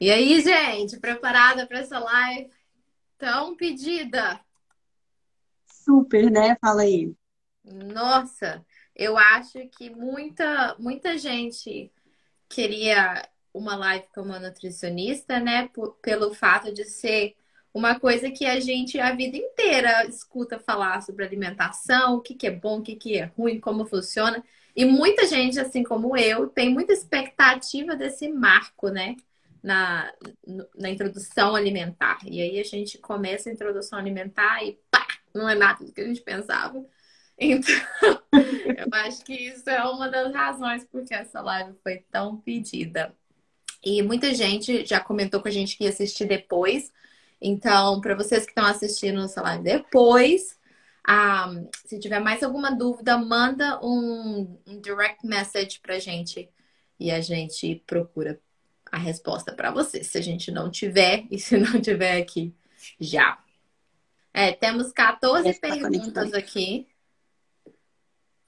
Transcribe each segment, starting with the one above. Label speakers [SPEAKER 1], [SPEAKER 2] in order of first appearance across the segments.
[SPEAKER 1] E aí, gente, preparada para essa live tão pedida?
[SPEAKER 2] Super, né? Fala aí.
[SPEAKER 1] Nossa, eu acho que muita, muita gente queria uma live com uma nutricionista, né? Por, pelo fato de ser uma coisa que a gente a vida inteira escuta falar sobre alimentação, o que, que é bom, o que, que é ruim, como funciona. E muita gente, assim como eu, tem muita expectativa desse marco, né? Na, na introdução alimentar. E aí a gente começa a introdução alimentar e pá, não é nada do que a gente pensava. Então, eu acho que isso é uma das razões porque essa live foi tão pedida. E muita gente já comentou com a gente que ia assistir depois. Então, para vocês que estão assistindo essa live depois, um, se tiver mais alguma dúvida, manda um, um direct message pra gente e a gente procura a resposta para você, se a gente não tiver e se não tiver aqui já. É, temos 14 perguntas aqui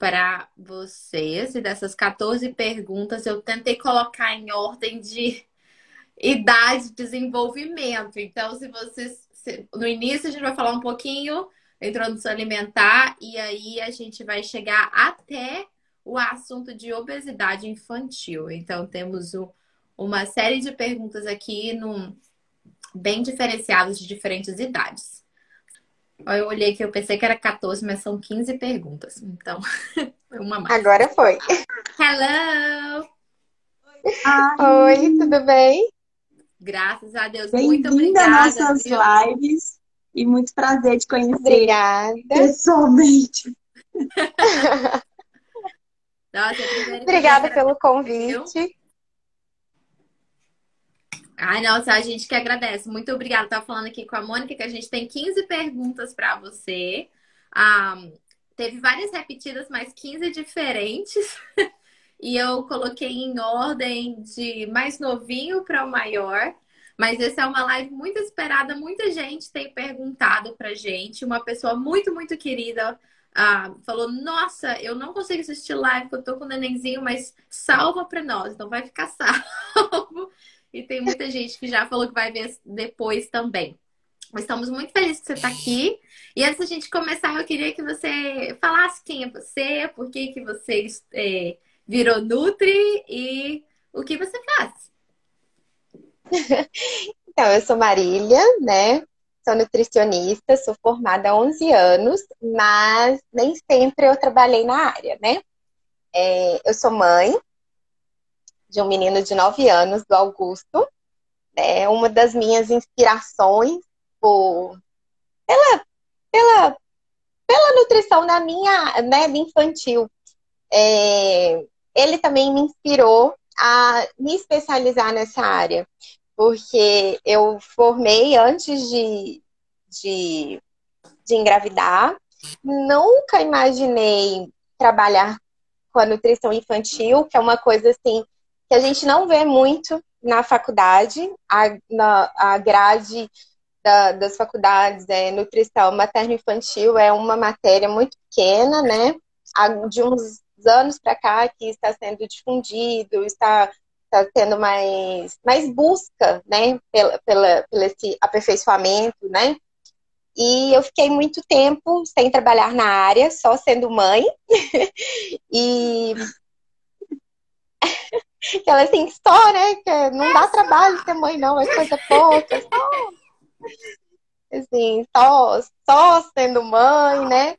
[SPEAKER 1] para vocês. E dessas 14 perguntas, eu tentei colocar em ordem de idade de desenvolvimento. Então, se vocês. Se, no início, a gente vai falar um pouquinho da introdução alimentar, e aí a gente vai chegar até o assunto de obesidade infantil. Então, temos o uma série de perguntas aqui num, bem diferenciadas de diferentes idades. Eu olhei que eu pensei que era 14, mas são 15 perguntas. Então, uma mais.
[SPEAKER 3] Agora foi.
[SPEAKER 1] Hello!
[SPEAKER 3] Oi, tudo bem?
[SPEAKER 1] Graças a Deus. Muito obrigada.
[SPEAKER 2] às nossas viu? lives. E muito prazer te conhecer.
[SPEAKER 3] Obrigada.
[SPEAKER 2] Pessoalmente.
[SPEAKER 1] Nossa,
[SPEAKER 3] Obrigada pelo convite.
[SPEAKER 1] Ai, nossa, a gente que agradece. Muito obrigada. Tava falando aqui com a Mônica que a gente tem 15 perguntas para você. Um, teve várias repetidas, mas 15 diferentes. e eu coloquei em ordem de mais novinho para o maior. Mas essa é uma live muito esperada. Muita gente tem perguntado pra gente. Uma pessoa muito, muito querida uh, falou: Nossa, eu não consigo assistir live porque eu tô com o nenenzinho, mas salva pra nós. Então vai ficar salvo. E tem muita gente que já falou que vai ver depois também. Estamos muito felizes que você está aqui. E antes da gente começar, eu queria que você falasse quem é você, por que, que você é, virou Nutri e o que você faz.
[SPEAKER 3] então, eu sou Marília, né? Sou nutricionista, sou formada há 11 anos, mas nem sempre eu trabalhei na área, né? É, eu sou mãe, de um menino de 9 anos, do Augusto. É uma das minhas inspirações por, pela, pela, pela nutrição da minha, né, infantil. É, ele também me inspirou a me especializar nessa área, porque eu formei antes de, de, de engravidar, nunca imaginei trabalhar com a nutrição infantil, que é uma coisa assim que a gente não vê muito na faculdade, a, na, a grade da, das faculdades é nutrição materno-infantil é uma matéria muito pequena, né? De uns anos para cá que está sendo difundido, está, está tendo mais, mais busca, né? Pela, pela, pelo esse aperfeiçoamento, né? E eu fiquei muito tempo sem trabalhar na área, só sendo mãe. e que ela assim, só, né? Que não dá trabalho ser mãe, não, é coisa pouca, só. Assim, só, só sendo mãe, né?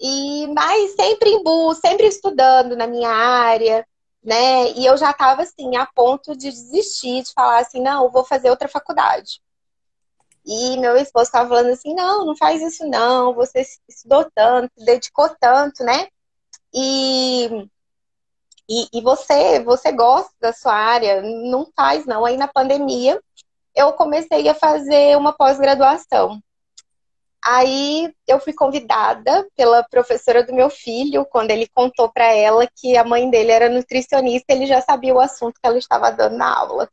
[SPEAKER 3] E, mas sempre em busca, sempre estudando na minha área, né? E eu já estava assim, a ponto de desistir, de falar assim, não, vou fazer outra faculdade. E meu esposo estava falando assim, não, não faz isso não, você estudou tanto, dedicou tanto, né? E e, e você, você gosta da sua área, não faz não. Aí na pandemia eu comecei a fazer uma pós-graduação. Aí eu fui convidada pela professora do meu filho, quando ele contou para ela que a mãe dele era nutricionista, ele já sabia o assunto que ela estava dando na aula.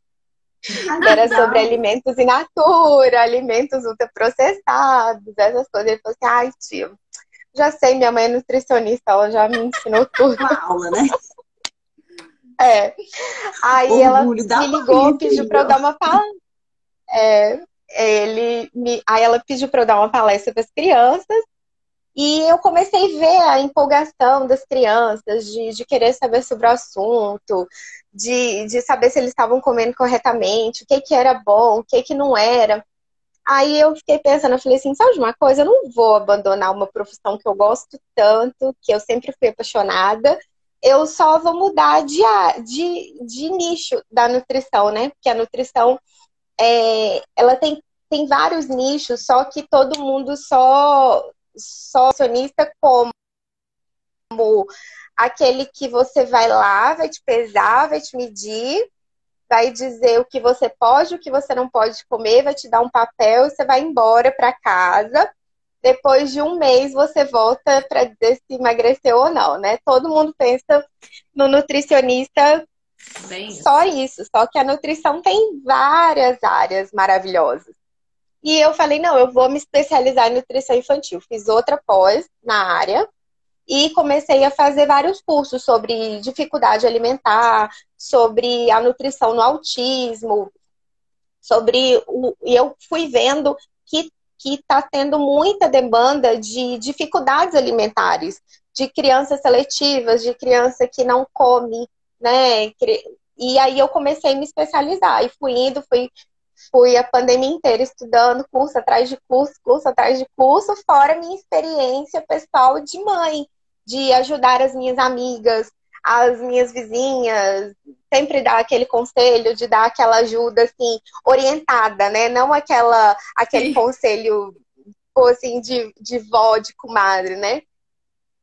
[SPEAKER 3] Ah, era sobre alimentos in natura, alimentos ultraprocessados, essas coisas. Ele falou assim: ai, tio, já sei, minha mãe é nutricionista, ela já me ensinou tudo.
[SPEAKER 2] Uma aula, né?
[SPEAKER 3] É. Aí ela me ligou, pediu para eu dar uma palestra. É, ele me... Aí ela pediu para eu dar uma palestra para as crianças. E eu comecei a ver a empolgação das crianças de, de querer saber sobre o assunto, de, de saber se eles estavam comendo corretamente, o que, que era bom, o que, que não era. Aí eu fiquei pensando, eu falei assim, sabe de uma coisa? Eu não vou abandonar uma profissão que eu gosto tanto, que eu sempre fui apaixonada. Eu só vou mudar de, de, de nicho da nutrição, né? Porque a nutrição, é, ela tem, tem vários nichos, só que todo mundo só, só acionista como aquele que você vai lá, vai te pesar, vai te medir, vai dizer o que você pode, o que você não pode comer, vai te dar um papel você vai embora para casa. Depois de um mês você volta para dizer se emagreceu ou não, né? Todo mundo pensa no nutricionista Bem só isso, só que a nutrição tem várias áreas maravilhosas. E eu falei, não, eu vou me especializar em nutrição infantil. Fiz outra pós na área, e comecei a fazer vários cursos sobre dificuldade alimentar, sobre a nutrição no autismo, sobre o, e eu fui vendo que que está tendo muita demanda de dificuldades alimentares, de crianças seletivas, de criança que não come, né? E aí eu comecei a me especializar e fui indo, fui fui a pandemia inteira estudando curso atrás de curso, curso atrás de curso, fora minha experiência pessoal de mãe, de ajudar as minhas amigas, as minhas vizinhas, sempre dar aquele conselho, de dar aquela ajuda assim orientada, né? Não aquela aquele Sim. conselho assim de, de vó, de comadre, né?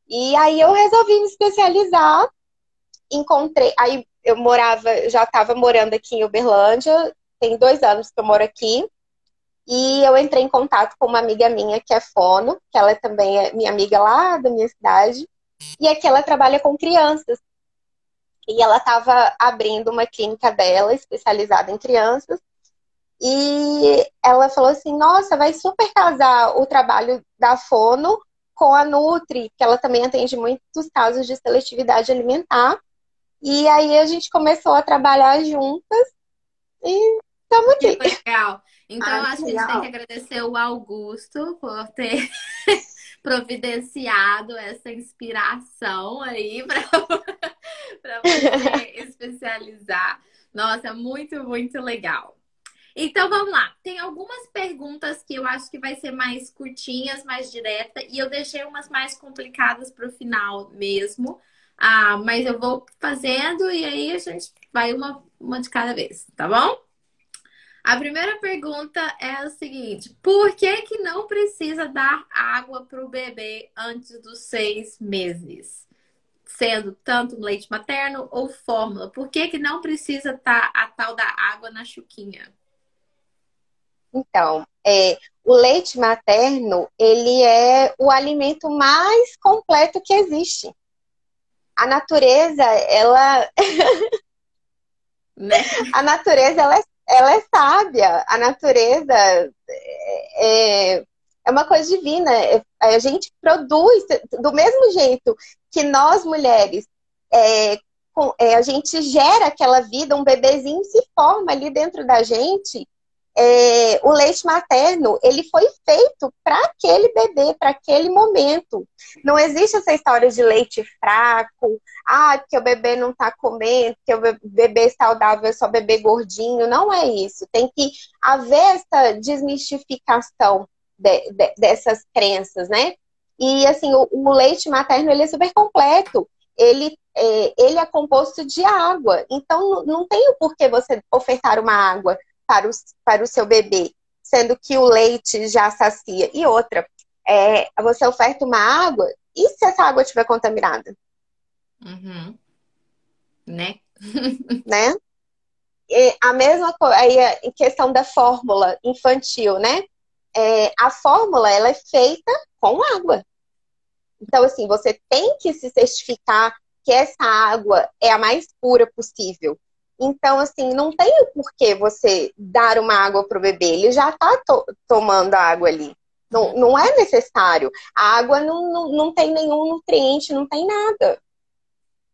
[SPEAKER 3] E aí eu resolvi me especializar, encontrei, aí eu morava, já estava morando aqui em Uberlândia, tem dois anos que eu moro aqui. E eu entrei em contato com uma amiga minha que é fono, que ela também é minha amiga lá da minha cidade. E aqui ela trabalha com crianças. E ela estava abrindo uma clínica dela, especializada em crianças. E ela falou assim: Nossa, vai super casar o trabalho da Fono com a Nutri, que ela também atende muitos casos de seletividade alimentar. E aí a gente começou a trabalhar juntas e estamos aqui.
[SPEAKER 1] Que legal. Então, Ai, acho que a gente tem que agradecer o Augusto por ter providenciado essa inspiração aí para você especializar. Nossa, muito, muito legal. Então vamos lá. Tem algumas perguntas que eu acho que vai ser mais curtinhas, mais direta, e eu deixei umas mais complicadas para o final mesmo. Ah, mas eu vou fazendo e aí a gente vai uma, uma de cada vez, tá bom? A primeira pergunta é o seguinte: por que, que não precisa dar água para o bebê antes dos seis meses? Sendo tanto leite materno ou fórmula. Por que, que não precisa estar tá a tal da água na chuquinha?
[SPEAKER 3] Então, é, o leite materno, ele é o alimento mais completo que existe. A natureza, ela... Né? a natureza, ela é ela é sábia. A natureza é, é, uma coisa divina. É, a gente produz do mesmo jeito que nós mulheres é, com, é, a gente gera aquela vida, um bebezinho se forma ali dentro da gente é, o leite materno ele foi feito para aquele bebê, para aquele momento. Não existe essa história de leite fraco, ah, porque o bebê não está comendo, que o bebê saudável é só bebê gordinho. Não é isso. Tem que haver essa desmistificação de, de, dessas crenças, né? E assim, o, o, leite materno ele é super completo. Ele é, ele é composto de água. Então, não, não tem o porquê você ofertar uma água para o, para o seu bebê, sendo que o leite já sacia. E outra, é, você oferta uma água, e se essa água estiver contaminada?
[SPEAKER 1] Uhum. Né?
[SPEAKER 3] né? E a mesma coisa, aí em questão da fórmula infantil, né? É, a fórmula, ela é feita com água. Então, assim, você tem que se certificar que essa água é a mais pura possível. Então, assim, não tem o porquê você dar uma água para o bebê. Ele já está to tomando água ali. Não, não é necessário. A água não, não, não tem nenhum nutriente, não tem nada.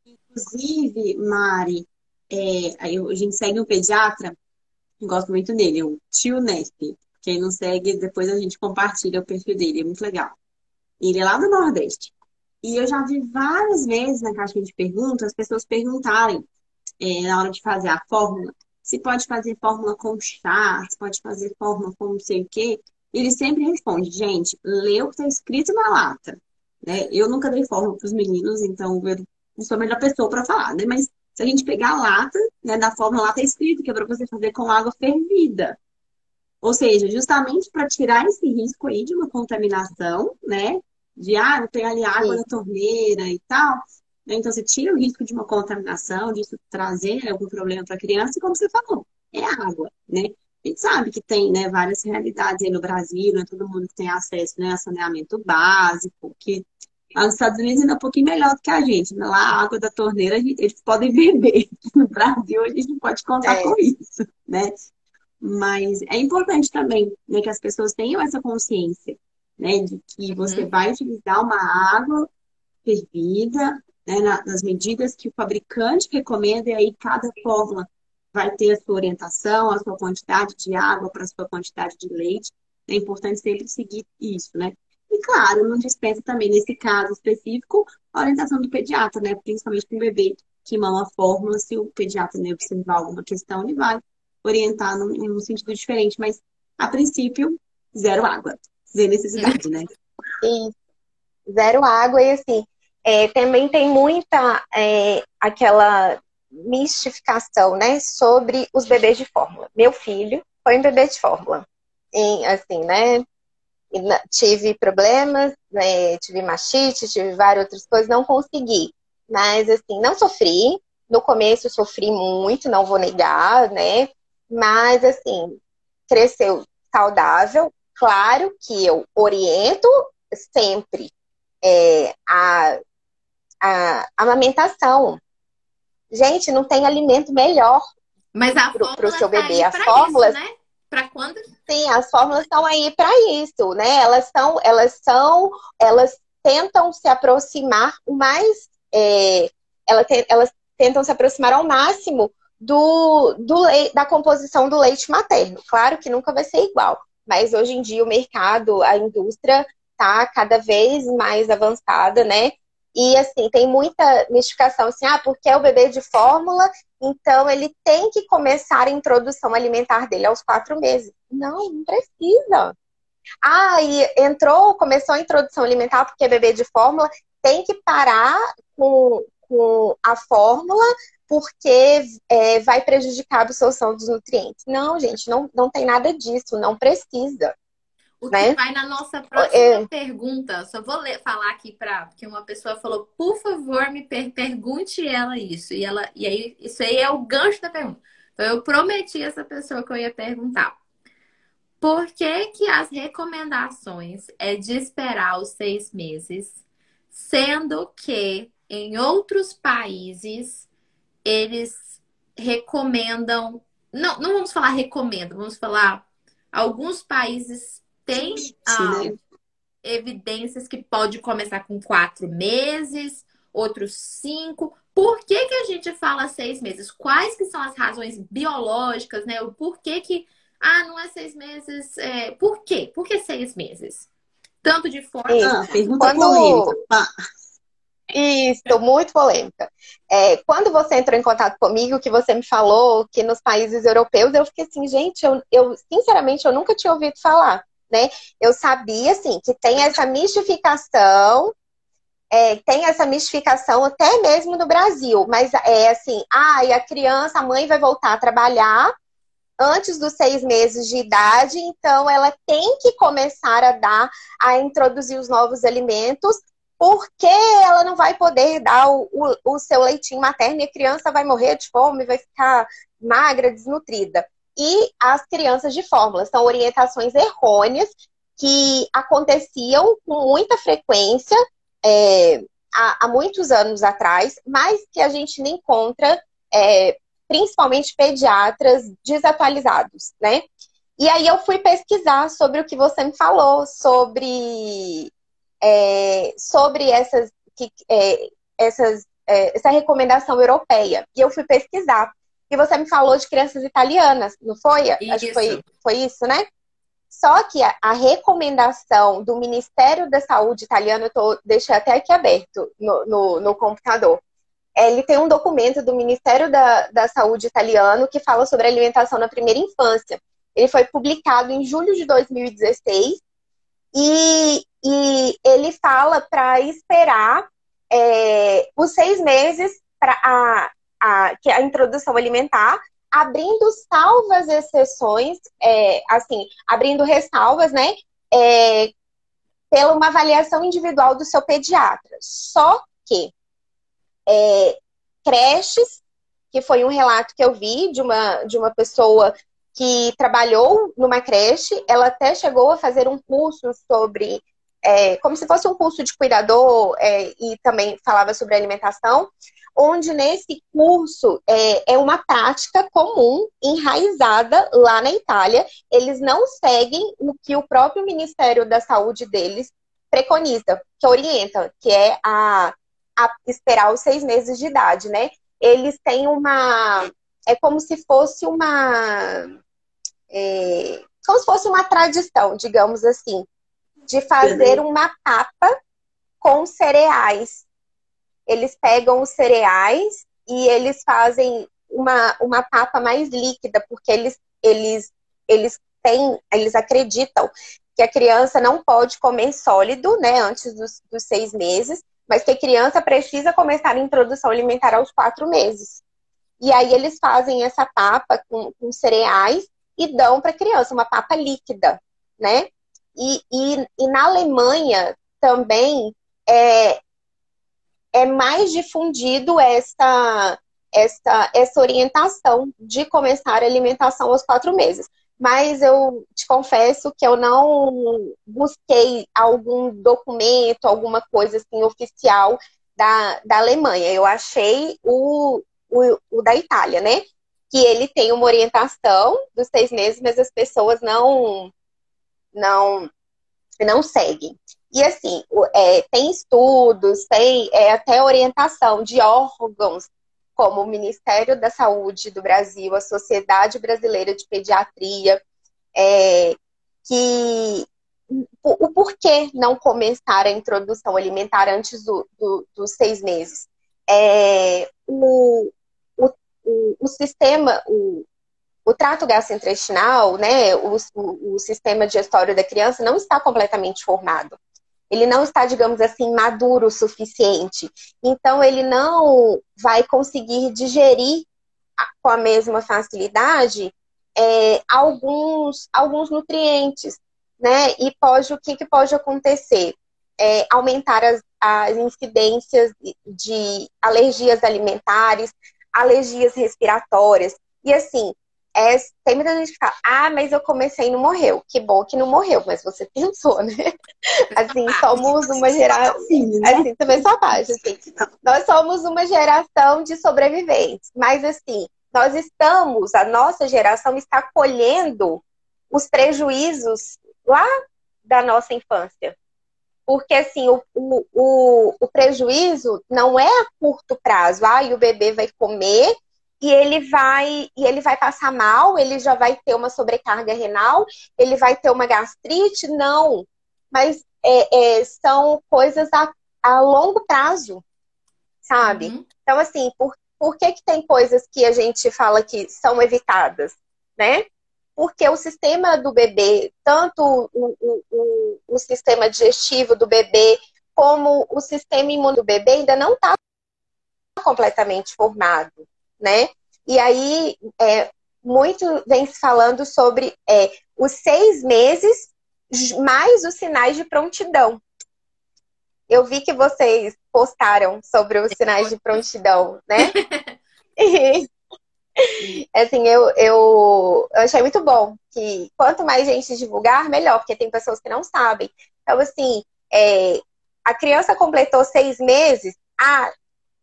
[SPEAKER 2] Inclusive, Mari, é, a gente segue um pediatra, gosto muito dele, o tio Nesp. Quem não segue, depois a gente compartilha o perfil dele, é muito legal. Ele é lá do Nordeste. E eu já vi várias vezes na caixinha de perguntas as pessoas perguntarem é, na hora de fazer a fórmula se pode fazer fórmula com chá, se pode fazer fórmula com não sei o quê. Ele sempre responde, gente, lê o que está escrito na lata. Né? Eu nunca dei fórmula para os meninos, então eu não sou a melhor pessoa para falar, né? Mas se a gente pegar a lata, né, da fórmula lá está escrito que é para você fazer com água fervida. Ou seja, justamente para tirar esse risco aí de uma contaminação, né? De, ah, tem ali água Sim. na torneira e tal. Né? Então, você tira o risco de uma contaminação, disso trazer algum problema para a criança, e como você falou, é água, né? A gente sabe que tem né, várias realidades aí no Brasil, não é todo mundo que tem acesso né, a saneamento básico, que nos Estados Unidos ainda é um pouquinho melhor do que a gente. Né? Lá a água da torneira eles podem beber. No Brasil a gente não pode contar é. com isso, né? Mas é importante também né, que as pessoas tenham essa consciência, né? De que você uhum. vai utilizar uma água fervida, né, nas medidas que o fabricante recomenda, e aí cada fórmula vai ter a sua orientação, a sua quantidade de água para a sua quantidade de leite. É importante sempre seguir isso, né? E claro, não dispensa também, nesse caso específico, a orientação do pediatra, né? Principalmente com o bebê que mama a fórmula, se o pediatra né, observar alguma questão, ele vai orientar num, num sentido diferente, mas a princípio, zero água, zero necessidade, né?
[SPEAKER 3] Isso. Zero água e assim, é, também tem muita é, aquela mistificação, né, sobre os bebês de fórmula. Meu filho foi um bebê de fórmula. E, assim, né, tive problemas, né, tive machite, tive várias outras coisas, não consegui. Mas, assim, não sofri. No começo sofri muito, não vou negar, né? Mas, assim, cresceu saudável. Claro que eu oriento sempre é, a, a amamentação. Gente, não tem alimento melhor
[SPEAKER 1] Mas a o seu tá bebê. As fórmulas. Isso, né? Para quando?
[SPEAKER 3] Sim, as fórmulas estão aí para isso, né? Elas são, elas são, elas tentam se aproximar o mais, é, elas, elas tentam se aproximar ao máximo do, do leite, da composição do leite materno. Claro que nunca vai ser igual, mas hoje em dia o mercado, a indústria está cada vez mais avançada, né? E assim, tem muita mistificação assim, ah, porque é o bebê de fórmula, então ele tem que começar a introdução alimentar dele aos quatro meses. Não, não precisa. Ah, e entrou, começou a introdução alimentar porque é bebê de fórmula, tem que parar com, com a fórmula porque é, vai prejudicar a absorção dos nutrientes. Não, gente, não, não tem nada disso, não precisa.
[SPEAKER 1] O que né? vai na nossa próxima é... pergunta. Só vou ler, falar aqui para porque uma pessoa falou, por favor, me per pergunte ela isso. E ela e aí isso aí é o gancho da pergunta. Então eu prometi a essa pessoa que eu ia perguntar. Por que, que as recomendações é de esperar os seis meses, sendo que em outros países eles recomendam. Não, não vamos falar recomendam, vamos falar. Alguns países têm ah, né? evidências que pode começar com quatro meses, outros cinco. Por que, que a gente fala seis meses? Quais que são as razões biológicas, né? O porquê que. Ah, não é seis meses. É... Por quê? Por que seis meses? Tanto de forma.
[SPEAKER 2] Ah, pergunta Quando... polêmica.
[SPEAKER 3] Isso, muito polêmica. É, quando você entrou em contato comigo, que você me falou que nos países europeus, eu fiquei assim, gente, eu, eu sinceramente eu nunca tinha ouvido falar, né? Eu sabia, assim, que tem essa mistificação, é, tem essa mistificação até mesmo no Brasil, mas é assim, ah, e a criança, a mãe vai voltar a trabalhar antes dos seis meses de idade, então ela tem que começar a dar, a introduzir os novos alimentos porque ela não vai poder dar o, o, o, seu leitinho materno e a criança vai morrer de fome, vai ficar magra, desnutrida. E as crianças de fórmula são orientações errôneas que aconteciam com muita frequência é, há, há, muitos anos atrás, mas que a gente não encontra, é, principalmente pediatras desatualizados, né? E aí eu fui pesquisar sobre o que você me falou, sobre é, sobre essas, que, é, essas é, essa recomendação europeia. E eu fui pesquisar. E você me falou de crianças italianas, não foi? Isso. Acho que foi, foi isso, né? Só que a, a, recomendação do Ministério da Saúde italiano, eu tô, deixei até aqui aberto no, no, no computador. Ele tem um documento do Ministério da, da Saúde italiano que fala sobre alimentação na primeira infância. Ele foi publicado em julho de 2016 e, e ele fala para esperar é, os seis meses para a, que a introdução alimentar abrindo salvas exceções, é, assim, abrindo ressalvas, né, é, pela uma avaliação individual do seu pediatra. Só que é, creches, que foi um relato que eu vi de uma, de uma pessoa que trabalhou numa creche, ela até chegou a fazer um curso sobre, é, como se fosse um curso de cuidador, é, e também falava sobre alimentação, onde nesse curso é, é uma prática comum, enraizada lá na Itália. Eles não seguem o que o próprio Ministério da Saúde deles preconiza, que orienta, que é a, a esperar os seis meses de idade, né? Eles têm uma. É como se fosse uma. É, como se fosse uma tradição, digamos assim, de fazer uma papa com cereais eles pegam os cereais e eles fazem uma, uma papa mais líquida, porque eles, eles, eles têm, eles acreditam que a criança não pode comer sólido, né, antes dos, dos seis meses, mas que a criança precisa começar a introdução alimentar aos quatro meses. E aí eles fazem essa papa com, com cereais e dão para a criança uma papa líquida, né? E, e, e na Alemanha também é, é mais difundido essa, essa, essa orientação de começar a alimentação aos quatro meses. Mas eu te confesso que eu não busquei algum documento, alguma coisa assim oficial da, da Alemanha. Eu achei o, o, o da Itália, né? Que ele tem uma orientação dos seis meses, mas as pessoas não não não seguem. E assim, é, tem estudos, tem é, até orientação de órgãos como o Ministério da Saúde do Brasil, a Sociedade Brasileira de Pediatria, é, que o, porquê não começar a introdução alimentar antes do, do, dos seis meses. É, o, o, o, sistema, o, o trato gastrointestinal, né, o, o, o sistema digestório da criança não está completamente formado ele não está, digamos assim, maduro o suficiente. Então, ele não vai conseguir digerir com a mesma facilidade é, alguns, alguns nutrientes, né? E pode, o que, que pode acontecer? É, aumentar as, as incidências de alergias alimentares, alergias respiratórias. E assim, é, tem muita gente que fala, ah, mas eu comecei e não morreu. Que bom que não morreu, mas você pensou, né? Assim, somos uma geração. Né? Assim, também só parte, assim. Nós somos uma geração de sobreviventes. Mas assim, nós estamos, a nossa geração está colhendo os prejuízos lá da nossa infância. Porque, assim, o, o, o, o prejuízo não é a curto prazo. Ah, e o bebê vai comer e ele vai e ele vai passar mal, ele já vai ter uma sobrecarga renal, ele vai ter uma gastrite, não. Mas é, é, são coisas a, a, longo prazo, sabe? Uhum. Então, assim, por, por que, que tem coisas que a gente fala que são evitadas, né? Porque o sistema do bebê, tanto o, o, o, o sistema digestivo do bebê, como o sistema imune do bebê ainda não está completamente formado né? E aí, é, muito vem se falando sobre é, os seis meses mais os sinais de prontidão. Eu vi que vocês postaram sobre os sinais de prontidão, né? assim, eu, eu, eu, achei muito bom que quanto mais gente divulgar, melhor, porque tem pessoas que não sabem. Então, assim, é, a criança completou seis meses, ah,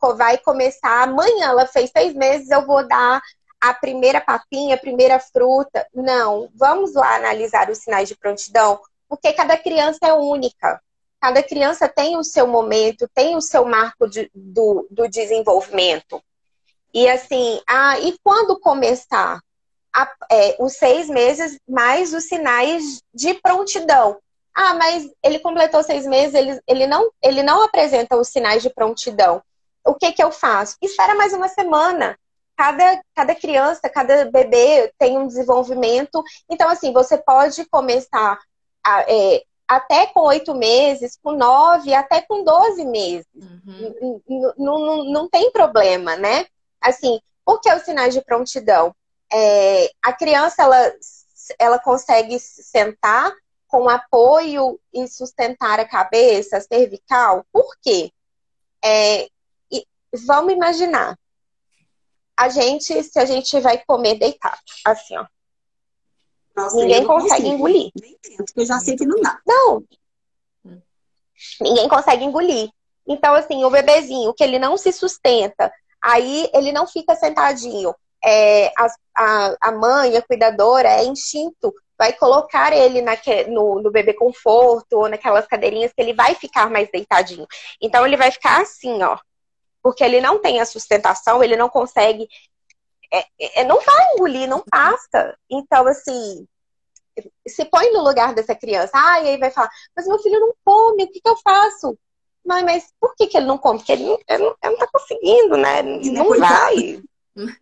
[SPEAKER 3] vai começar amanhã, ela fez seis meses, eu vou dar a primeira papinha, a primeira fruta. Não, vamos lá analisar os sinais de prontidão, porque cada criança é única. Cada criança tem o seu momento, tem o seu marco de, do, do desenvolvimento. E assim, ah, e quando começar? A, é, os seis meses mais os sinais de prontidão. Ah, mas ele completou seis meses, ele, ele, não, ele não apresenta os sinais de prontidão. O que, que eu faço? Espera mais uma semana. Cada, cada criança, cada bebê tem um desenvolvimento. Então, assim, você pode começar a, é, até com oito meses, com nove, até com doze meses. Uhum. Não, não tem problema, né? Assim, por que os sinais de prontidão? É, a criança, ela, ela consegue sentar com apoio e sustentar a cabeça, a cervical. Por quê? É, vamos imaginar. A gente, se a gente vai comer deitado, assim, ó. Nossa, Ninguém consegue consigo. engolir.
[SPEAKER 2] Nem tento, porque eu já sei que não dá.
[SPEAKER 3] Não. Ninguém consegue engolir. Então, assim, o bebezinho que ele não se sustenta, aí ele não fica sentadinho. É, a, a, a mãe, a cuidadora, é instinto, vai colocar ele na, no, no bebê conforto ou naquelas cadeirinhas que ele vai ficar mais deitadinho. Então, ele vai ficar assim, ó. Porque ele não tem a sustentação, ele não consegue é, é, não vai engolir, não passa. Então, assim, se põe no lugar dessa criança. Ah, e aí vai falar, mas meu filho não come, o que, que eu faço? Mas, mas por que, que ele não come? Porque ele, não, ele, não, ele não tá conseguindo, né? Não vai.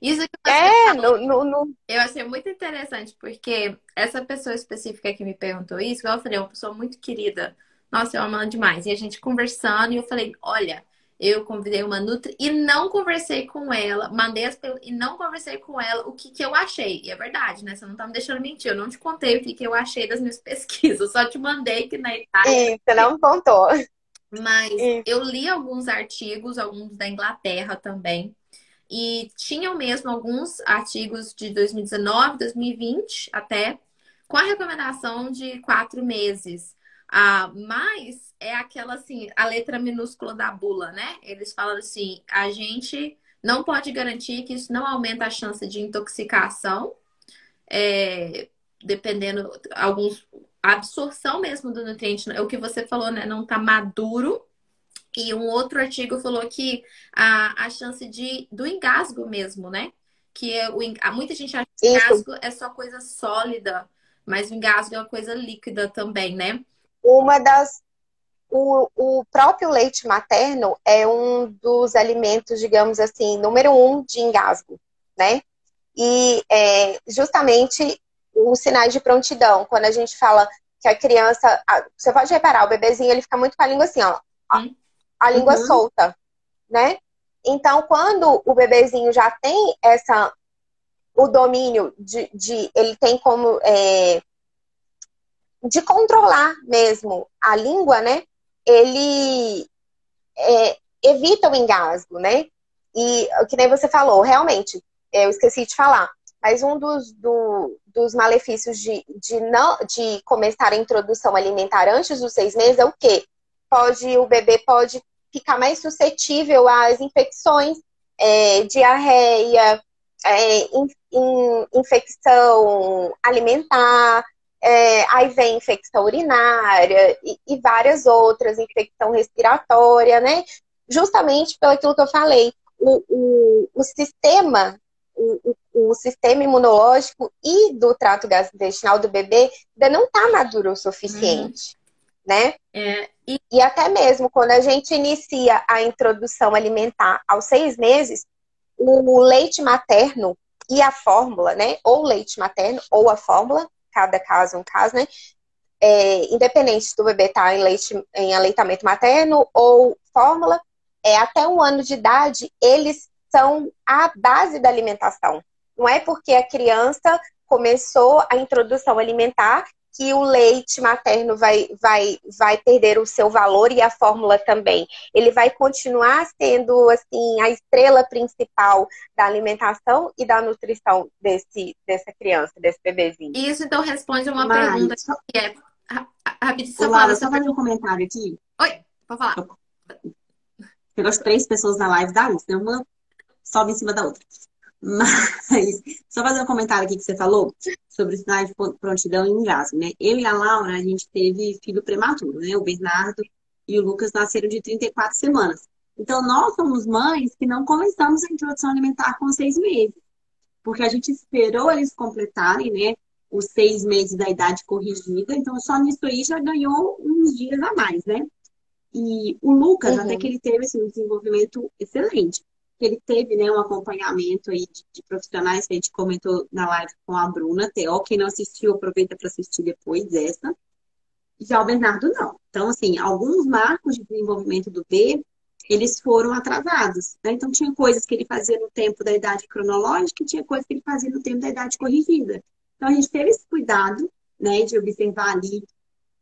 [SPEAKER 1] Isso que é, no, no, no... eu achei muito interessante, porque essa pessoa específica que me perguntou isso, eu falei, é uma pessoa muito querida. Nossa, eu amo ela demais. E a gente conversando, e eu falei, olha, eu convidei uma Nutri e não conversei com ela, mandei as perguntas e não conversei com ela o que, que eu achei. E é verdade, né? Você não tá me deixando mentir. Eu não te contei o que, que eu achei das minhas pesquisas, só te mandei que na Itália.
[SPEAKER 3] Você não contou.
[SPEAKER 1] Mas Isso. eu li alguns artigos, alguns da Inglaterra também. E tinham mesmo alguns artigos de 2019, 2020 até, com a recomendação de quatro meses. Ah, mas é aquela assim, a letra minúscula da bula, né? Eles falam assim: a gente não pode garantir que isso não aumenta a chance de intoxicação, é, dependendo alguns absorção mesmo do nutriente, é o que você falou, né? Não tá maduro. E um outro artigo falou que a, a chance de do engasgo mesmo, né? Que é o, muita gente acha que o engasgo é só coisa sólida, mas o engasgo é uma coisa líquida também, né?
[SPEAKER 3] Uma das. O, o próprio leite materno é um dos alimentos, digamos assim, número um de engasgo, né? E é, justamente os sinais de prontidão, quando a gente fala que a criança. Você pode reparar, o bebezinho ele fica muito com a língua assim, ó. A língua uhum. solta, né? Então, quando o bebezinho já tem essa. O domínio de. de ele tem como. É, de controlar mesmo a língua, né? Ele é, evita o engasgo, né? E que nem você falou, realmente, eu esqueci de falar, mas um dos, do, dos malefícios de, de, não, de começar a introdução alimentar antes dos seis meses é o quê? Pode, o bebê pode ficar mais suscetível às infecções, é, diarreia, é, in, in, infecção alimentar, é, aí vem infecção urinária e, e, várias outras, infecção respiratória, né? Justamente pelo aquilo que eu falei, o, o, o sistema, o, o, sistema imunológico e do trato gastrointestinal do bebê ainda não está maduro o suficiente, uhum. né? É, e... e até mesmo quando a gente inicia a introdução alimentar aos seis meses, o leite materno e a fórmula, né? Ou leite materno ou a fórmula, cada caso é um caso, né? É, independente do bebê estar tá em, leite, em aleitamento materno ou fórmula, é, até um ano de idade, eles são a base da alimentação. Não é porque a criança começou a introdução alimentar que o leite materno vai, vai, vai perder o seu valor e a fórmula também. Ele vai continuar sendo assim a estrela principal da alimentação e da nutrição desse, dessa criança, desse bebezinho.
[SPEAKER 1] Isso então responde uma Mas, pergunta que é
[SPEAKER 2] rapidinho. Laura, só fazer um comentário aqui.
[SPEAKER 1] Oi, pode falar.
[SPEAKER 2] Pegou as três pessoas na live da né? Uma sobe em cima da outra. Mas, só fazer um comentário aqui que você falou sobre sinais de prontidão e engasgo, né? Eu e a Laura, a gente teve filho prematuro, né? O Bernardo e o Lucas nasceram de 34 semanas. Então, nós somos mães que não começamos a introdução alimentar com seis meses. Porque a gente esperou eles completarem, né? Os seis meses da idade corrigida. Então, só nisso aí já ganhou uns dias a mais, né? E o Lucas, uhum. até que ele teve assim, um desenvolvimento excelente ele teve né, um acompanhamento aí de, de, profissionais que a gente comentou na live com a Bruna, Teó. Quem não assistiu, aproveita para assistir depois dessa. Já o Bernardo não. Então, assim, alguns marcos de desenvolvimento do B, eles foram atrasados. Né? Então, tinha coisas que ele fazia no tempo da idade cronológica e tinha coisas que ele fazia no tempo da idade corrigida. Então, a gente teve esse cuidado né, de observar ali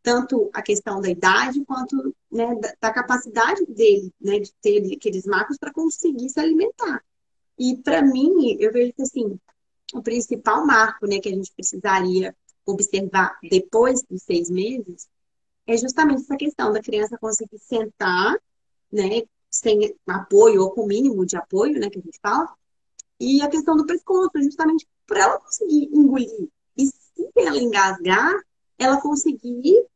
[SPEAKER 2] tanto a questão da idade quanto né, da, da, capacidade dele, né, de ter aqueles marcos para conseguir se alimentar. E para mim, eu vejo que assim, o principal marco, né, que a gente precisaria observar depois dos seis meses é justamente essa questão da criança conseguir sentar, né, sem apoio ou com mínimo de apoio, né, que a gente fala, e a questão do pescoço, justamente para ela conseguir engolir. E se ela engasgar, ela conseguir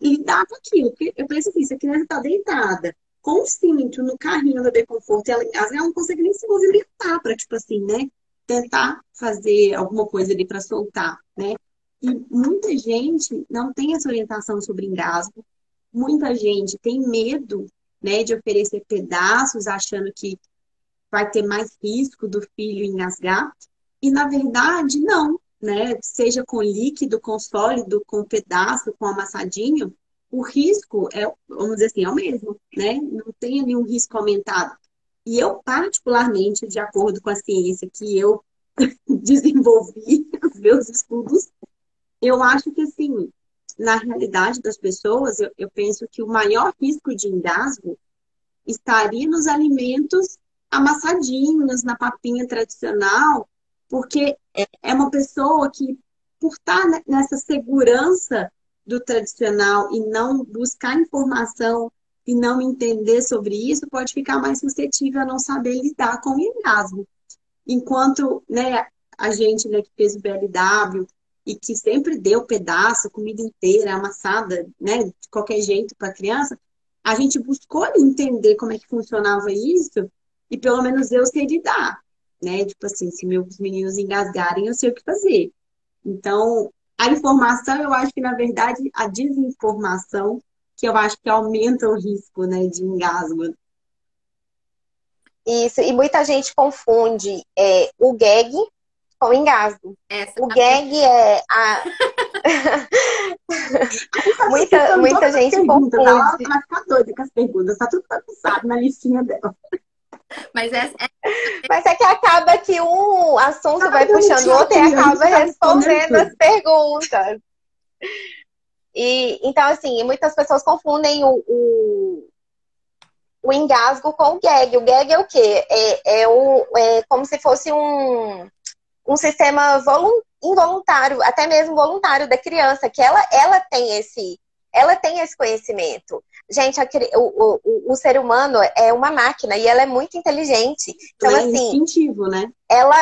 [SPEAKER 2] lidar com aquilo. Porque eu penso assim, se a criança está deitada, com o cinto no carrinho do bebê conforto, ela, ela não consegue nem se movimentar para, tipo assim, né? Tentar fazer alguma coisa ali para soltar, né? E muita gente não tem essa orientação sobre engasgo. Muita gente tem medo, né, de oferecer pedaços, achando que vai ter mais risco do filho engasgar. E na verdade, não né? Seja com líquido, com sólido, com pedaço, com amassadinho, o risco é, vamos dizer assim, é o mesmo, né? Não tem nenhum risco aumentado. E eu, particularmente, de acordo com a ciência que eu desenvolvi, os meus estudos, eu acho que, assim, na realidade das pessoas, eu, eu penso que o maior risco de engasgo estaria nos alimentos amassadinhos, na papinha tradicional, porque é uma pessoa que, por estar nessa segurança do tradicional e não buscar informação e não entender sobre isso, pode ficar mais suscetível a não saber lidar com o engasgo. Enquanto né, a gente né, que fez o BLW e que sempre deu pedaço, comida inteira, amassada, né, de qualquer jeito para a criança, a gente buscou entender como é que funcionava isso e pelo menos eu sei lidar né? Tipo assim, se meus meninos engasgarem, eu sei o que fazer. Então, a informação, eu acho que, na verdade, a desinformação, que eu acho que aumenta o risco, né, de engasgo.
[SPEAKER 3] Isso, e muita gente confunde é, o gag com engasgo. Essa o gag é a. muita muita gente confunde. Ela
[SPEAKER 2] vai ficar doida com as perguntas, tá tudo bagunçado na listinha dela.
[SPEAKER 1] Mas é, é...
[SPEAKER 3] Mas é que acaba que um assunto vai puxando o outro e acaba respondendo as perguntas. E, então, assim, muitas pessoas confundem o, o, o, engasgo com o gag. O gag é o quê? É, é, o, é como se fosse um, um sistema involuntário, até mesmo voluntário da criança, que ela, ela tem esse ela tem esse conhecimento. Gente, a, o, o, o, ser humano é uma máquina e ela é muito inteligente. Então, é assim.
[SPEAKER 2] Instintivo, né?
[SPEAKER 3] Ela.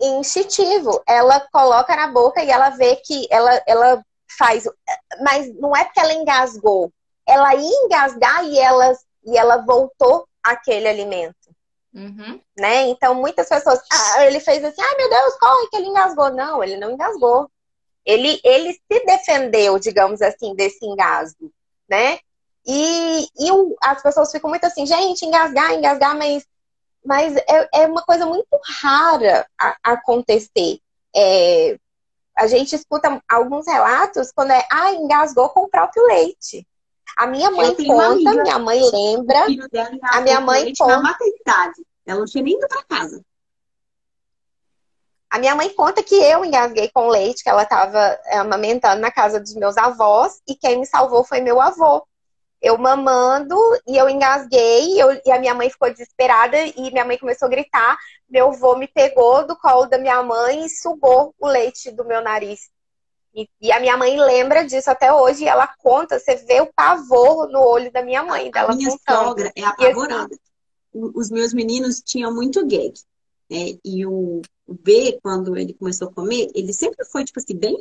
[SPEAKER 3] Instintivo. Ela coloca na boca e ela vê que ela, ela faz. Mas não é porque ela engasgou. Ela ia engasgar e ela, e ela voltou aquele alimento. Uhum. Né? Então, muitas pessoas. Ah, ele fez assim: ai meu Deus, corre que ele engasgou. Não, ele não engasgou. Ele, ele se defendeu, digamos assim, desse engasgo, né? E, e as pessoas ficam muito assim, gente, engasgar, engasgar, mas, mas é, é uma coisa muito rara a, a acontecer. É, a gente escuta alguns relatos quando é, ah, engasgou com o próprio leite. A minha mãe conta, minha mãe lembra. A minha mãe conta. Na
[SPEAKER 2] maternidade. Ela não tinha nem ido para casa.
[SPEAKER 3] A minha mãe conta que eu engasguei com leite, que ela estava é, amamentando na casa dos meus avós, e quem me salvou foi meu avô. Eu mamando e eu engasguei, eu, e a minha mãe ficou desesperada, e minha mãe começou a gritar. Meu avô me pegou do colo da minha mãe e sugou o leite do meu nariz. E, e, a minha mãe lembra disso até hoje, e ela conta, você vê o pavor no olho da minha mãe. Dela
[SPEAKER 2] a minha
[SPEAKER 3] contando.
[SPEAKER 2] sogra é apavorada. Assim, Os meus meninos tinham muito gag. Né? E o, o B, quando ele começou a comer, ele sempre foi, tipo assim, bem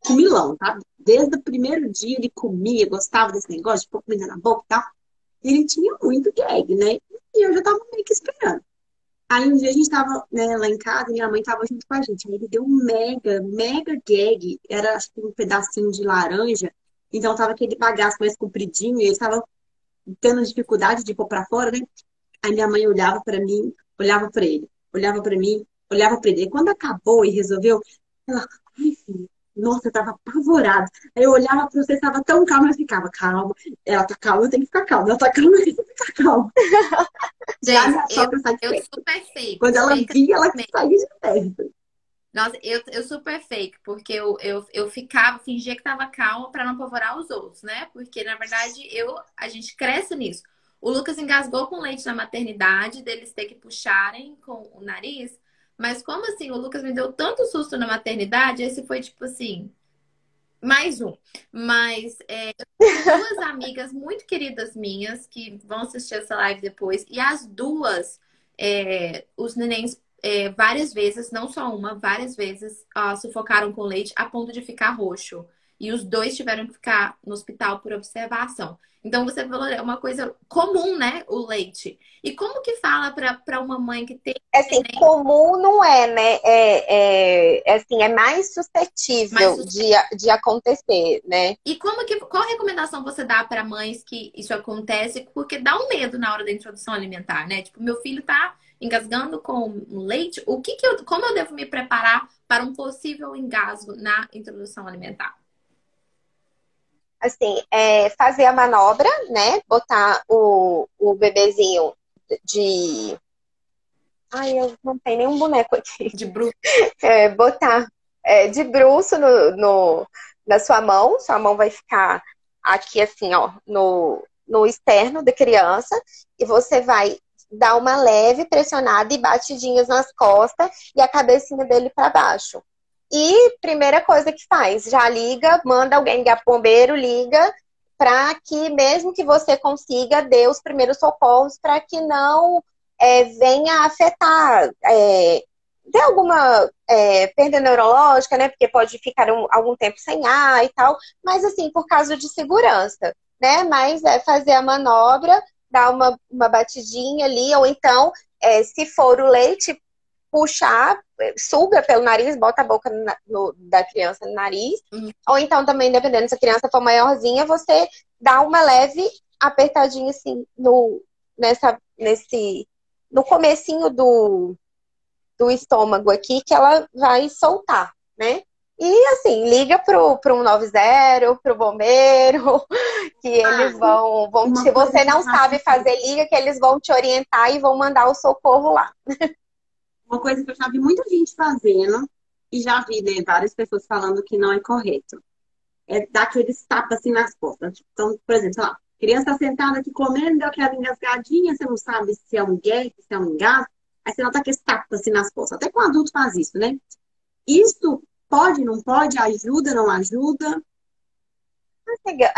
[SPEAKER 2] comilão, tá? Desde o primeiro dia ele comia, gostava desse negócio de pôr comida na boca e tal. Ele tinha muito gag, né? E eu já tava meio que esperando. Aí um dia a gente tava né, lá em casa e minha mãe tava junto com a gente. Aí ele deu um mega, mega gag. Era acho que um pedacinho de laranja. Então tava aquele bagaço mais compridinho e ele tava tendo dificuldade de pôr pra fora, né? Aí minha mãe olhava para mim, olhava para ele, olhava para mim, olhava para ele. E quando acabou e resolveu, ela, ai, filho, nossa, eu tava apavorada. Aí eu olhava pra você, estava tão calma, eu ficava, calma. Ela tá calma, eu tenho que ficar calma. Ela tá calma, eu tenho que ficar calma.
[SPEAKER 1] Gente, eu, eu super fake.
[SPEAKER 2] Quando ela via, ela saía de perto.
[SPEAKER 1] Nossa, eu, eu super fake, porque eu, eu, eu ficava, fingia que tava calma para não apavorar os outros, né? Porque, na verdade, eu, a gente cresce nisso. O Lucas engasgou com leite na maternidade, deles ter que puxarem com o nariz. Mas como assim, o Lucas me deu tanto susto na maternidade, esse foi tipo assim, mais um. Mas é, duas amigas muito queridas minhas que vão assistir essa live depois, e as duas, é, os nenéns é, várias vezes, não só uma, várias vezes, uh, sufocaram com leite a ponto de ficar roxo. E os dois tiveram que ficar no hospital por observação. Então você falou, é uma coisa comum, né? O leite. E como que fala para uma mãe que tem.
[SPEAKER 3] É assim, comum não é, né? É, é, é, assim, é mais suscetível, mais suscetível. De, de acontecer, né?
[SPEAKER 1] E como que. Qual recomendação você dá para mães que isso acontece? Porque dá um medo na hora da introdução alimentar, né? Tipo, meu filho tá engasgando com leite. O que, que eu. Como eu devo me preparar para um possível engasgo na introdução alimentar?
[SPEAKER 3] Assim, é fazer a manobra, né? Botar o, o bebezinho de. Ai, eu não tenho nenhum boneco aqui.
[SPEAKER 1] De bruxo.
[SPEAKER 3] É, botar é, de bruxo no, no, na sua mão. Sua mão vai ficar aqui, assim, ó, no, no externo da criança. E você vai dar uma leve pressionada e batidinhas nas costas e a cabecinha dele para baixo. E primeira coisa que faz, já liga, manda alguém ligar pro bombeiro, liga, para que mesmo que você consiga, dê os primeiros socorros para que não é, venha afetar, é, alguma é, perda neurológica, né? Porque pode ficar um, algum tempo sem ar e tal, mas assim, por causa de segurança, né? Mas é fazer a manobra, dar uma, uma batidinha ali, ou então, é, se for o leite, puxar, suga pelo nariz, bota a boca no, no, da criança no nariz. Uhum. Ou então também, dependendo se a criança for maiorzinha, você dá uma leve apertadinha assim no, nessa, nesse, no comecinho do, do estômago aqui, que ela vai soltar, né? E assim, liga pro, pro 190, pro bombeiro, que ah, eles vão. vão se você não sabe fazer, liga que eles vão te orientar e vão mandar o socorro lá.
[SPEAKER 2] Uma coisa que eu já vi muita gente fazendo, e já vi né, várias pessoas falando que não é correto, é dar aqueles tapas assim nas costas. Então, por exemplo, criança tá sentada aqui comendo, deu aquela engasgadinha, você não sabe se é um gay, se é um engasgo, aí você nota aqueles tapas assim nas costas. Até com adulto faz isso, né? Isso pode, não pode, ajuda, não ajuda?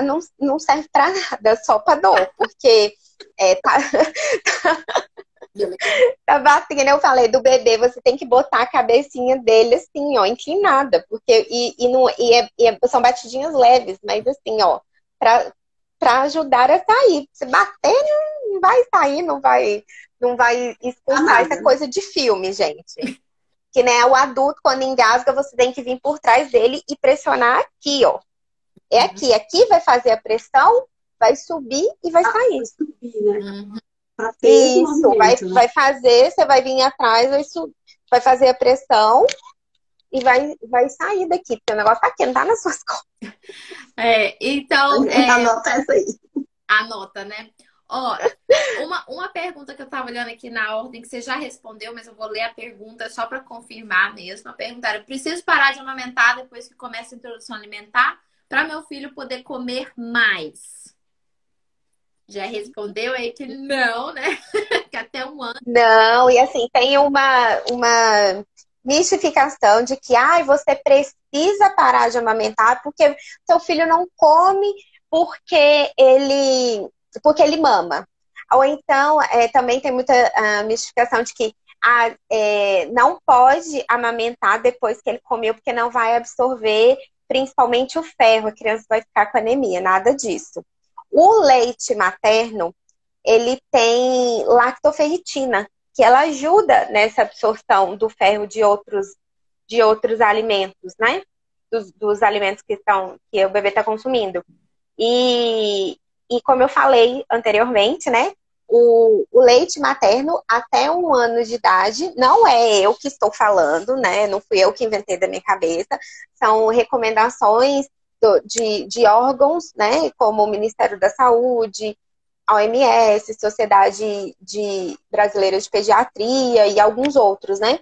[SPEAKER 3] Não, não serve para nada, só para dor, porque é, tá, Tá batendo, eu falei do bebê, você tem que botar a cabecinha dele assim, ó, inclinada, porque e, e, não, e, é, e é, são batidinhas leves, mas assim, ó, pra, pra ajudar a sair. Se bater, não vai sair, não vai, não vai expulsar essa coisa de filme, gente. Que né, o adulto, quando engasga, você tem que vir por trás dele e pressionar aqui, ó. É uhum. aqui, aqui vai fazer a pressão, vai subir e vai ah, sair. Vai subir, né? Uhum para ter Isso, vai, né? vai fazer, você vai vir atrás, vai, vai fazer a pressão e vai, vai sair daqui, porque o negócio tá aqui, não tá nas suas costas.
[SPEAKER 1] É, então.
[SPEAKER 2] É, anota essa aí.
[SPEAKER 1] Anota, né? Ó, uma, uma pergunta que eu tava olhando aqui na ordem, que você já respondeu, mas eu vou ler a pergunta só para confirmar mesmo. A pergunta era: preciso parar de amamentar depois que começa a introdução alimentar para meu filho poder comer mais? Já respondeu aí que não, né? que até um ano.
[SPEAKER 3] Não, e assim, tem uma, uma mistificação de que ai, você precisa parar de amamentar porque seu filho não come porque ele porque ele mama. Ou então, é, também tem muita uh, mistificação de que a, é, não pode amamentar depois que ele comeu, porque não vai absorver principalmente o ferro, a criança vai ficar com anemia, nada disso. O leite materno, ele tem lactoferritina, que ela ajuda nessa absorção do ferro de outros, de outros alimentos, né? Dos, dos alimentos que, estão, que o bebê está consumindo. E, e como eu falei anteriormente, né? O, o, leite materno até um ano de idade, não é eu que estou falando, né? Não fui eu que inventei da minha cabeça, são recomendações do, de, de órgãos, né? Como o Ministério da Saúde, a OMS, Sociedade de Brasileira de Pediatria e alguns outros, né?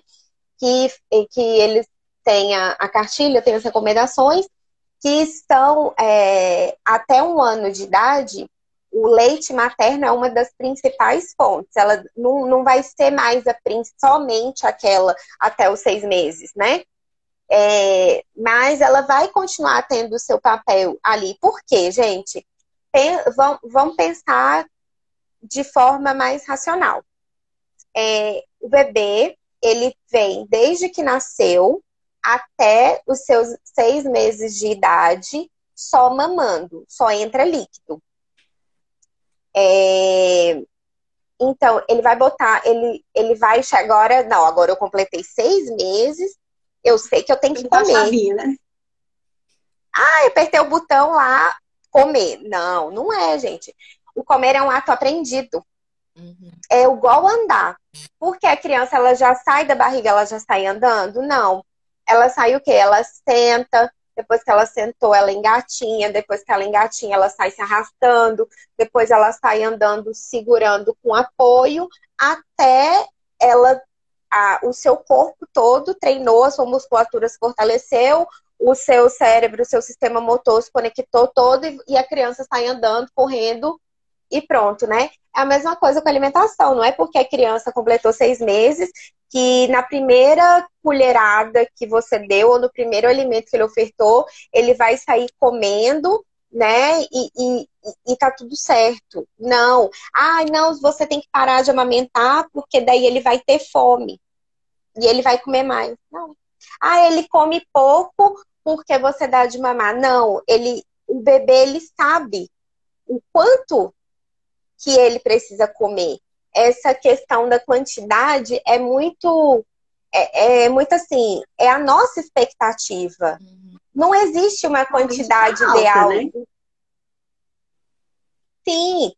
[SPEAKER 3] Que, que eles têm a, a cartilha, têm as recomendações, que são é, até um ano de idade, o leite materno é uma das principais fontes. Ela não, não vai ser mais a, somente aquela até os seis meses, né? É, mas ela vai continuar tendo o seu papel ali. Por quê, gente? vamos pensar de forma mais racional. É, o bebê, ele vem desde que nasceu até os seus seis meses de idade só mamando, só entra líquido. É... Então, ele vai botar, ele, ele vai agora, não, agora eu completei seis meses, eu sei que eu tenho que comer. Chavinha, né? Ah, eu apertei o botão lá, comer. Não, não é, gente. O comer é um ato aprendido. Uhum. É igual andar. Porque a criança, ela já sai da barriga, ela já sai andando? Não. Ela sai o quê? Ela senta, depois que ela sentou, ela engatinha, depois que ela engatinha, ela sai se arrastando, depois ela sai andando, segurando com apoio, até ela, a, o seu corpo todo treinou, a sua musculatura se fortaleceu, o seu cérebro, o seu sistema motor se conectou todo e, e a criança sai andando, correndo e pronto, né? É a mesma coisa com a alimentação, não é porque a criança completou seis meses que na primeira colherada que você deu, ou no primeiro alimento que ele ofertou, ele vai sair comendo, né? E, e, e tá tudo certo. Não. Ah, não, você tem que parar de amamentar, porque daí ele vai ter fome. E ele vai comer mais. Não. Ah, ele come pouco porque você dá de mamar. Não, ele, o bebê ele sabe o quanto que ele precisa comer. Essa questão da quantidade é muito, é, é muito assim, é a nossa expectativa. Uhum. Não existe uma quantidade alta, ideal. Né? Sim,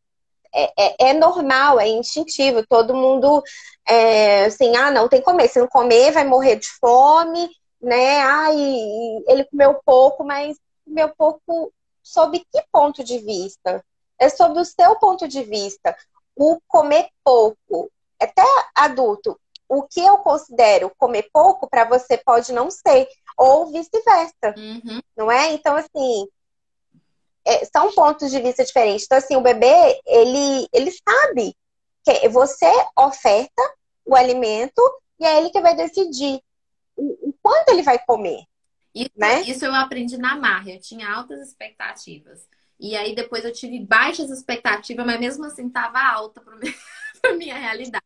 [SPEAKER 3] é, é, é, normal, é instintivo. Todo mundo, é, assim, ah, não, tem que comer. Se não comer, vai morrer de fome, né? Ah, ele comeu pouco, mas comeu pouco sob que ponto de vista? é sobre o seu ponto de vista. O comer pouco, até adulto, o que eu considero comer pouco para você pode não ser, ou vice-versa, uhum. não é? Então, assim, é, são pontos de vista diferentes. Então, assim, o bebê, ele, ele sabe que você oferta o alimento e é ele que vai decidir o, o quanto ele vai comer.
[SPEAKER 1] Isso, né? isso eu aprendi na marra, eu tinha altas expectativas. E aí depois eu tive baixas expectativas, mas mesmo assim tava alta para minha, minha realidade.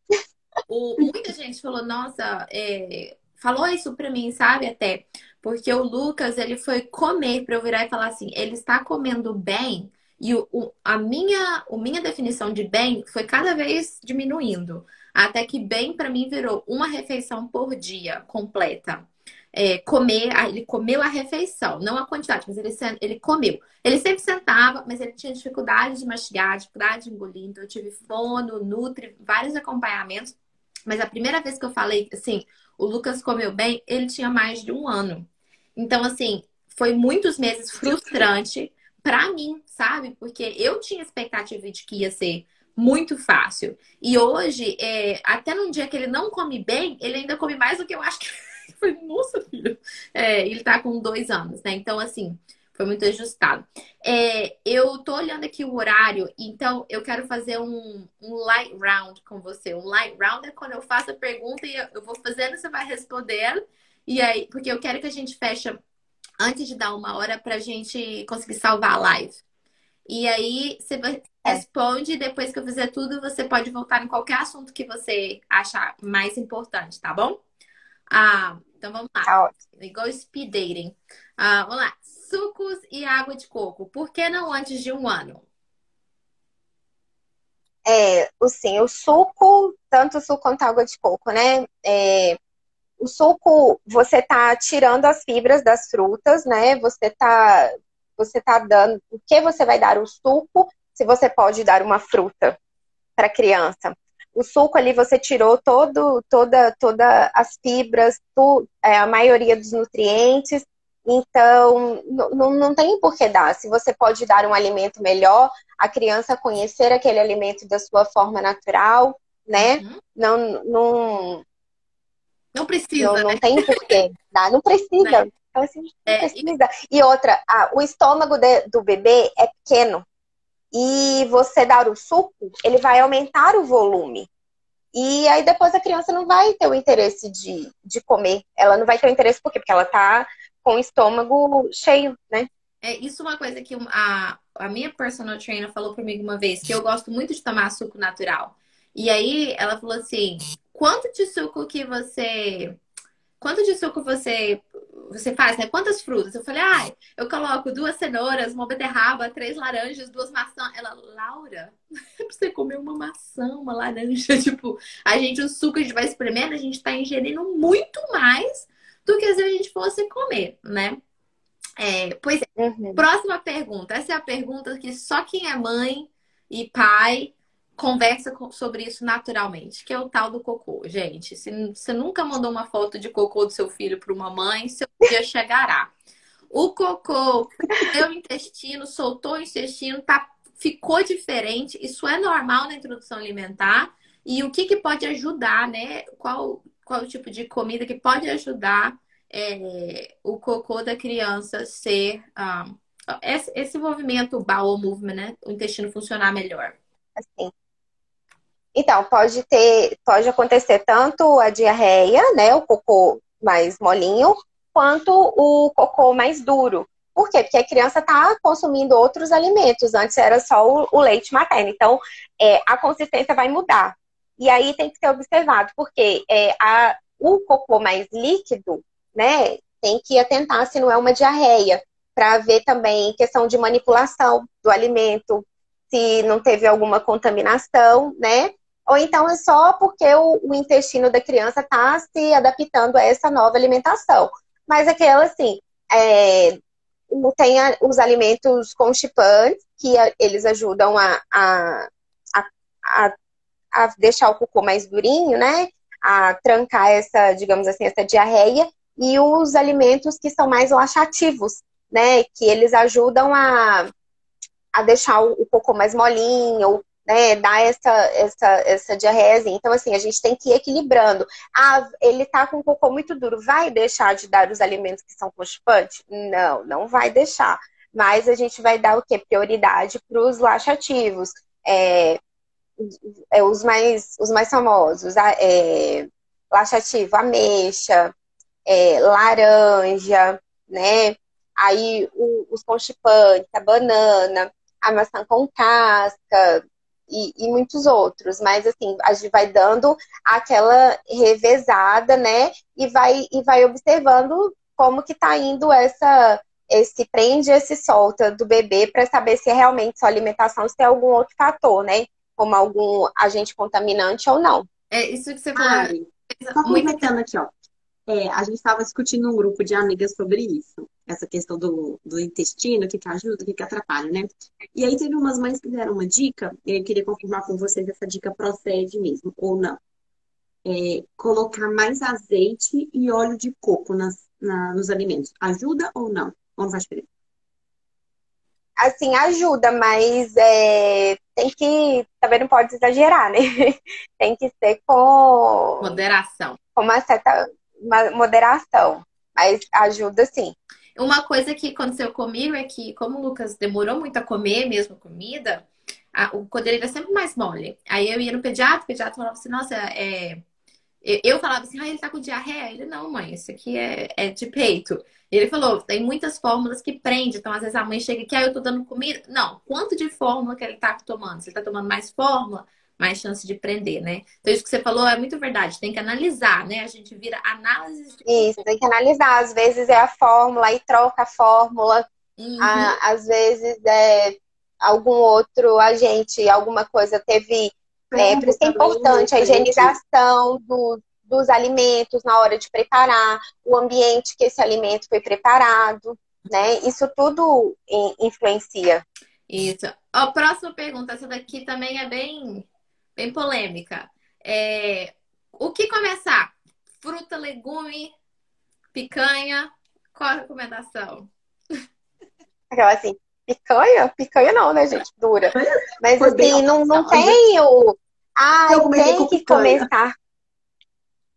[SPEAKER 1] O, muita gente falou, nossa, é, falou isso para mim, sabe? Até porque o Lucas ele foi comer para eu virar e falar assim, ele está comendo bem. E o, o, a minha, a minha definição de bem foi cada vez diminuindo. Até que bem para mim virou uma refeição por dia completa é, comer, ele comeu a refeição, não a quantidade, mas ele, ele comeu. Ele sempre sentava, mas ele tinha dificuldade de mastigar, dificuldade de engolir, então eu tive fono, nutri, vários acompanhamentos. Mas a primeira vez que eu falei, assim, o Lucas comeu bem, ele tinha mais de um ano. Então, assim, foi muitos meses frustrante para mim, sabe? Porque eu tinha expectativa de que ia ser muito fácil. E hoje, é, até num dia que ele não come bem, ele ainda come mais do que eu acho que Falei, nossa, filha. É, ele tá com dois anos, né? Então, assim, foi muito ajustado. É, eu tô olhando aqui o horário, então eu quero fazer um, um light round com você. Um light round é quando eu faço a pergunta e eu vou fazendo, você vai respondendo. E aí, porque eu quero que a gente feche antes de dar uma hora pra gente conseguir salvar a live. E aí você responde, depois que eu fizer tudo, você pode voltar em qualquer assunto que você achar mais importante, tá bom? Ah, então vamos lá. Tá Igual speed dating. Ah, vamos lá. Sucos e água de coco. Por que não antes de um ano?
[SPEAKER 3] É, sim, o suco, tanto o suco quanto a água de coco, né? É, o suco, você tá tirando as fibras das frutas, né? Você tá, você tá dando. O que você vai dar o suco se você pode dar uma fruta para criança? O suco ali você tirou todo, toda, toda as fibras, tu, é, a maioria dos nutrientes. Então, não, não tem por que dar. Se você pode dar um alimento melhor, a criança conhecer aquele alimento da sua forma natural, né? Uhum. Não, não,
[SPEAKER 1] não precisa. Não,
[SPEAKER 3] né? não tem porquê. Tá? Não precisa. Né? Então, assim, não é, precisa. E... e outra, ah, o estômago de, do bebê é pequeno. E você dar o suco, ele vai aumentar o volume. E aí depois a criança não vai ter o interesse de, de comer. Ela não vai ter o interesse por quê? Porque ela tá com o estômago cheio, né?
[SPEAKER 1] É isso é uma coisa que a, a minha personal trainer falou comigo uma vez, que eu gosto muito de tomar suco natural. E aí ela falou assim: quanto de suco que você. Quanto de suco você você faz, né? Quantas frutas? Eu falei, ah, eu coloco duas cenouras, uma beterraba, três laranjas, duas maçãs. Ela, Laura, você comer uma maçã, uma laranja. Tipo, a gente, o suco a gente vai espremendo, a gente tá ingerindo muito mais do que se a gente fosse comer, né? É, pois é. Uhum. Próxima pergunta. Essa é a pergunta que só quem é mãe e pai conversa sobre isso naturalmente, que é o tal do cocô. Gente, se você nunca mandou uma foto de cocô do seu filho para uma mãe, seu dia chegará. O cocô, o intestino, soltou o intestino, tá, ficou diferente. Isso é normal na introdução alimentar. E o que, que pode ajudar, né? Qual, qual o tipo de comida que pode ajudar é, o cocô da criança ser. Um, ah, esse, esse movimento, o bowel movement, né? O intestino funcionar melhor.
[SPEAKER 3] Assim, então, pode ter, pode acontecer tanto a diarreia, né, o cocô mais molinho, quanto o cocô mais duro. Por quê? Porque a criança está consumindo outros alimentos. Antes era só o, o leite materno. Então, é, a consistência vai mudar. E aí tem que ser observado, porque é, a, o cocô mais líquido, né, tem que atentar se não é uma diarreia, para ver também questão de manipulação do alimento, se não teve alguma contaminação, né? Ou então é só porque o, o intestino da criança está se adaptando a essa nova alimentação. Mas aquela assim, é, tem a, os alimentos constipantes, que a, eles ajudam a, a, a, a, deixar o cocô mais durinho, né? A trancar essa, digamos assim, essa diarreia. E os alimentos que são mais laxativos, né? Que eles ajudam a, a deixar o, o cocô mais molinho, né, dar essa, essa, essa diarreia. Então, assim, a gente tem que ir equilibrando. Ah, ele tá com o cocô muito duro, vai deixar de dar os alimentos que são constipantes? Não, não vai deixar. Mas a gente vai dar o quê? Prioridade para os laxativos. É, é, os, mais, os mais famosos. É, laxativo, ameixa, é, laranja, né? Aí o, os constipantes, a banana, a maçã com casca, e, e, muitos outros, mas assim, a gente vai dando aquela revezada, né? E vai, e vai observando como que tá indo essa esse prende esse solta do bebê para saber se é realmente só alimentação, se tem algum outro fator, né? Como algum agente contaminante ou não.
[SPEAKER 1] É isso que você falou.
[SPEAKER 2] Ah, só comentando aqui, ó. É, a gente estava discutindo um grupo de amigas sobre isso, essa questão do, do intestino, o que, que ajuda, o que, que atrapalha, né? E aí teve umas mães que deram uma dica, e eu queria confirmar com vocês se essa dica procede mesmo ou não. É, colocar mais azeite e óleo de coco nas, na, nos alimentos. Ajuda ou não? Ou não faz diferença?
[SPEAKER 3] Assim, ajuda, mas é, tem que. Também não pode exagerar, né? tem que ser com.
[SPEAKER 1] Moderação.
[SPEAKER 3] Com uma certa uma moderação. Mas ajuda sim.
[SPEAKER 1] Uma coisa que aconteceu comigo é que, como o Lucas demorou muito a comer mesmo comida, a, o cocô dele era sempre mais mole. Aí eu ia no pediatra, o pediatra falava assim, nossa, é, Eu falava assim, ah, ele tá com diarreia. Ele, não, mãe, isso aqui é, é de peito. Ele falou, tem muitas fórmulas que prende. Então, às vezes a mãe chega aqui, ah, eu tô dando comida. Não, quanto de fórmula que ele tá tomando? Se ele tá tomando mais fórmula, mais chance de prender, né? Então, isso que você falou é muito verdade. Tem que analisar, né? A gente vira análise de...
[SPEAKER 3] Isso, tem que analisar. Às vezes é a fórmula, aí troca a fórmula. Uhum. às vezes é algum outro agente, alguma coisa teve é, por isso é importante a higienização do, dos alimentos na hora de preparar, o ambiente que esse alimento foi preparado, né? Isso tudo influencia.
[SPEAKER 1] Isso. A próxima pergunta, essa daqui também é bem, bem polêmica. É, o que começar? Fruta, legume, picanha? Qual a recomendação?
[SPEAKER 3] Aquela assim, picanha? Picanha não, né, gente? Dura. Mas assim, não, não tem o, ah, tem que começar.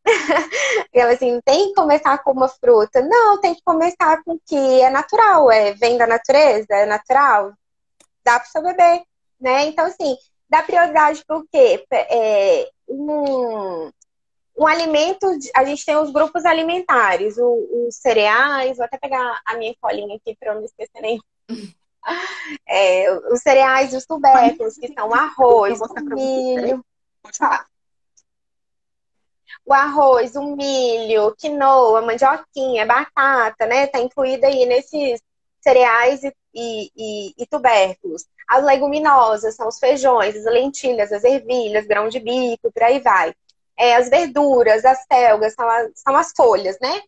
[SPEAKER 3] Ela assim, tem que começar com uma fruta. Não, tem que começar com o que é natural, é, vem da natureza, é natural. Dá para o seu bebê, né? Então, assim, dá prioridade para o quê? É, um, um alimento, a gente tem os grupos alimentares, os cereais, vou até pegar a minha colinha aqui para não esquecer nenhum. É, os cereais e os tubérculos, que são arroz, milho. Pode falar. O arroz, o milho, quinoa, mandioquinha, batata, né? Tá incluída aí nesses cereais e, e, e, tubérculos. As leguminosas são os feijões, as lentilhas, as ervilhas, grão de bico, por aí vai. É, as verduras, as selgas, são as, são as folhas, né?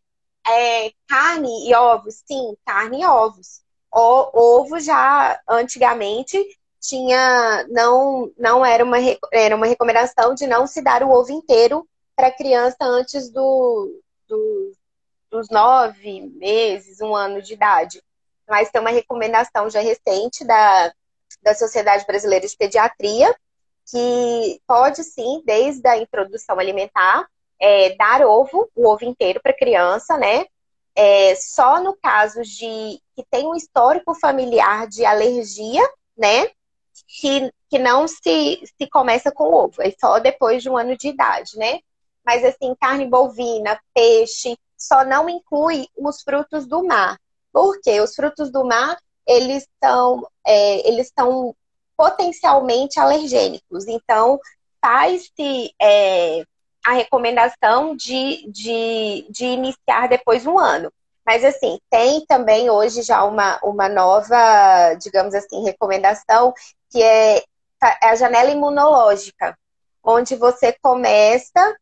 [SPEAKER 3] É, carne e ovos, sim, carne e ovos. O, ovo já antigamente tinha não não era uma era uma recomendação de não se dar o ovo inteiro para criança antes do, do, dos nove meses, um ano de idade. Mas tem uma recomendação já recente da, da Sociedade Brasileira de Pediatria que pode sim, desde a introdução alimentar, é, dar ovo, o ovo inteiro para criança, né? É, só no caso de que tem um histórico familiar de alergia, né? Que, que não se, se começa com ovo, é só depois de um ano de idade, né? Mas assim, carne bovina, peixe, só não inclui os frutos do mar. Por quê? Os frutos do mar, eles são, é, eles são potencialmente alergênicos. Então, faz-se é, a recomendação de, de, de iniciar depois de um ano. Mas, assim, tem também hoje já uma, uma nova, digamos assim, recomendação, que é, é a janela imunológica, onde você começa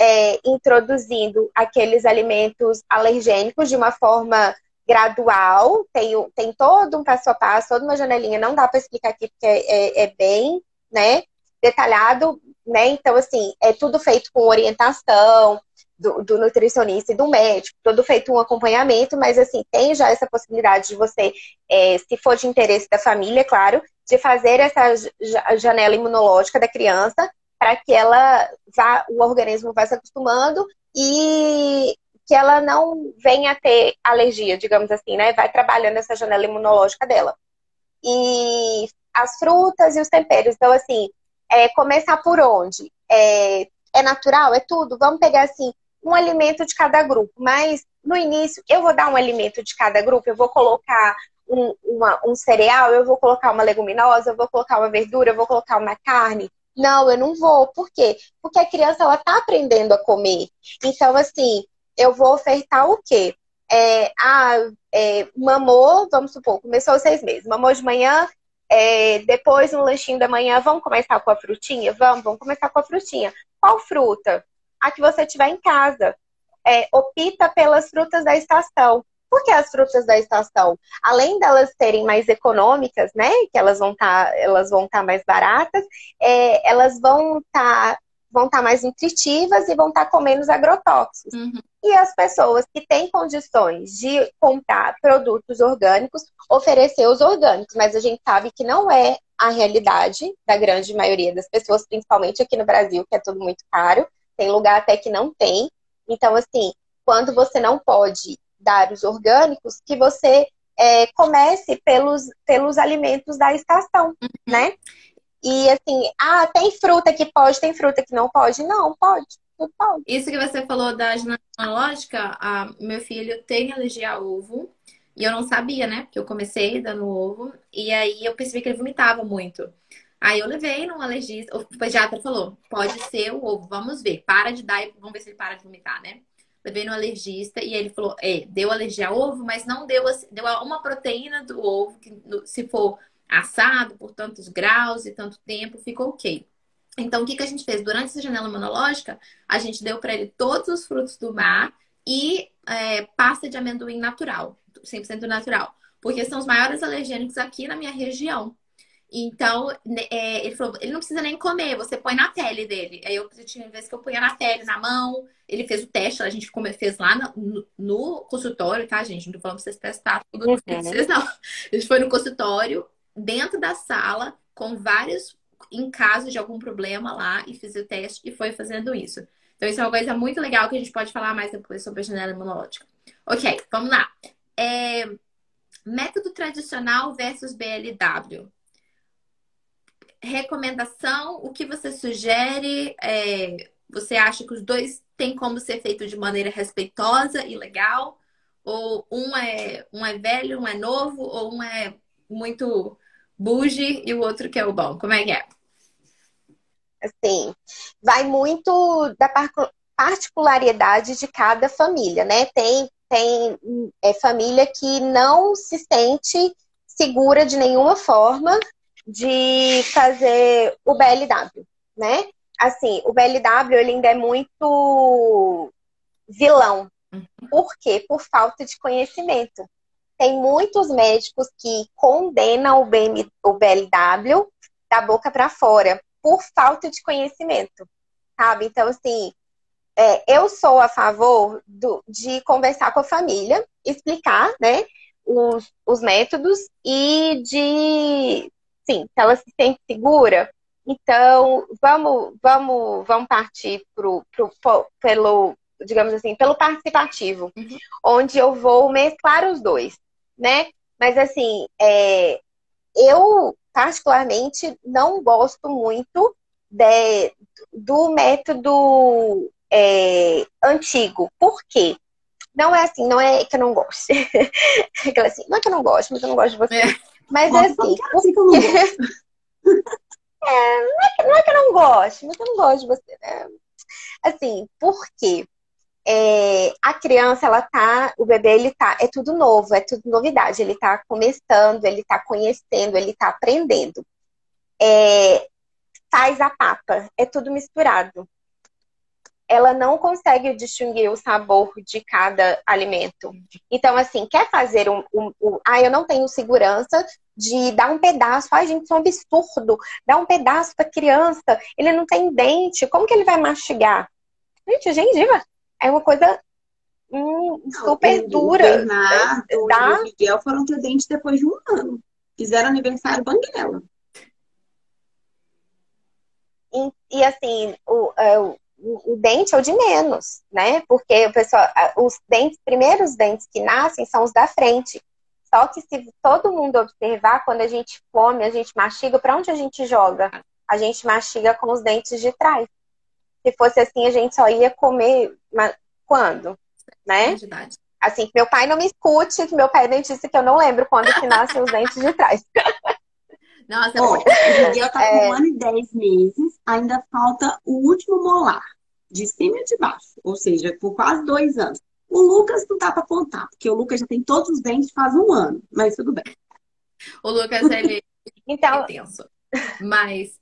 [SPEAKER 3] é, introduzindo aqueles alimentos alergênicos de uma forma gradual, tem, tem todo um passo a passo, toda uma janelinha, não dá para explicar aqui porque é, é, é bem, né, detalhado, né? Então, assim, é tudo feito com orientação do, do, nutricionista e do médico, todo feito um acompanhamento, mas, assim, tem já essa possibilidade de você, é, se for de interesse da família, claro, de fazer essa janela imunológica da criança para que ela vá, o organismo vá se acostumando e que ela não venha a ter alergia, digamos assim, né? Vai trabalhando essa janela imunológica dela. E as frutas e os temperos. Então, assim, é, começar por onde? É, é natural? É tudo? Vamos pegar, assim, um alimento de cada grupo. Mas, no início, eu vou dar um alimento de cada grupo, eu vou colocar um, uma, um cereal, eu vou colocar uma leguminosa, eu vou colocar uma verdura, eu vou colocar uma carne. Não, eu não vou. Por quê? Porque a criança, ela tá aprendendo a comer. Então, assim, eu vou ofertar o quê? É, ah, é, mamou, vamos supor, começou seis meses. Mamou de manhã, é, depois, no lanchinho da manhã, vamos começar com a frutinha? Vamos, vamos começar com a frutinha. Qual fruta? A que você tiver em casa. É, opta pelas frutas da estação. Por que as frutas da estação? Além delas serem mais econômicas, né? Que elas vão estar, tá, elas vão tá mais baratas, é, elas vão estar tá, vão tá mais nutritivas e vão estar tá com menos agrotóxicos. Uhum. E as pessoas que têm condições de comprar produtos orgânicos, oferecer os orgânicos. Mas a gente sabe que não é a realidade da grande maioria das pessoas, principalmente aqui no Brasil, que é tudo muito caro. Tem lugar até que não tem. Então, assim, quando você não pode dar os orgânicos, que você é, comece pelos, pelos alimentos da estação, uhum. né? E assim, ah, tem fruta que pode, tem fruta que não pode? Não, pode. Pode.
[SPEAKER 1] Isso que você falou da ginástica a meu filho tem alergia a ovo. E eu não sabia, né? Porque eu comecei dando ovo. E aí eu percebi que ele vomitava muito. Aí eu levei num alergista. O pediatra falou: pode ser o ovo, vamos ver. Para de dar e vamos ver se ele para de vomitar, né? Levei no alergista e ele falou: é, deu alergia a ovo, mas não deu, deu uma proteína do ovo, que se for assado por tantos graus e tanto tempo, ficou ok. Então, o que, que a gente fez? Durante essa janela imunológica, a gente deu para ele todos os frutos do mar e é, pasta de amendoim natural, 100% natural, porque são os maiores alergênicos aqui na minha região. Então, né, é, ele falou, ele não precisa nem comer, você põe na pele dele. Aí eu tinha vezes que eu punha na pele, na mão. Ele fez o teste, a gente fez lá no, no consultório, tá, gente? Não tô falando pra vocês testar tudo, uhum. vocês não. A gente foi no consultório, dentro da sala, com vários, em caso de algum problema lá, e fiz o teste e foi fazendo isso. Então, isso é uma coisa muito legal que a gente pode falar mais depois sobre a janela imunológica. Ok, vamos lá. É, método tradicional versus BLW recomendação, o que você sugere? É, você acha que os dois têm como ser feito de maneira respeitosa e legal? Ou um é, um é velho, um é novo, ou um é muito buge e o outro que é o bom? Como é que é?
[SPEAKER 3] Assim, vai muito da particularidade de cada família, né? Tem, tem é, família que não se sente segura de nenhuma forma de fazer o BLW, né? Assim, o BLW ele ainda é muito vilão. Uhum. Por quê? Por falta de conhecimento. Tem muitos médicos que condenam o, BM, o BLW da boca para fora por falta de conhecimento, sabe? Então, assim, é, eu sou a favor do, de conversar com a família, explicar, né, os, os métodos e de sim, se ela se sente segura, então vamos, vamos, vamos partir pro, pro, pelo, digamos assim, pelo participativo, uhum. onde eu vou mesclar os dois, né? Mas assim, é, eu particularmente não gosto muito de, do método é, antigo. Por quê? Não é assim, não é que eu não gosto. assim, não é que eu não gosto, mas eu não gosto de você. É. Mas Nossa, assim. que eu não é, não, é que, não é que eu não gosto, mas eu não gosto de você, né? Assim, por quê? É, a criança, ela tá, o bebê, ele tá, é tudo novo, é tudo novidade. Ele tá começando, ele tá conhecendo, ele tá aprendendo. É, faz a papa, é tudo misturado ela não consegue distinguir o sabor de cada alimento. Então, assim, quer fazer um, um, um. Ah, eu não tenho segurança de dar um pedaço. Ai, gente, isso é um absurdo. Dar um pedaço para criança. Ele não tem dente. Como que ele vai mastigar? Gente, gengiva é uma coisa hum, super dura.
[SPEAKER 2] O Bernardo da... e o Miguel foram ter dente depois de um ano. Fizeram aniversário banguela.
[SPEAKER 3] E, e assim, o, é, o, o, dente é o de menos, né? Porque o pessoal, os dentes, primeiros dentes que nascem são os da frente. Só que se todo mundo observar, quando a gente come, a gente mastiga, para onde a gente joga? A gente mastiga com os dentes de trás. Se fosse assim, a gente só ia comer mas quando, né? Assim, que meu pai não me escute, que meu pai é dentista, que eu não lembro quando que nascem os dentes de trás.
[SPEAKER 2] Nossa, Bom, o Miguel tá com é... um ano e dez meses, ainda falta o último molar, de cima e de baixo, ou seja, por quase dois anos. O Lucas não dá para contar, porque o Lucas já tem todos os dentes faz um ano, mas tudo bem.
[SPEAKER 1] O Lucas, ele então... é tenso. Mas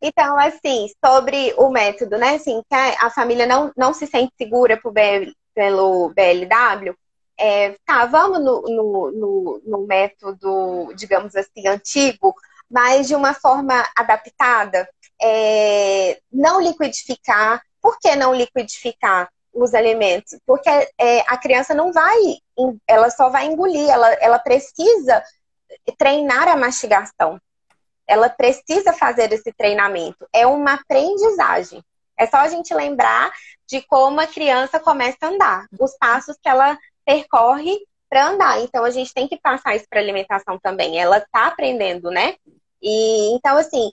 [SPEAKER 3] então, assim, sobre o método, né? Assim, que a família não, não se sente segura por BL, pelo BLW, é, tá, vamos no, no, no, no, método, digamos assim, antigo, mas de uma forma adaptada. É, não liquidificar. Por que não liquidificar os alimentos? Porque é, a criança não vai, ela só vai engolir, ela, ela precisa treinar a mastigação. Ela precisa fazer esse treinamento. É uma aprendizagem. É só a gente lembrar de como a criança começa a andar, os passos que ela percorre para andar. Então a gente tem que passar isso para alimentação também. Ela está aprendendo, né? E então assim,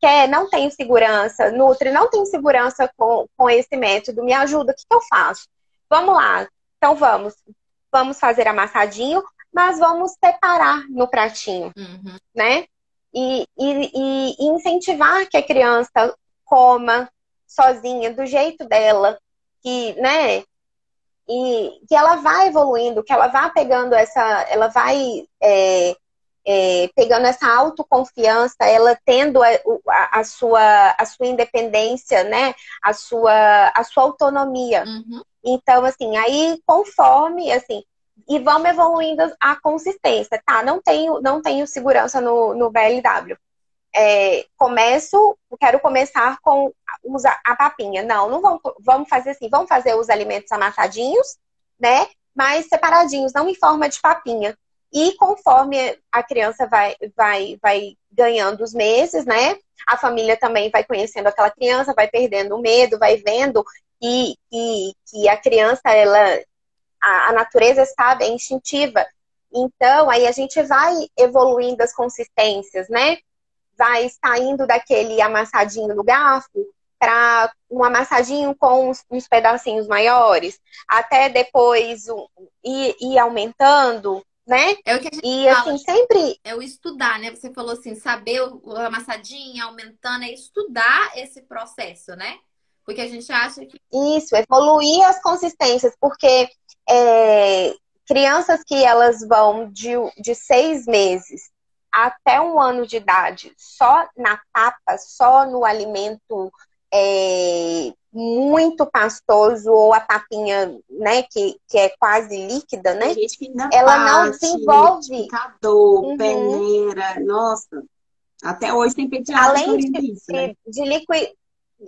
[SPEAKER 3] quer, não tenho segurança, Nutri, não tenho segurança com, com esse método, me ajuda, o que, que eu faço? Vamos lá, então vamos. Vamos fazer amassadinho, mas vamos separar no pratinho, uhum. né? E, e, e incentivar que a criança coma sozinha, do jeito dela, que, né? E que ela vai evoluindo, que ela vai pegando essa, ela vai é, é, pegando essa autoconfiança, ela tendo a, a, a, sua, a sua independência, né? A sua, a sua autonomia. Uhum. Então, assim, aí conforme, assim, e vamos evoluindo a consistência, tá? Não tenho, não tenho segurança no, no BLW. É, começo, quero começar com usar a papinha. Não, não vamos, vamos fazer assim, vamos fazer os alimentos amassadinhos, né? Mas separadinhos, não em forma de papinha. E conforme a criança vai, vai, vai ganhando os meses, né? A família também vai conhecendo aquela criança, vai perdendo o medo, vai vendo que, que, que a criança, ela, a, a natureza sabe, é instintiva. Então, aí a gente vai evoluindo as consistências, né? Vai saindo daquele amassadinho no garfo para um amassadinho com uns, uns, pedacinhos maiores, até depois um, ir, ir aumentando, né?
[SPEAKER 1] É o que a gente
[SPEAKER 3] e
[SPEAKER 1] fala,
[SPEAKER 3] assim, sempre.
[SPEAKER 1] É o estudar, né? Você falou assim, saber o amassadinho, aumentando, é estudar esse processo, né? Porque a gente acha que.
[SPEAKER 3] Isso, evoluir as consistências, porque é, crianças que elas vão de, de seis meses até um ano de idade só na papa, só no alimento é, muito pastoso ou a papinha, né, que, que é quase líquida, né? Ela não desenvolve.
[SPEAKER 2] Uhum. peneira, nossa. Até hoje tem pediatra
[SPEAKER 3] Além de, isso, né? de liquid,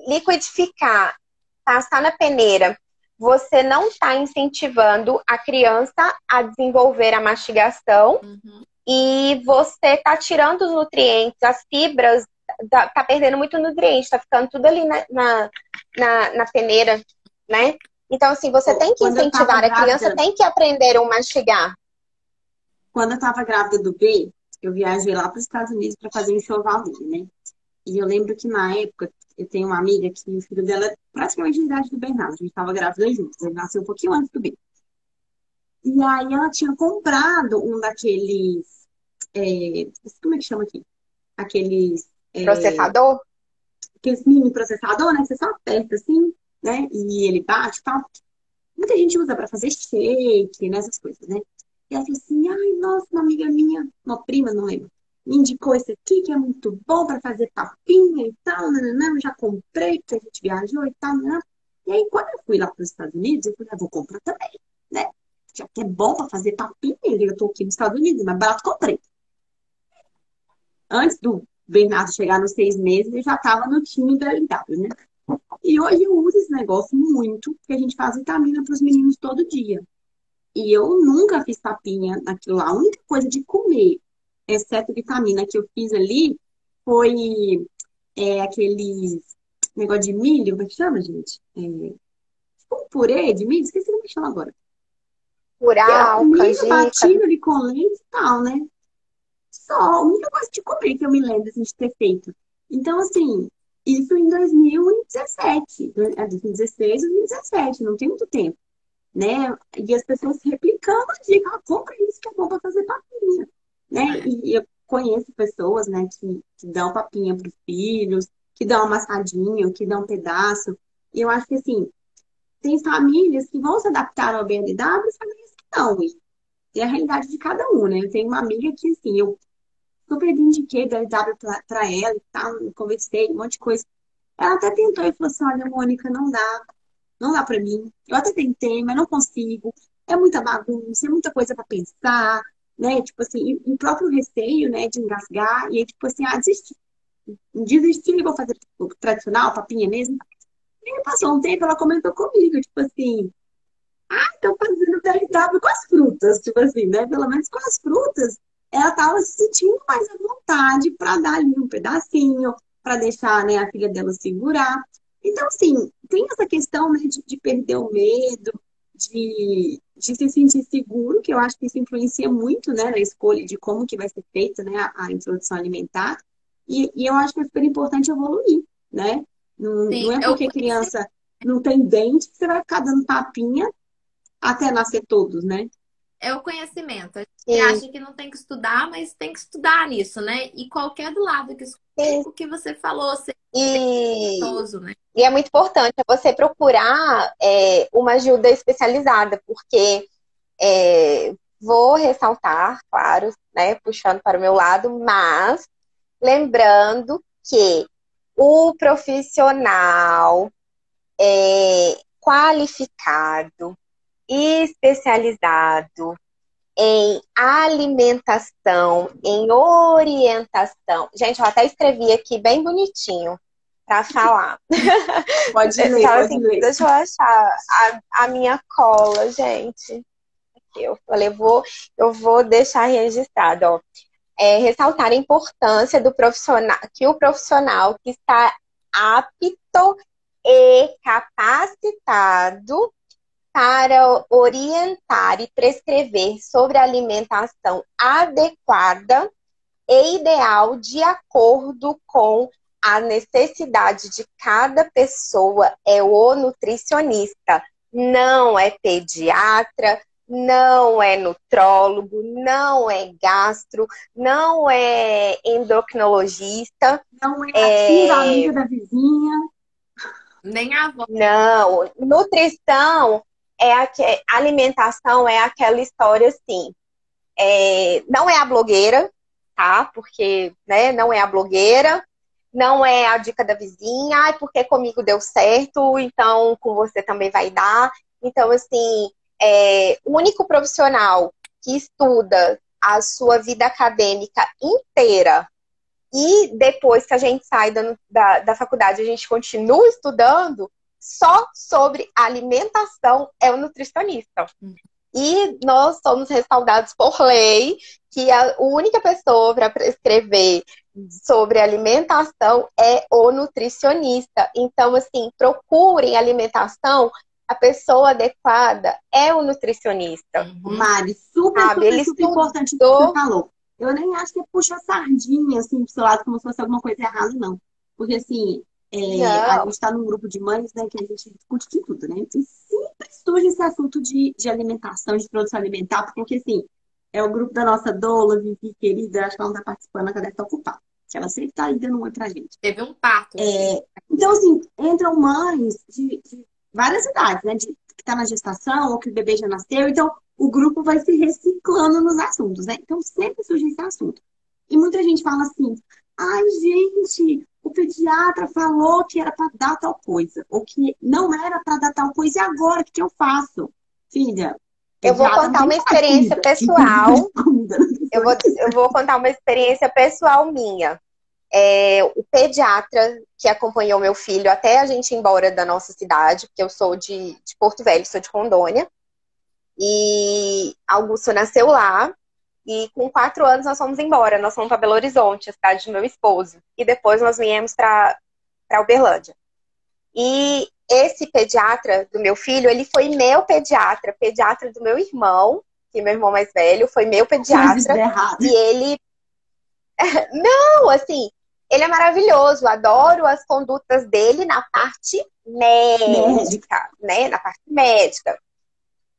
[SPEAKER 3] liquidificar, passar na peneira, você não está incentivando a criança a desenvolver a mastigação uhum. e você está tirando os nutrientes, as fibras tá, tá perdendo muito nutriente, tá ficando tudo ali na, na, na, na peneira, né? Então, assim, você tem que incentivar, a criança tem que aprender a mastigar.
[SPEAKER 2] Quando eu tava grávida do B, eu viajei lá para os Estados Unidos para fazer um enxoval dele, né? E eu lembro que na época, eu tenho uma amiga que o filho dela é praticamente a idade do Bernardo. A gente estava grávida juntos. Ele nasceu um pouquinho antes do B. E aí ela tinha comprado um daqueles. É, como é que chama aqui? Aqueles
[SPEAKER 3] é, processador?
[SPEAKER 2] Aqueles mini processador, né? Você só aperta assim, né? E ele bate e tal. Muita gente usa para fazer shake, né? Essas coisas, né? E ela falou assim: ai, nossa, uma amiga minha, uma prima, não lembro, me indicou esse aqui que é muito bom para fazer papinha e tal, nananã, eu já comprei, porque a gente viajou e tal, né? E aí, quando eu fui lá para os Estados Unidos, eu falei, ah, vou comprar também, né? Já que é bom para fazer papinha, eu tô aqui nos Estados Unidos, mas barato comprei. Antes do Bernardo chegar nos seis meses, ele já estava no time da LW, né? E hoje eu uso esse negócio muito, porque a gente faz vitamina para os meninos todo dia. E eu nunca fiz papinha naquilo lá. A única coisa de comer, exceto vitamina, que eu fiz ali, foi é, aquele negócio de milho, como é que chama, gente? É, tipo um purê de milho, esqueci como é que chama agora.
[SPEAKER 3] Curau,
[SPEAKER 2] é, milho batido ali com leite e tal, né? Só a única coisa de comer que eu me lembro assim, de ter feito. Então, assim, isso em 2017, 2016, 2017, não tem muito tempo. Né? E as pessoas replicando a dica, ah, compra isso que é bom para fazer papinha. Né? E eu conheço pessoas né, que, que dão papinha para os filhos, que dão amassadinho, que dão um pedaço. E eu acho que assim, tem famílias que vão se adaptar ao BLW e famílias que não. E é a realidade de cada um, né? Eu tenho uma amiga que, assim, eu super indiquei BLW para ela e tal, conversei, um monte de coisa. Ela até tentou e falou assim: olha, Mônica, não dá, não dá para mim. Eu até tentei, mas não consigo. É muita bagunça, é muita coisa para pensar, né? Tipo assim, o próprio receio, né, de engasgar, e aí, tipo assim, ah, desisti. Desisti, vou fazer o tradicional, papinha mesmo. E aí passou um tempo, ela comentou comigo, tipo assim, ah, tô fazendo BLW com as frutas, tipo assim, né? Pelo menos com as frutas, ela estava se sentindo mais à vontade para dar ali um pedacinho, para deixar né, a filha dela segurar. Então, assim, tem essa questão né, de, de perder o medo, de, de se sentir seguro, que eu acho que isso influencia muito né, na escolha de como que vai ser feita né, a, a introdução alimentar. E, e eu acho que é super importante evoluir, né? Não,
[SPEAKER 1] Sim,
[SPEAKER 2] não é
[SPEAKER 1] eu
[SPEAKER 2] porque criança não tem dente que você vai ficar dando tapinha até nascer todos, né?
[SPEAKER 1] é o conhecimento. A gente
[SPEAKER 3] Sim.
[SPEAKER 1] acha que não tem que estudar, mas tem que estudar nisso, né? E qualquer do lado que
[SPEAKER 3] Sim.
[SPEAKER 1] o que você falou, ser
[SPEAKER 3] E,
[SPEAKER 1] né?
[SPEAKER 3] e é muito importante você procurar é, uma ajuda especializada, porque é, vou ressaltar, claro, né, puxando para o meu lado, mas lembrando que o profissional é, qualificado e especializado em alimentação, em orientação. Gente, eu até escrevi aqui bem bonitinho para falar.
[SPEAKER 2] Pode ler, pode
[SPEAKER 3] assim,
[SPEAKER 2] ler.
[SPEAKER 3] deixa eu achar a, a minha cola, gente. Eu falei, eu vou, eu vou deixar registrado, ó. É, ressaltar a importância do profissional, que o profissional que está apto e capacitado para orientar e prescrever sobre a alimentação adequada e ideal de acordo com a necessidade de cada pessoa é o nutricionista. Não é pediatra, não é nutrólogo, não é gastro, não é endocrinologista,
[SPEAKER 2] Não é
[SPEAKER 3] É.
[SPEAKER 2] a tia, a amiga da vizinha.
[SPEAKER 1] Nem a avó.
[SPEAKER 3] não. Nutrição é aque... alimentação é aquela história assim. É, não é a blogueira, tá? Porque, né, não é a blogueira, não é a dica da vizinha, ai, porque comigo deu certo, então com você também vai dar. Então, assim, é, o único profissional que estuda a sua vida acadêmica inteira e depois que a gente sai da, da, da faculdade, a gente continua estudando só sobre alimentação é o nutricionista.
[SPEAKER 1] Uhum.
[SPEAKER 3] E nós somos respaldados por lei que a única pessoa para prescrever sobre alimentação é o nutricionista. Então, assim, procurem alimentação, a pessoa adequada é o nutricionista.
[SPEAKER 1] Uhum.
[SPEAKER 2] Mari, super,
[SPEAKER 3] Sabe,
[SPEAKER 2] super,
[SPEAKER 3] ele
[SPEAKER 2] super importante o que você falou. Eu nem acho que é puxar sardinha, assim, pro seu lado, como se fosse alguma coisa errada, não. Porque, assim, é, a gente tá num grupo de mães, né, que a gente discute de tudo, né? E sempre surge esse assunto de, de alimentação, de produção alimentar, porque, assim, é o grupo da nossa doula, Vivi, querida, acho que ela não tá participando, ela deve estar ocupada. Que ela sempre tá aí dando um oi pra gente.
[SPEAKER 1] Teve um parto.
[SPEAKER 2] É, então, assim, entram mães de, de várias idades, né? De, que tá na gestação ou que o bebê já nasceu. Então, o grupo vai se reciclando nos assuntos, né? Então, sempre surge esse assunto. E muita gente fala assim: ai, gente, o pediatra falou que era para dar tal coisa, ou que não era para dar tal coisa, e agora o que que eu faço? Filha,
[SPEAKER 3] Eu vou contar uma experiência
[SPEAKER 2] comida,
[SPEAKER 3] pessoal. Eu vou, eu vou contar uma experiência pessoal minha. É, o pediatra que acompanhou meu filho até a gente ir embora da nossa cidade, porque eu sou de, de Porto Velho, sou de Rondônia. E Augusto nasceu lá. E com quatro anos nós fomos embora. Nós fomos para Belo Horizonte, a cidade do meu esposo. E depois nós viemos para Uberlândia. E esse pediatra do meu filho, ele foi meu pediatra, pediatra do meu irmão, que é meu irmão mais velho, foi meu pediatra. E ele. Não, assim, ele é maravilhoso. Adoro as condutas dele na parte médica, né? Na parte médica.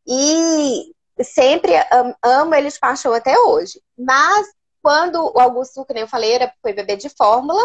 [SPEAKER 3] E sempre am- amo ele de paixão até hoje. Mas quando o Augusto, que nem eu falei, era, foi bebê de fórmula,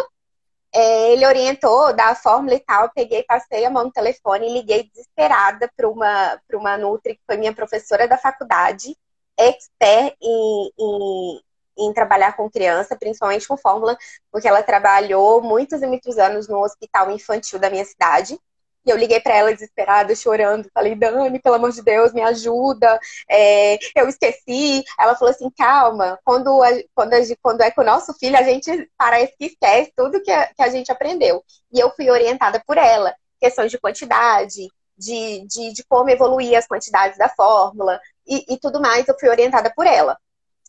[SPEAKER 3] é, ele orientou da fórmula e tal. Eu peguei, passei a mão no telefone e liguei desesperada para uma, uma Nutri, que foi minha professora da faculdade, expert em, em, em trabalhar com criança, principalmente com fórmula, porque ela trabalhou muitos e muitos anos no hospital infantil da minha cidade. E eu liguei para ela desesperada, chorando. Falei, Dani, pelo amor de Deus, me ajuda. É, eu esqueci. Ela falou assim: calma, quando, a- quando, a quando é com o nosso filho, a gente parece que esquece tudo que a, que a gente aprendeu. E eu fui orientada por ela. Questões de quantidade, de, de, de como evoluir as quantidades da fórmula e, e tudo mais, eu fui orientada por ela.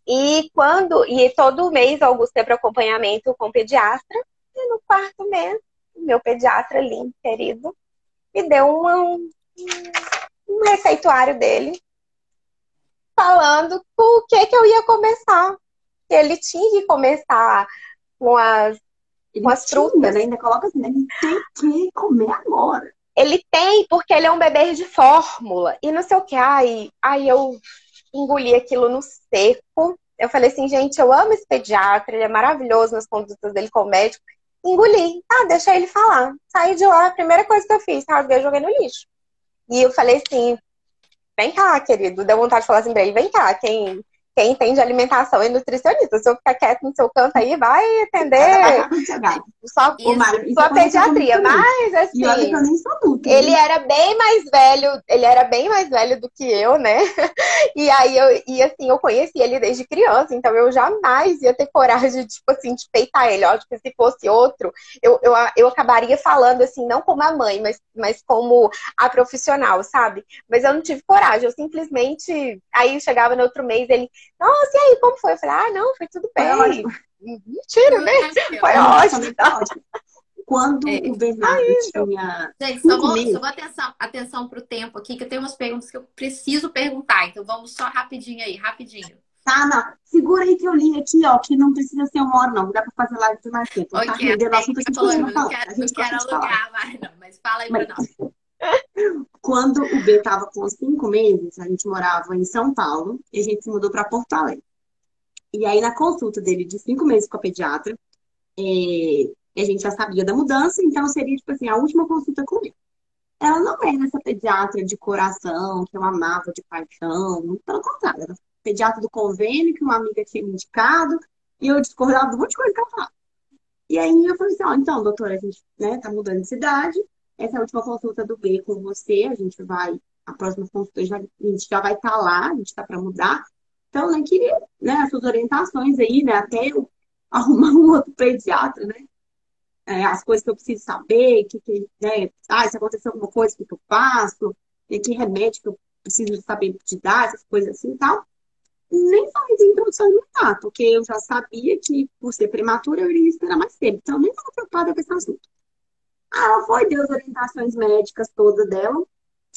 [SPEAKER 3] E quando, e todo mês Augusto teve acompanhamento com o pediatra, e no quarto mês, meu pediatra lindo, querido, me deu uma- um, um receituário dele falando o que que eu ia começar. Que ele tinha que começar com as com as frutas.
[SPEAKER 2] Né? Ainda coloca assim, né? ele tem que comer agora.
[SPEAKER 3] Ele tem, porque ele é um bebê de fórmula. E não sei o que. Aí, aí eu engoli aquilo no seco. Eu falei assim, gente, eu amo esse pediatra, ele é maravilhoso nas condutas dele com o médico. Engoli. Ah, deixa ele falar. Saí de lá, a primeira coisa que eu fiz, rasguei e joguei no lixo. E eu falei assim, vem cá, querido. Deu vontade de falar assim pra ele, vem cá, quem quem entende alimentação é nutricionista. Se eu ficar quieto no seu canto aí, vai atender só, Mário, sua pediatria. Mas, assim, ele era bem mais velho, ele era bem mais velho do que eu, né? E aí, eu, e assim, eu conheci ele desde criança, então eu jamais ia ter coragem, tipo assim, de peitar ele. Óbvio que se fosse outro, eu, eu, eu acabaria falando, assim, não como a mãe, mas, mas como a profissional, sabe? Mas eu não tive coragem, eu simplesmente, aí chegava no outro mês, ele nossa, e aí, como foi? Eu falei, ah, não, foi tudo bem. Foi Mentira, né? Foi ótimo.
[SPEAKER 2] Quando é. o Bernardo tinha.
[SPEAKER 1] Gente, só vou, só vou atenção, atenção pro tempo aqui, que eu tenho umas perguntas que eu preciso perguntar. Então vamos só rapidinho aí, rapidinho.
[SPEAKER 2] Tá, não. Segura aí que eu li aqui, ó, que não precisa ser uma hora, não. Dá pra fazer live de mais tempo.
[SPEAKER 1] Okay, tá rendendo assunto aqui, falando, não quero, não quero alugar mais, não. Mas fala aí pra nós.
[SPEAKER 2] Quando o B estava com cinco meses, a gente morava em São Paulo e a gente se mudou para Porto Alegre. E aí, na consulta dele de cinco meses com a pediatra, é, a gente já sabia da mudança, então seria, tipo assim, a última consulta com ele. Ela não era essa pediatra de coração, que eu amava de paixão, pelo contrário, era pediatra do convênio, que uma amiga tinha me indicado, e eu discordava de um monte de coisa que ela falava. E aí eu falei assim, ó, então, doutora, a gente né, tá mudando de cidade, essa é a última consulta do B com você. A gente vai, a próxima consulta já, a gente já vai estar tá lá, a gente está para mudar. Então, né, queria né, as suas orientações aí, né? Até eu arrumar um outro pediatra, né? É, as coisas que eu preciso saber, que, que né, ah, se acontecer alguma coisa, o que eu faço, né, que remédio que eu preciso saber de dar, essas coisas assim e tal. Nem falei introdução alimentar, porque eu já sabia que, por ser prematura, eu iria esperar mais tempo. Então, nem estava preocupada com esse assunto. Ela foi, deu as orientações médicas todas dela.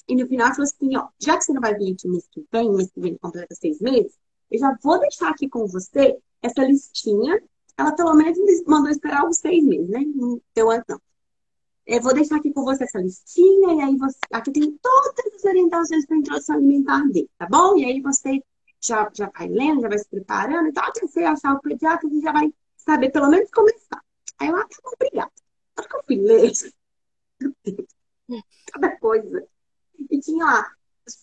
[SPEAKER 2] E no final falou assim, ó, já que você não vai vir aqui mês que vem, mês que vem completa seis meses, eu já vou deixar aqui com você essa listinha. Ela pelo menos mandou esperar uns seis meses, né? Não deu antes, não. Eu vou deixar aqui com você essa listinha, e aí você. Aqui tem todas as orientações para introdução alimentar dele, tá bom? E aí você já, já vai lendo, já vai se preparando, então até você achar o pediatra, você já vai saber pelo menos começar. Aí eu, ah, tá obrigada. Ler. Cada coisa. E tinha lá,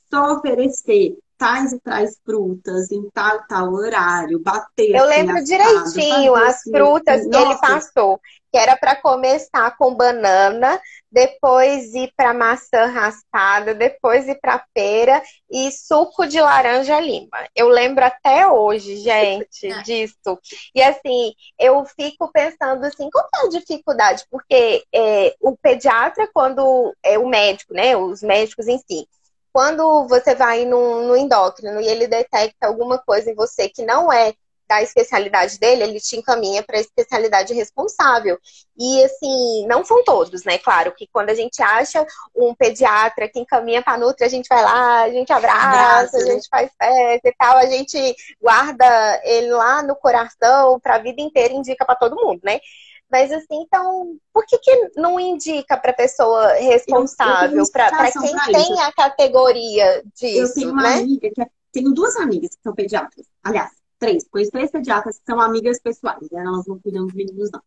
[SPEAKER 2] só oferecer tais e tais frutas em tal tal horário, bater.
[SPEAKER 3] Eu lembro direitinho as frutas que ele passou, que era para começar com banana, depois ir para maçã raspada, depois ir para pera e suco de laranja lima. Eu lembro até hoje, gente, é. disso. E assim, eu fico pensando assim, qual é a dificuldade? Porque é, o pediatra, quando é o médico, né, os médicos em si, quando você vai no, no endócrino e ele detecta alguma coisa em você que não é da especialidade dele, ele te encaminha para a especialidade responsável. E assim, não são todos, né? Claro que quando a gente acha um pediatra que encaminha para Nutri, a gente vai lá, a gente abraça, a né? gente faz festa e tal, a gente guarda ele lá no coração para a vida inteira indica para todo mundo, né? Mas assim, então, por que, que não indica para pessoa responsável, para quem tem a categoria disso?
[SPEAKER 2] Eu tenho uma
[SPEAKER 3] né?
[SPEAKER 2] amiga que é, tenho duas amigas que são pediatras. Aliás, três, conheço três pediatras são amigas pessoais, né? elas não cuidam dos meninos, não.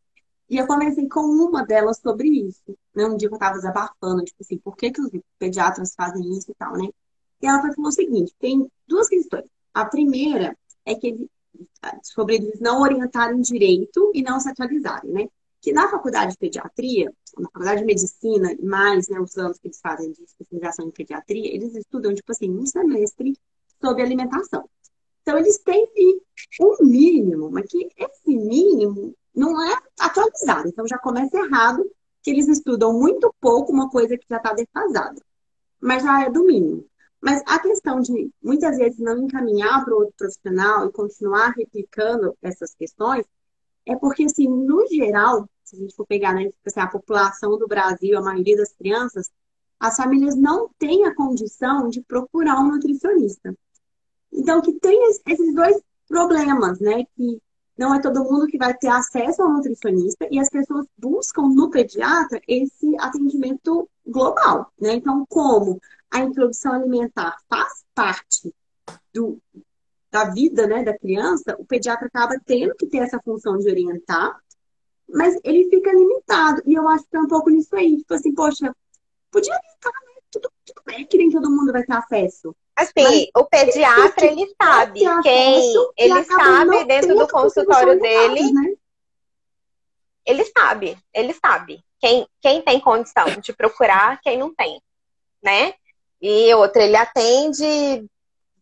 [SPEAKER 2] E eu conversei com uma delas sobre isso. Né? Um dia eu tava desabafando, tipo assim, por que, que os pediatras fazem isso e tal, né? E ela falou o seguinte: tem duas questões. A primeira é que eles, sobre eles não orientarem direito e não se atualizarem, né? Que na faculdade de pediatria, na faculdade de medicina, mais né, os anos que eles fazem de especialização em pediatria, eles estudam, tipo assim, um semestre sobre alimentação. Então, eles têm um mínimo, mas que esse mínimo não é atualizado. Então, já começa errado que eles estudam muito pouco uma coisa que já está defasada. Mas já é do mínimo. Mas a questão de muitas vezes não encaminhar para outro profissional e continuar replicando essas questões é porque, assim, no geral, se a gente for pegar né, tipo assim, a população do Brasil, a maioria das crianças, as famílias não têm a condição de procurar um nutricionista. Então, que tem esses dois problemas, né? Que não é todo mundo que vai ter acesso ao nutricionista e as pessoas buscam no pediatra esse atendimento global, né? Então, como a introdução alimentar faz parte do, da vida né, da criança, o pediatra acaba tendo que ter essa função de orientar, mas ele fica limitado. E eu acho que é um pouco nisso aí. Tipo assim, poxa, podia orientar, né? Tudo, tudo bem que nem todo mundo vai ter acesso.
[SPEAKER 3] Assim, mas o pediatra, ele sabe quem... Ele sabe dentro do consultório dele... né? Ele sabe, ele sabe. Quem, quem tem condição de procurar, quem não tem, né? E outra, ele atende,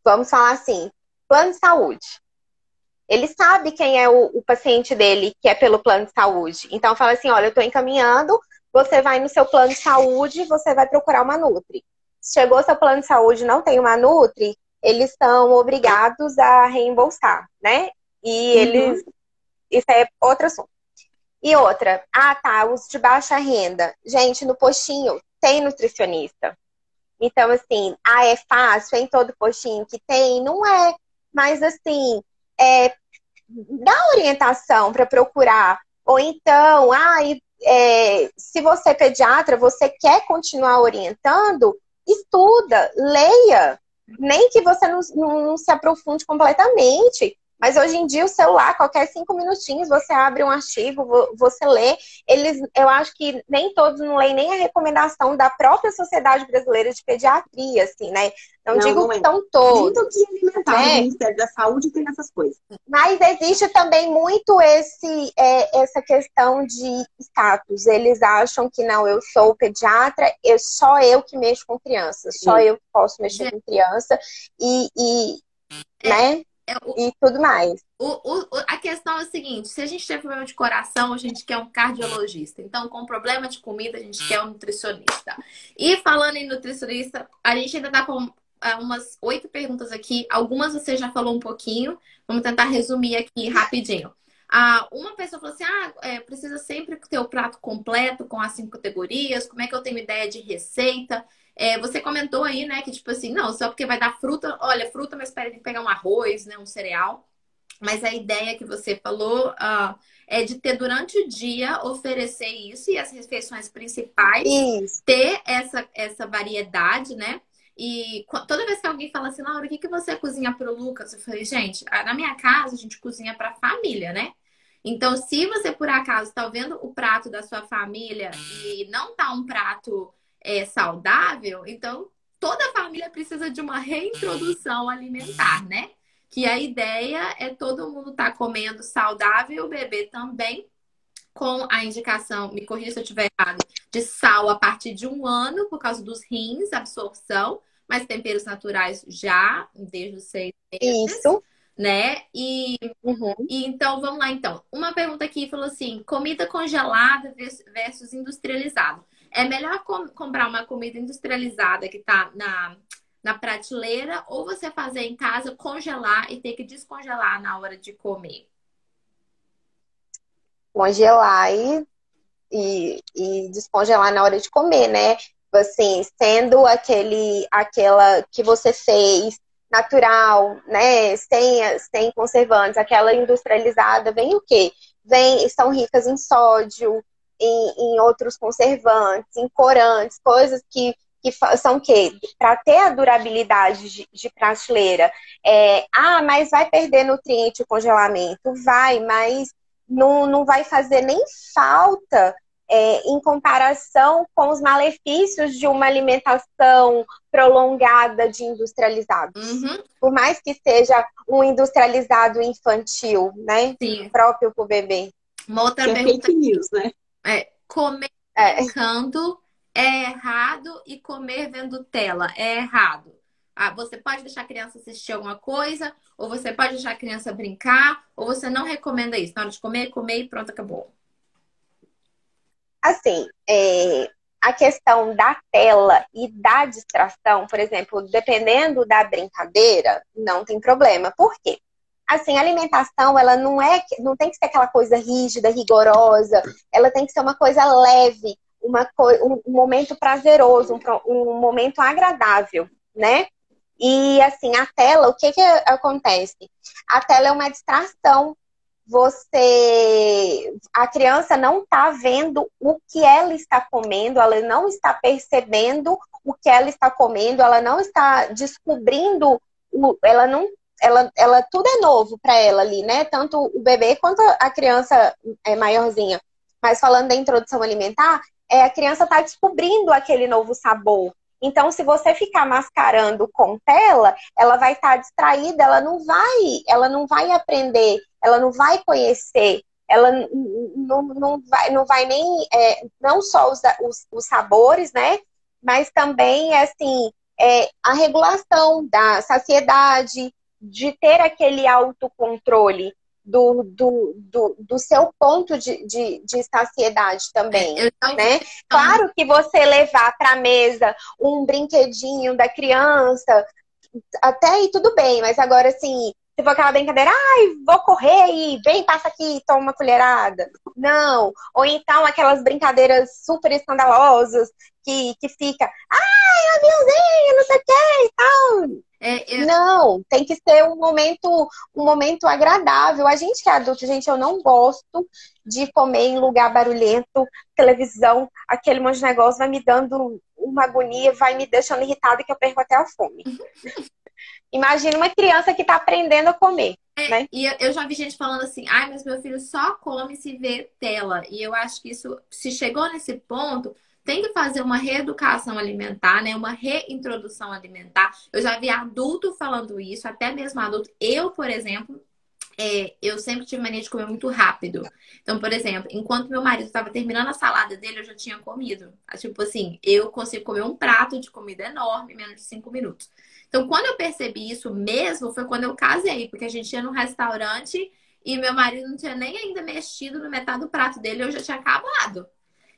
[SPEAKER 3] vamos falar assim, plano de saúde. Ele sabe quem é o, o paciente dele que é pelo plano de saúde. Então fala assim, olha, eu estou encaminhando, você vai no seu plano de saúde, você vai procurar uma Nutri. Chegou seu plano de saúde não tem uma Nutri, eles são obrigados a reembolsar, né? E uhum. eles. Isso é outro assunto. E outra, ah tá, os de baixa renda. Gente, no postinho tem nutricionista. Então, assim, ah, é fácil, é em todo postinho que tem? Não é. Mas, assim, é, dá orientação para procurar. Ou então, ah, é, se você é pediatra, você quer continuar orientando, estuda, leia. Nem que você não, não, não se aprofunde completamente, mas hoje em dia o celular, qualquer cinco minutinhos, você abre um artigo, você lê. Eles, eu acho que nem todos não leem nem a recomendação da própria Sociedade Brasileira de Pediatria, assim, né? Não, não digo não é. que estão todos.
[SPEAKER 2] Nem que alimentar né? Ministério da Saúde tem essas coisas.
[SPEAKER 3] Mas existe também muito esse, é, essa questão de status. Eles acham que não, eu sou pediatra, eu, só eu que mexo com crianças, só Sim. eu que posso mexer com criança. E, e é. né? É, o, e tudo mais.
[SPEAKER 1] O, o, a questão é o seguinte: se a gente tem problema de coração, a gente quer um cardiologista. Então, com problema de comida, a gente quer um nutricionista. E falando em nutricionista, a gente ainda tá com é, umas oito perguntas aqui. Algumas você já falou um pouquinho. Vamos tentar resumir aqui rapidinho. Ah, uma pessoa falou assim: ah, é, precisa sempre ter o prato completo com as cinco categorias. Como é que eu tenho ideia de receita? É, você comentou aí, né, que tipo assim, não, só porque vai dar fruta, olha, fruta, mas espera tem que pegar um arroz, né, um cereal. Mas a ideia que você falou uh, é de ter durante o dia oferecer isso e as refeições principais isso. ter essa, essa variedade, né? E toda vez que alguém fala assim, Laura, o que, que você cozinha para o Lucas? Eu falei, gente, na minha casa a gente cozinha para família, né? Então, se você por acaso está vendo o prato da sua família e não tá um prato é, saudável, então toda a família precisa de uma reintrodução alimentar, né? Que a ideia é todo mundo estar tá comendo saudável, o bebê também, com a indicação, me corrija se eu estiver errado, de sal a partir de um ano, por causa dos rins, absorção, mas temperos naturais já, desde os seis
[SPEAKER 3] meses. Isso.
[SPEAKER 1] Né? E, uhum. e então, vamos lá então. Uma pergunta aqui falou assim: comida congelada versus industrializada. É melhor com, comprar uma comida industrializada que está na, na prateleira ou você fazer em casa, congelar e ter que descongelar na hora de comer?
[SPEAKER 3] Congelar e, e, e descongelar na hora de comer, né? Assim, sendo aquele, aquela que você fez natural, né? Sem, sem conservantes, aquela industrializada, vem o quê? Vem, são ricas em sódio, em, em outros conservantes, em corantes, coisas que que são que para ter a durabilidade de, de prateleira, é, ah, mas vai perder nutriente o congelamento, vai, mas não, não vai fazer nem falta é, em comparação com os malefícios de uma alimentação prolongada de industrializado.
[SPEAKER 1] Uhum.
[SPEAKER 3] Por mais que seja um industrializado infantil, né?
[SPEAKER 1] Sim.
[SPEAKER 3] Próprio para o bebê.
[SPEAKER 1] Uma outra
[SPEAKER 2] que pergunta... é fake news, né?
[SPEAKER 1] É, comer é. brincando é errado e comer vendo tela é errado. Ah, você pode deixar a criança assistir alguma coisa, ou você pode deixar a criança brincar, ou você não recomenda isso. Na hora de comer, comer e pronto, acabou.
[SPEAKER 3] Assim, é, a questão da tela e da distração, por exemplo, dependendo da brincadeira, não tem problema. Por quê? Assim, a alimentação, ela não é, não tem que ser aquela coisa rígida, rigorosa, ela tem que ser uma coisa leve, uma um, um momento prazeroso, um, um momento agradável, né? E assim, a tela, o que que acontece? A tela é uma distração. você a criança não está vendo o que ela está comendo, ela não está percebendo o que ela está comendo, ela não está descobrindo, ela não ela, ela tudo é novo para ela ali, né? Tanto o bebê quanto a criança é maiorzinha. Mas falando da introdução alimentar, é, a criança está descobrindo aquele novo sabor. Então, se você ficar mascarando com tela, ela vai estar tá distraída, ela não vai, ela não vai aprender, ela não vai conhecer, ela não, não, vai, não vai nem, é, não só os, os, os, sabores, né? Mas também, assim, é, a regulação da saciedade, de ter aquele autocontrole do, do, do, do seu ponto de, de, de saciedade também, né? Claro que você levar para a mesa um brinquedinho da criança, até aí tudo bem, mas agora assim, se for aquela brincadeira, ai, vou correr e vem, passa aqui, toma uma colherada. Não. Ou então aquelas brincadeiras super escandalosas que, que fica, ai, aviãozinho, não sei o que e tal. É, eu... Não, tem que ser um momento, um momento agradável. A gente que é adulto, gente, eu não gosto de comer em lugar barulhento, televisão, aquele monte de negócio vai me dando uma agonia, vai me deixando irritada que eu perco até a fome. Imagina uma criança que está aprendendo a comer. É, né?
[SPEAKER 1] E eu já vi gente falando assim, ai, mas meu filho só come se vê tela. E eu acho que isso, se chegou nesse ponto, tem que fazer uma reeducação alimentar, né? Uma reintrodução alimentar. Eu já vi adulto falando isso, até mesmo adulto. Eu, por exemplo, é, eu sempre tive mania de comer muito rápido. Então, por exemplo, enquanto meu marido estava terminando a salada dele, eu já tinha comido. Tipo assim, eu consigo comer um prato de comida enorme em menos de cinco minutos. Então, quando eu percebi isso mesmo, foi quando eu casei, porque a gente ia num restaurante e meu marido não tinha nem ainda mexido no metade do prato dele, eu já tinha acabado.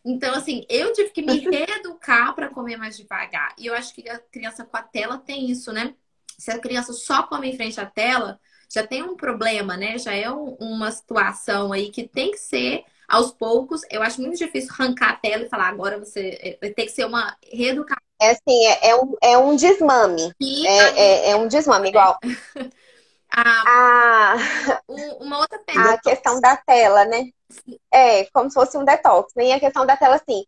[SPEAKER 1] Então, assim, eu tive que me reeducar para comer mais devagar. E eu acho que a criança com a tela tem isso, né? Se a criança só come em frente à tela, já tem um problema, né? Já é um, uma situação aí que tem que ser aos poucos. Eu acho muito difícil arrancar a tela e falar agora você é, tem que ser uma reeducação.
[SPEAKER 3] É assim, é, é um, é um desmame. E é, é, é, um desmame, igual.
[SPEAKER 1] a, uma outra pergunta.
[SPEAKER 3] A questão da tela, né? É, como se fosse um detox. Nem a questão da tela, assim.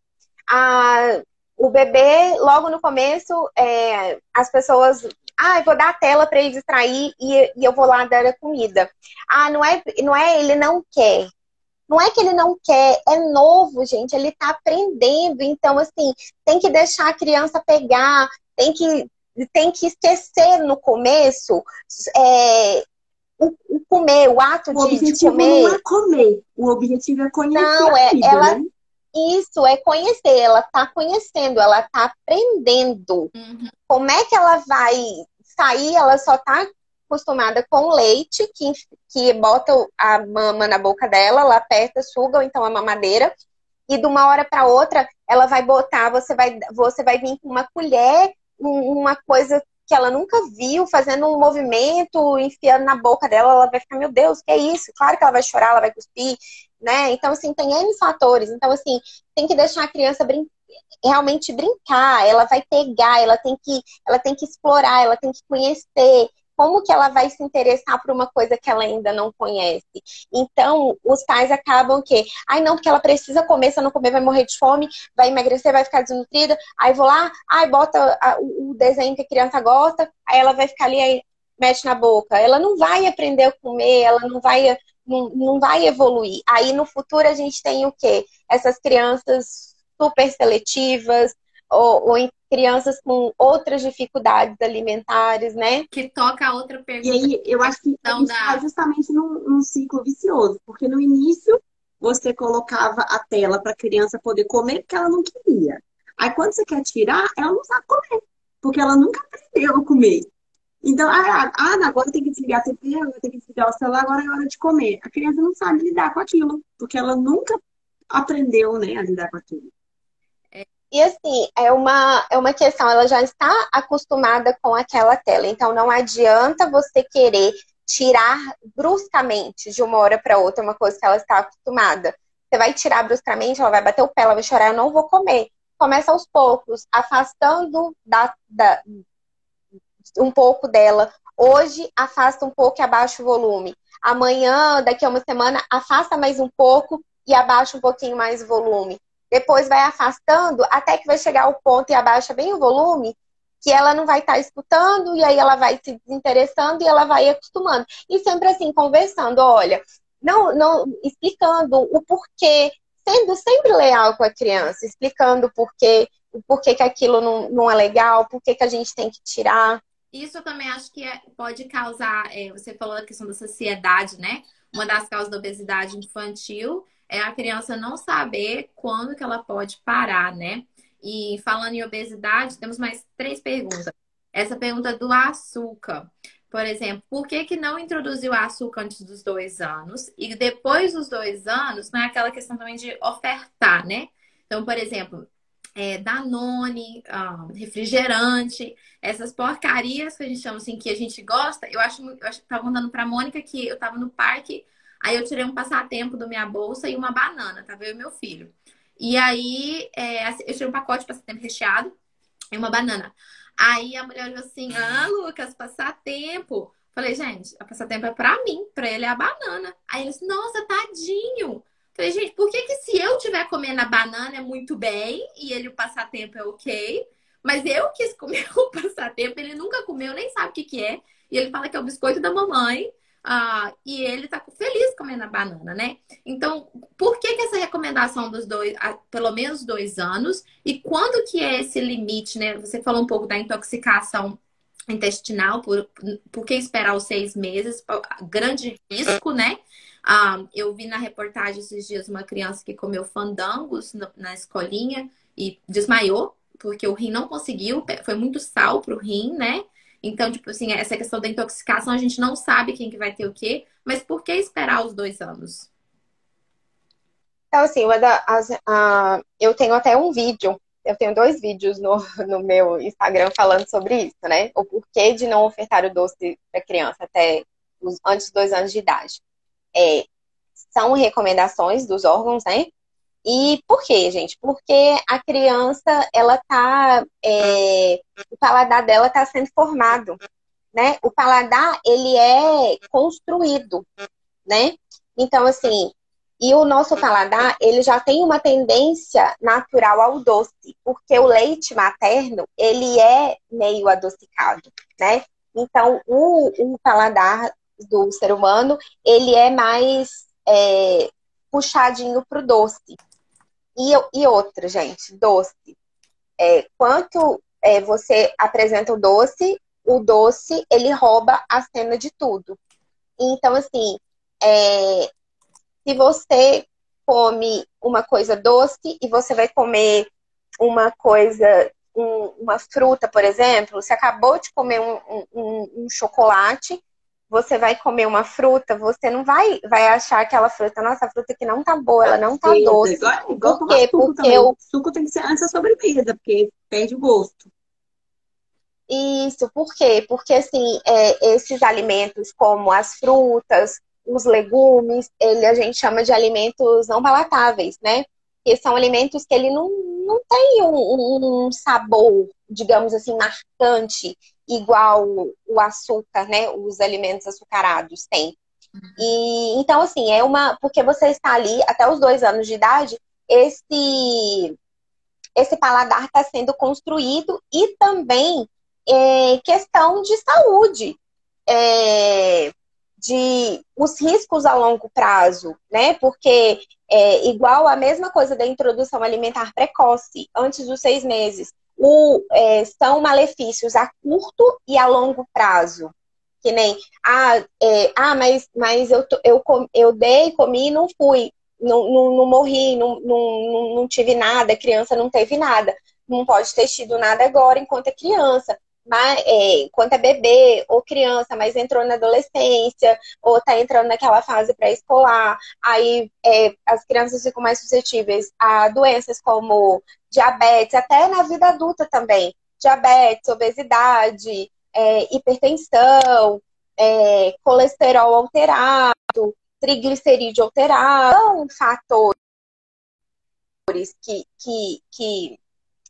[SPEAKER 3] A, o bebê, logo no começo, é, as pessoas. Ah, eu vou dar a tela para ele distrair e, e, eu vou lá dar a comida. Ah, não é, não é ele não quer. Não é que ele não quer, é novo, gente. Ele tá aprendendo. Então, assim, tem que deixar a criança pegar, tem que, tem que esquecer no começo é, o, o, comer, o ato
[SPEAKER 2] o
[SPEAKER 3] de,
[SPEAKER 2] de,
[SPEAKER 3] comer.
[SPEAKER 2] Não é comer, o objetivo é conhecer.
[SPEAKER 3] Não,
[SPEAKER 2] é vida,
[SPEAKER 3] ela.
[SPEAKER 2] Né?
[SPEAKER 3] Isso, é conhecer. Ela tá conhecendo, ela tá aprendendo. Uhum. Como é que ela vai sair? Ela só tá acostumada com leite, que, que bota a mama na boca dela, ela aperta, suga, ou então a mamadeira. E de uma hora para outra, ela vai botar, você vai, você vai vir com uma colher, uma coisa que ela nunca viu, fazendo um movimento, enfiando na boca dela, ela vai ficar, meu Deus, que é isso? Claro que ela vai chorar, ela vai cuspir, né? Então, assim, tem N fatores. Então, assim, tem que deixar a criança brin realmente brincar, ela vai pegar, ela tem que, ela tem que explorar, ela tem que conhecer, como que ela vai se interessar por uma coisa que ela ainda não conhece? Então, os pais acabam que, ai não, porque ela precisa comer, se não comer vai morrer de fome, vai emagrecer, vai ficar desnutrida, aí vou lá, ai bota o desenho que a criança gosta, aí ela vai ficar ali, aí mete na boca. Ela não vai aprender a comer, ela não vai, não, não vai evoluir. Aí no futuro a gente tem o quê? Essas crianças super seletivas, ou, ou, crianças com outras dificuldades alimentares, né?
[SPEAKER 1] Que toca a outra pergunta.
[SPEAKER 2] E aí, eu acho que então, está justamente num, num, ciclo vicioso, porque no início você colocava a tela para a criança poder comer porque ela não queria. Aí quando você quer tirar, ela não sabe comer, porque ela nunca aprendeu a comer. Então, ah, ah agora tem que desligar a TV, agora tem que desligar o celular, agora é hora de comer. A criança não sabe lidar com aquilo, porque ela nunca aprendeu né, a lidar com aquilo.
[SPEAKER 3] E assim, é uma, é uma questão, ela já está acostumada com aquela tela, então não adianta você querer tirar bruscamente de uma hora para outra uma coisa que ela está acostumada. Você vai tirar bruscamente, ela vai bater o pé, ela vai chorar, eu não vou comer. Começa aos poucos, afastando da, da, um pouco dela Hoje afasta um pouco e abaixa o volume. Amanhã, daqui a uma semana, afasta mais um pouco e abaixa um pouquinho mais o volume. Depois vai afastando até que vai chegar ao ponto e abaixa bem o volume, que ela não vai estar tá escutando e aí ela vai se desinteressando e ela vai acostumando. E sempre assim, conversando, olha, não, não explicando o porquê, sendo sempre leal com a criança, explicando o porquê, o porquê que aquilo não, não é legal, porquê que a gente tem que tirar.
[SPEAKER 1] Isso eu também acho que é, pode causar, é, você falou da questão da sociedade, né? Uma das causas da obesidade infantil é a criança não saber quando que ela pode parar, né? E falando em obesidade, temos mais três perguntas. Essa pergunta do açúcar. Por exemplo, por que, que não introduziu açúcar antes dos dois anos? E depois dos dois anos, não é aquela questão também de ofertar, né? Então, por exemplo, é, Danone, um, refrigerante, essas porcarias que a gente chama assim, que a gente gosta. Eu acho, eu acho tava mandando pra Mônica que eu tava no parque, aí eu tirei um passatempo da minha bolsa e uma banana, tava eu e meu filho. E aí é, assim, eu tirei um pacote de passatempo recheado e uma banana. Aí a mulher olhou assim: Ah, Lucas, passatempo. Falei, gente, a passatempo é pra mim, pra ele é a banana. Aí ele disse: Nossa, tadinho. Falei, gente, por que, que se eu tiver comendo a banana é muito bem e ele o passatempo é ok, mas eu quis comer o passatempo, ele nunca comeu, nem sabe o que, que é, e ele fala que é o biscoito da mamãe, ah, e ele tá feliz comendo a banana, né? Então, por que, que essa recomendação dos dois, pelo menos dois anos, e quando que é esse limite, né? Você falou um pouco da intoxicação intestinal, por, por que esperar os seis meses? Grande risco, né? Ah, eu vi na reportagem esses dias uma criança que comeu fandangos na escolinha e desmaiou, porque o rim não conseguiu, foi muito sal pro rim, né? Então, tipo assim, essa questão da intoxicação, a gente não sabe quem que vai ter o quê, mas por que esperar os dois anos?
[SPEAKER 3] Então, assim, da, as, eu tenho até um vídeo, eu tenho dois vídeos no, no meu Instagram falando sobre isso, né? O porquê de não ofertar o doce para criança até os, antes dos dois anos de idade é, são recomendações dos órgãos, né? E por quê, gente? Porque a criança, ela tá, é, o paladar dela está sendo formado, né? O paladar, ele é construído, né? Então, assim, e o nosso paladar, ele já tem uma tendência natural ao doce, porque o leite materno, ele é meio adocicado, né? Então, o, o paladar do ser humano, ele é mais é, puxadinho pro doce. E, e outra, gente, doce. É, quanto é, você apresenta o doce, o doce, ele rouba a cena de tudo. Então, assim, é, se você come uma coisa doce e você vai comer uma coisa, um, uma fruta, por exemplo, você acabou de comer um, um, um chocolate, você vai comer uma fruta, você não vai, vai achar aquela fruta, nossa, a fruta que não tá boa, ela não tá doce.
[SPEAKER 2] Igual, igual Por quê? Porque também. o suco tem que ser antes da sobremesa, porque perde o gosto.
[SPEAKER 3] Isso, por quê? Porque assim, é, esses alimentos como as frutas, os legumes, ele a gente chama de alimentos não palatáveis, né? Que são alimentos que ele não, não tem um, um sabor, digamos assim, marcante igual o açúcar, né? Os alimentos açucarados têm. E então, assim, é uma. Porque você está ali até os dois anos de idade, esse, esse paladar está sendo construído e também é, questão de saúde. É, de os riscos a longo prazo, né? Porque é igual a mesma coisa da introdução alimentar precoce, antes dos seis meses o, é, são malefícios a curto e a longo prazo. Que nem, ah, é, ah mas, mas eu, eu, eu dei, comi e não fui, não, não, não morri, não, não, não tive nada, criança não teve nada. Não pode ter tido nada agora enquanto é criança mas, é, quando é bebê ou criança, mas entrou na adolescência, ou está entrando naquela fase pré-escolar, aí é, as crianças ficam mais suscetíveis a doenças como diabetes, até na vida adulta também. Diabetes, obesidade, é, hipertensão, é, colesterol alterado, triglicerídeo alterado, são fatores que, que, que,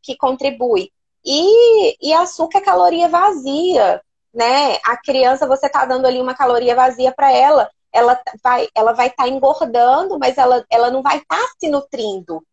[SPEAKER 3] que contribuem e, e açúcar é caloria vazia. né? A criança, você tá dando ali uma caloria vazia para ela, ela vai ela vai estar tá engordando, mas ela, ela não vai estar tá se nutrindo.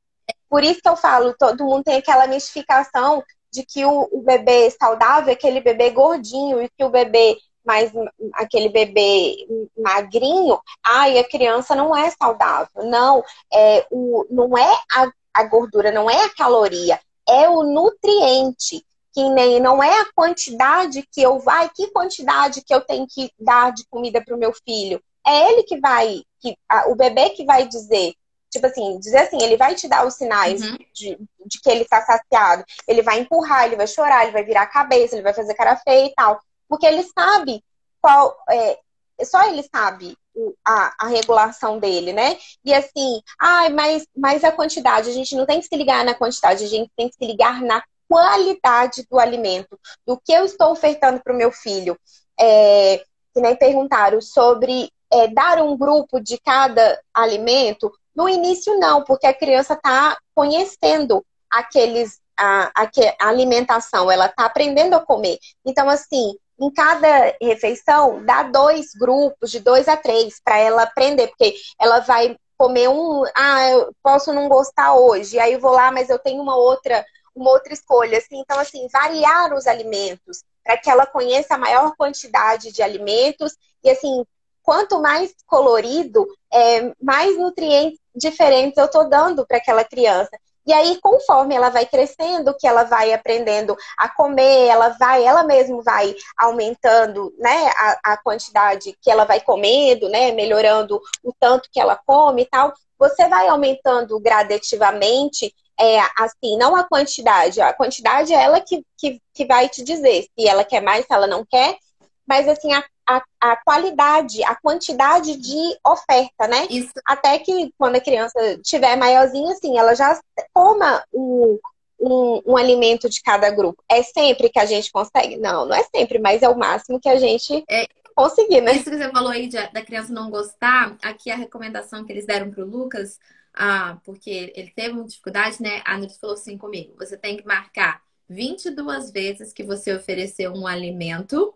[SPEAKER 3] Por isso que eu falo, todo mundo tem aquela mistificação de que o, o bebê saudável é aquele bebê gordinho e que o bebê mais aquele bebê magrinho, ai, a criança não é saudável. Não, é o, não é a, a gordura, não é a caloria, é o nutriente. Que nem não é a quantidade que eu vai, que quantidade que eu tenho que dar de comida para o meu filho. É ele que vai, que, a, o bebê que vai dizer. Tipo assim, dizer assim, ele vai te dar os sinais uhum. de, de que ele está saciado. Ele vai empurrar, ele vai chorar, ele vai virar a cabeça, ele vai fazer cara feia e tal. Porque ele sabe qual. É, só ele sabe a, a, regulação dele, né? E assim, ai, mas, mas a quantidade, a gente não tem que se ligar na quantidade, a gente tem que se ligar na qualidade do alimento, do que eu estou ofertando para o meu filho. É, que nem perguntaram sobre é, dar um grupo de cada alimento. No início, não, porque a criança está conhecendo aqueles a, a, alimentação, ela está aprendendo a comer. Então, assim, em cada refeição, dá dois grupos, de dois a três, para ela aprender, porque ela vai comer um, ah, eu posso não gostar hoje, aí eu vou lá, mas eu tenho uma outra, uma outra escolha, assim, então assim, variar os alimentos, para que ela conheça a maior quantidade de alimentos e assim, quanto mais colorido, é, mais nutrientes diferentes eu estou dando para aquela criança. E aí, conforme ela vai crescendo, que ela vai aprendendo a comer, ela vai, ela mesma vai aumentando, né, a, a quantidade que ela vai comendo, né, melhorando o tanto que ela come e tal. Você vai aumentando gradativamente é, assim, não a quantidade. A quantidade é ela que, que, que vai te dizer se ela quer mais, se ela não quer. Mas, assim, a, a, a qualidade, a quantidade de oferta, né? Isso. Até que quando a criança tiver maiorzinha, assim, ela já coma um, um, um, alimento de cada grupo. É sempre que a gente consegue? Não, não é sempre, mas é o máximo que a gente é, conseguir, né?
[SPEAKER 1] Isso que você falou aí de, da criança não gostar, aqui a recomendação que eles deram pro Lucas, ah, porque ele teve uma dificuldade, né? A Nutri falou assim comigo: você tem que marcar 22 vezes que você ofereceu um alimento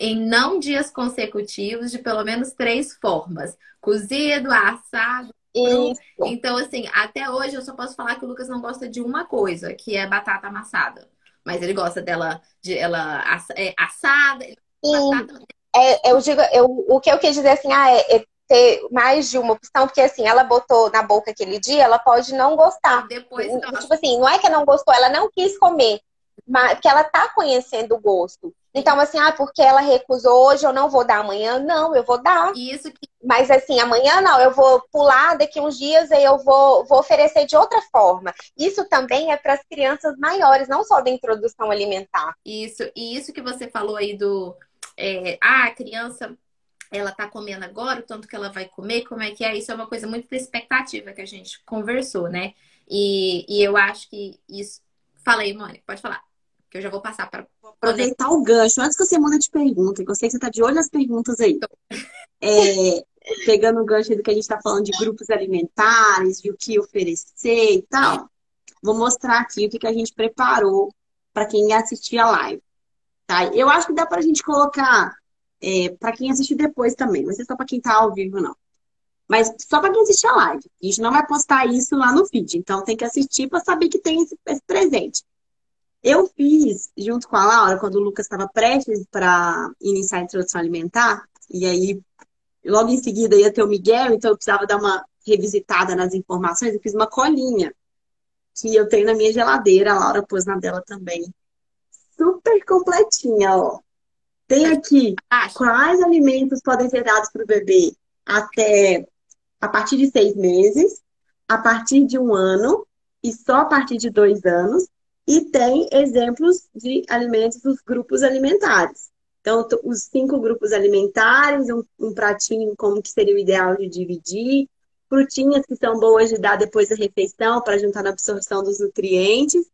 [SPEAKER 1] em não dias consecutivos de pelo menos três formas: cozido, assado. Cru. Então, assim, até hoje eu só posso falar que o Lucas não gosta de uma coisa, que é batata amassada. Mas ele gosta dela de ela é, assada.
[SPEAKER 3] Batata... É, eu digo, eu, o que eu quis dizer assim, ah, é, é, ter mais de uma opção, porque assim, ela botou na boca aquele dia, ela pode não gostar. Depois, tipo assim, não é que não gostou, ela não quis comer mas que ela tá conhecendo o gosto. Então, assim, ah, porque ela recusou hoje, eu não vou dar amanhã. Não, eu vou dar. Isso que... Mas assim, amanhã não, eu vou pular daqui uns dias e eu vou, vou oferecer de outra forma. Isso também é para as crianças maiores, não só da introdução alimentar.
[SPEAKER 1] Isso, e isso que você falou aí do. É, ah, a criança ela tá comendo agora, o tanto que ela vai comer, como é que é? Isso é uma coisa muito da expectativa que a gente conversou, né? E, e eu acho que isso. Fala aí, Mônica, pode falar que eu já vou passar para.
[SPEAKER 2] Aproveitar o gancho, antes que você manda de pergunta, que eu sei que você está de olho nas perguntas aí. É, pegando o gancho do que a gente está falando de grupos alimentares, de o que oferecer e tal, vou mostrar aqui o que, que a gente preparou para quem assistir a live. Tá? Eu acho que dá para a gente colocar é, para quem assistir depois também, não é só para quem está ao vivo, não. Mas só para quem assistir a live. A gente não vai postar isso lá no feed, então tem que assistir para saber que tem esse, esse presente. Eu fiz, junto com a Laura, quando o Lucas estava prestes para iniciar a introdução alimentar, e aí logo em seguida ia ter o Miguel, então eu precisava dar uma revisitada nas informações, eu fiz uma colinha que eu tenho na minha geladeira, a Laura pôs na dela também. Super completinha, ó. Tem aqui quais alimentos podem ser dados para o bebê até a partir de seis meses, a partir de um ano e só a partir de dois anos, e tem exemplos de alimentos dos grupos alimentares. Então, os cinco grupos alimentares, um, um pratinho como que seria o ideal de dividir, frutinhas que são boas de dar depois da refeição para juntar na absorção dos nutrientes.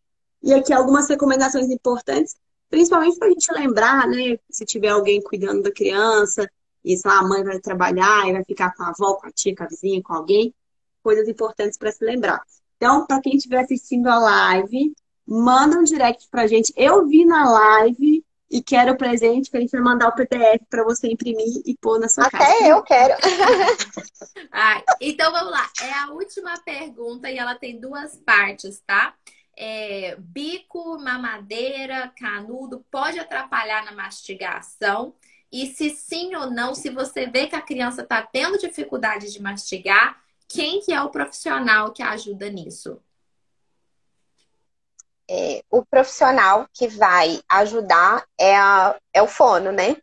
[SPEAKER 2] E aqui algumas recomendações importantes, principalmente para a gente lembrar, né? Se tiver alguém cuidando da criança, e sei lá, a mãe vai trabalhar e vai ficar com a avó, com a tia, com a vizinha, com alguém, coisas importantes para se lembrar. Então, para quem estiver assistindo a live, manda um direct pra gente. Eu vi na live e quero o presente que a gente vai mandar o PDF para você imprimir e pôr na sua
[SPEAKER 3] Até
[SPEAKER 2] casa.
[SPEAKER 3] Até eu quero.
[SPEAKER 1] ah, então vamos lá. É a última pergunta e ela tem duas partes, tá? É, bico, mamadeira, canudo pode atrapalhar na mastigação? E se sim ou não, se você vê que a criança está tendo dificuldade de mastigar, quem que é o profissional que ajuda nisso?
[SPEAKER 3] É, o profissional que vai ajudar é, a, é o fono, né?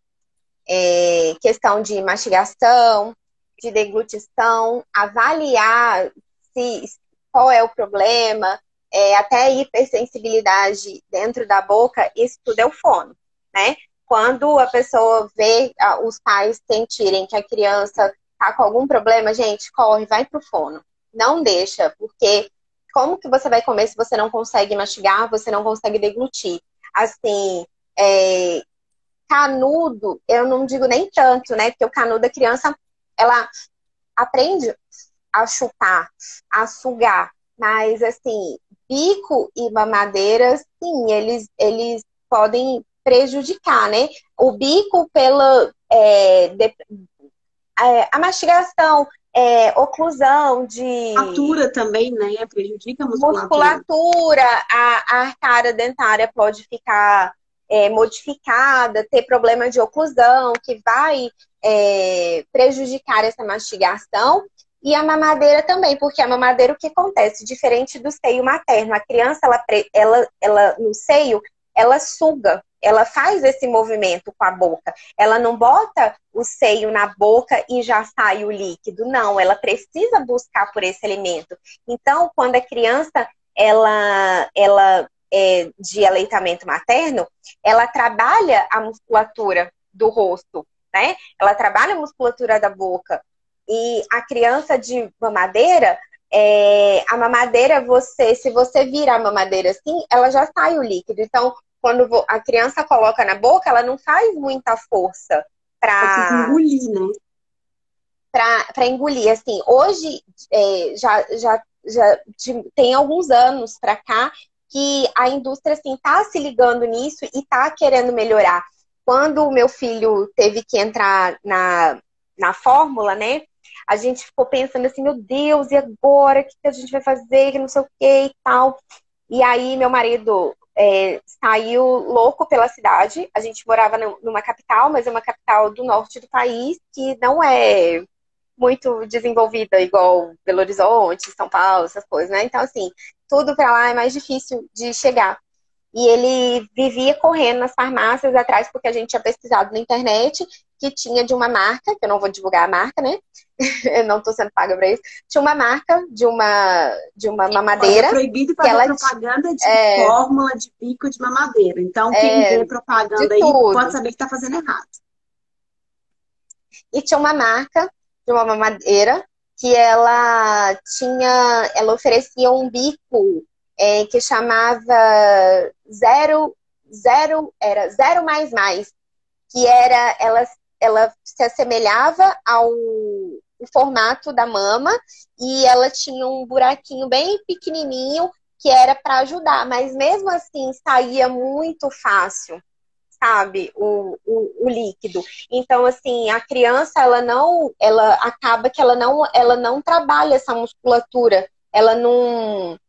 [SPEAKER 3] É, questão de mastigação, de deglutição, avaliar se, qual é o problema, é, até hipersensibilidade dentro da boca, isso tudo é o fono, né? Quando a pessoa vê os pais sentirem que a criança tá com algum problema, gente, corre, vai pro fono. Não deixa, porque como que você vai comer se você não consegue mastigar, você não consegue deglutir? Assim, é, canudo, eu não digo nem tanto, né? Porque o canudo da criança, ela aprende a chupar, a sugar. Mas, assim, bico e mamadeira, sim, eles, eles podem prejudicar, né? O bico pela é, de, é, a mastigação, é, oclusão de.
[SPEAKER 2] Musculatura também, né? Prejudica a musculatura.
[SPEAKER 3] Musculatura, a, a arcada dentária pode ficar é, modificada, ter problema de oclusão, que vai é, prejudicar essa mastigação. E a mamadeira também, porque a mamadeira o que acontece? Diferente do seio materno, a criança, ela, ela, ela no seio, ela suga ela faz esse movimento com a boca. Ela não bota o seio na boca e já sai o líquido. Não, ela precisa buscar por esse alimento. Então, quando a criança ela, ela é de aleitamento materno, ela trabalha a musculatura do rosto, né? Ela trabalha a musculatura da boca. E a criança de mamadeira, é, a mamadeira, você, se você vira a mamadeira assim, ela já sai o líquido. Então, quando a criança coloca na boca, ela não faz muita força para
[SPEAKER 2] engolir, né?
[SPEAKER 3] Para engolir. Assim, hoje é, já, já, já tem alguns anos para cá que a indústria assim tá se ligando nisso e tá querendo melhorar. Quando o meu filho teve que entrar na, na fórmula, né? A gente ficou pensando assim, meu Deus, e agora? O que a gente vai fazer? Que não sei o que e tal. E aí, meu marido é, saiu louco pela cidade. A gente morava numa capital, mas é uma capital do norte do país que não é muito desenvolvida igual Belo Horizonte, São Paulo, essas coisas, né? Então, assim, tudo para lá é mais difícil de chegar. E ele vivia correndo nas farmácias atrás, porque a gente tinha pesquisado na internet que tinha de uma marca, que eu não vou divulgar a marca, né? eu não estou sendo paga para isso. Tinha uma marca de uma, de uma mamadeira. É
[SPEAKER 2] proibido fazer ela propaganda de é... fórmula de pico de mamadeira. Então, quem é... vê propaganda aí pode saber que está fazendo errado.
[SPEAKER 3] E tinha uma marca de uma mamadeira que ela tinha, ela oferecia um bico é, que chamava zero, zero, era zero mais mais, que era, ela, ela se assemelhava ao formato da mama e ela tinha um buraquinho bem pequenininho que era para ajudar, mas mesmo assim saía muito fácil, sabe, o, o, o, líquido. Então, assim, a criança, ela não, ela acaba que ela não, ela não trabalha essa musculatura, ela não,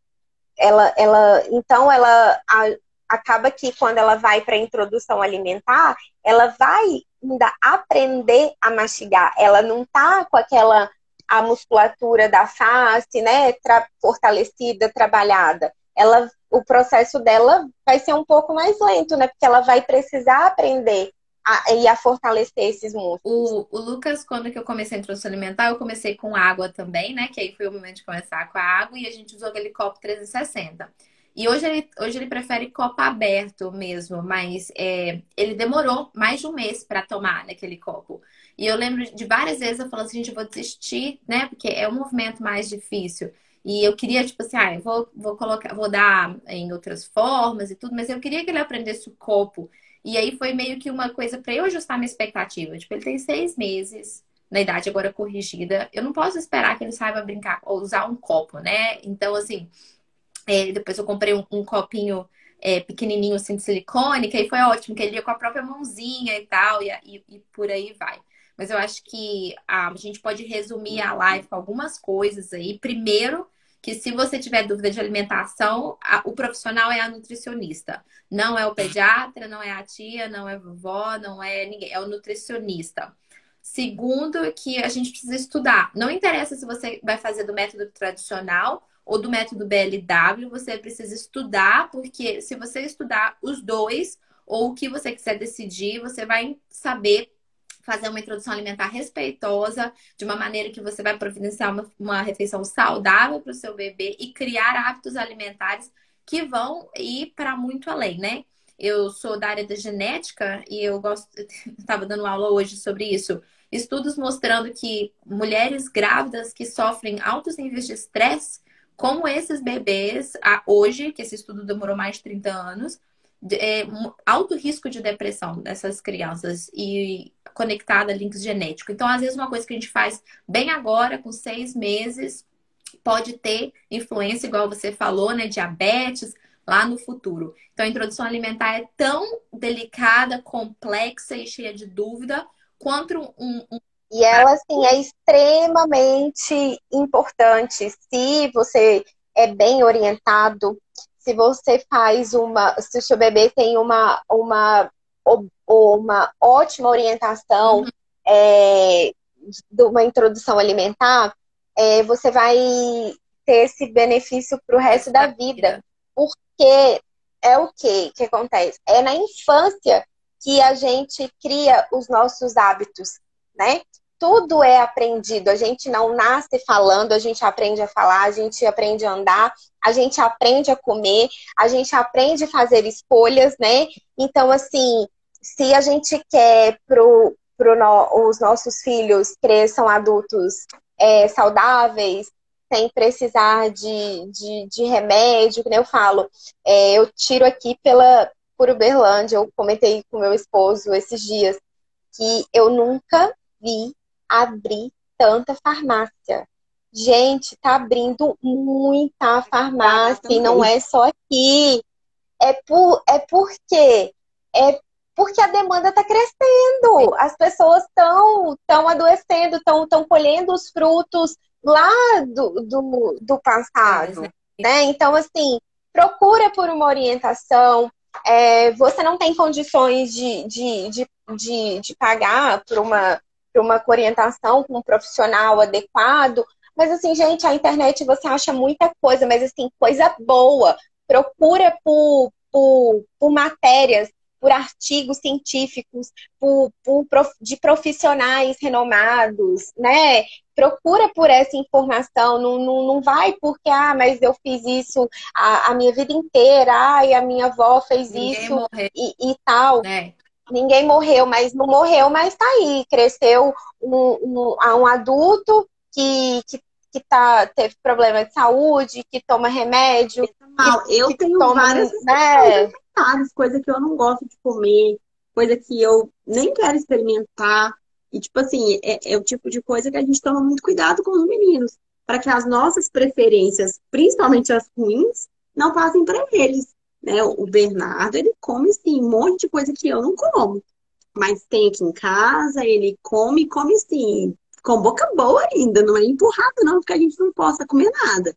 [SPEAKER 3] ela, ela, então ela a, acaba que quando ela vai para a introdução alimentar, ela vai ainda aprender a mastigar. Ela não tá com aquela a musculatura da face, né, tra fortalecida, trabalhada. Ela, o processo dela vai ser um pouco mais lento, né, porque ela vai precisar aprender a, e a fortalecer esses músculos.
[SPEAKER 1] O, o Lucas, quando que eu comecei a introdução alimentar, eu comecei com água também, né, que aí foi o momento de começar com a água e a gente usou aquele copo 360. E hoje ele, hoje ele prefere copo aberto mesmo, mas é, ele demorou mais de um mês para tomar naquele copo. E eu lembro de várias vezes eu falando assim, gente, eu vou desistir, né? Porque é um movimento mais difícil. E eu queria, tipo assim, ah, vou, vou colocar, vou dar em outras formas e tudo, mas eu queria que ele aprendesse o copo. E aí foi meio que uma coisa para eu ajustar minha expectativa. Tipo, ele tem seis meses, na idade agora corrigida. Eu não posso esperar que ele saiba brincar ou usar um copo, né? Então, assim, é, depois eu comprei um, um, copinho é, pequenininho assim de silicone, que aí foi ótimo, que ele ia com a própria mãozinha e tal, e, e, e por aí vai. Mas eu acho que a, a gente pode resumir a live com algumas coisas aí. Primeiro, que se você tiver dúvida de alimentação, a, o profissional é a nutricionista. Não é o pediatra, não é a tia, não é a vovó, não é ninguém, é o nutricionista. Segundo, que a gente precisa estudar. Não interessa se você vai fazer do método tradicional ou do método BLW, você precisa estudar, porque se você estudar os dois, ou o que você quiser decidir, você vai saber fazer uma introdução alimentar respeitosa, de uma maneira que você vai providenciar uma, uma refeição saudável para o seu bebê e criar hábitos alimentares que vão ir para muito além, né? Eu sou da área da genética e eu gosto, estava dando aula hoje sobre isso. Estudos mostrando que mulheres grávidas que sofrem altos níveis de estresse, como esses bebês, hoje, que esse estudo demorou mais de 30 anos, é, alto risco de depressão dessas crianças e conectada a links genéticos. Então, às vezes, uma coisa que a gente faz bem agora, com seis meses, pode ter influência, igual você falou, né? Diabetes lá no futuro. Então, a introdução alimentar é tão delicada, complexa e cheia de dúvida quanto um, um
[SPEAKER 3] e ela, assim, é extremamente importante. Se você é bem orientado, se você faz uma, se o seu bebê tem uma, uma, uma ótima orientação uhum. é, de uma introdução alimentar, é, você vai ter esse benefício para o resto da vida. Porque é o que que acontece? É na infância que a gente cria os nossos hábitos, né? tudo é aprendido. A gente não nasce falando, a gente aprende a falar, a gente aprende a andar, a gente aprende a comer, a gente aprende a fazer escolhas, né? Então, assim, se a gente quer pro, pro no, os nossos filhos cresçam adultos é, saudáveis, sem precisar de, de, de remédio, que nem eu falo, é, eu tiro aqui pela por Uberlândia, eu comentei com meu esposo esses dias que eu nunca vi abrir tanta farmácia. Gente, tá abrindo muita farmácia e não é só aqui. É por é porque é porque a demanda está crescendo. As pessoas estão tão adoecendo, estão tão colhendo os frutos lá do, do, do passado. Né? Então, assim, procura por uma orientação. É, você não tem condições de, de, de, de, de pagar por uma para uma orientação com um profissional adequado. Mas assim, gente, a internet você acha muita coisa, mas assim, coisa boa. Procura por, por, por matérias, por artigos científicos, por, por, de profissionais renomados, né? Procura por essa informação, não, não, não vai porque, ah, mas eu fiz isso a, a minha vida inteira, ai, a minha avó fez Ninguém isso e, e, tal. É ninguém morreu, mas não morreu, mas tá aí. Cresceu um, um, um adulto que, que, que tá, teve problema de saúde, que toma remédio.
[SPEAKER 2] Que, eu que tenho toma, várias né? coisas, coisa que eu não gosto de comer, coisa que eu nem quero experimentar. E, tipo assim, é, é o tipo de coisa que a gente toma muito cuidado com os meninos, para que as nossas preferências, principalmente as ruins, não passem para eles. Né? O Bernardo, ele come, sim, um monte de coisa que eu não como. Mas tem aqui em casa, ele come, come sim, com boca boa ainda, não é empurrado não, porque a gente não possa comer nada.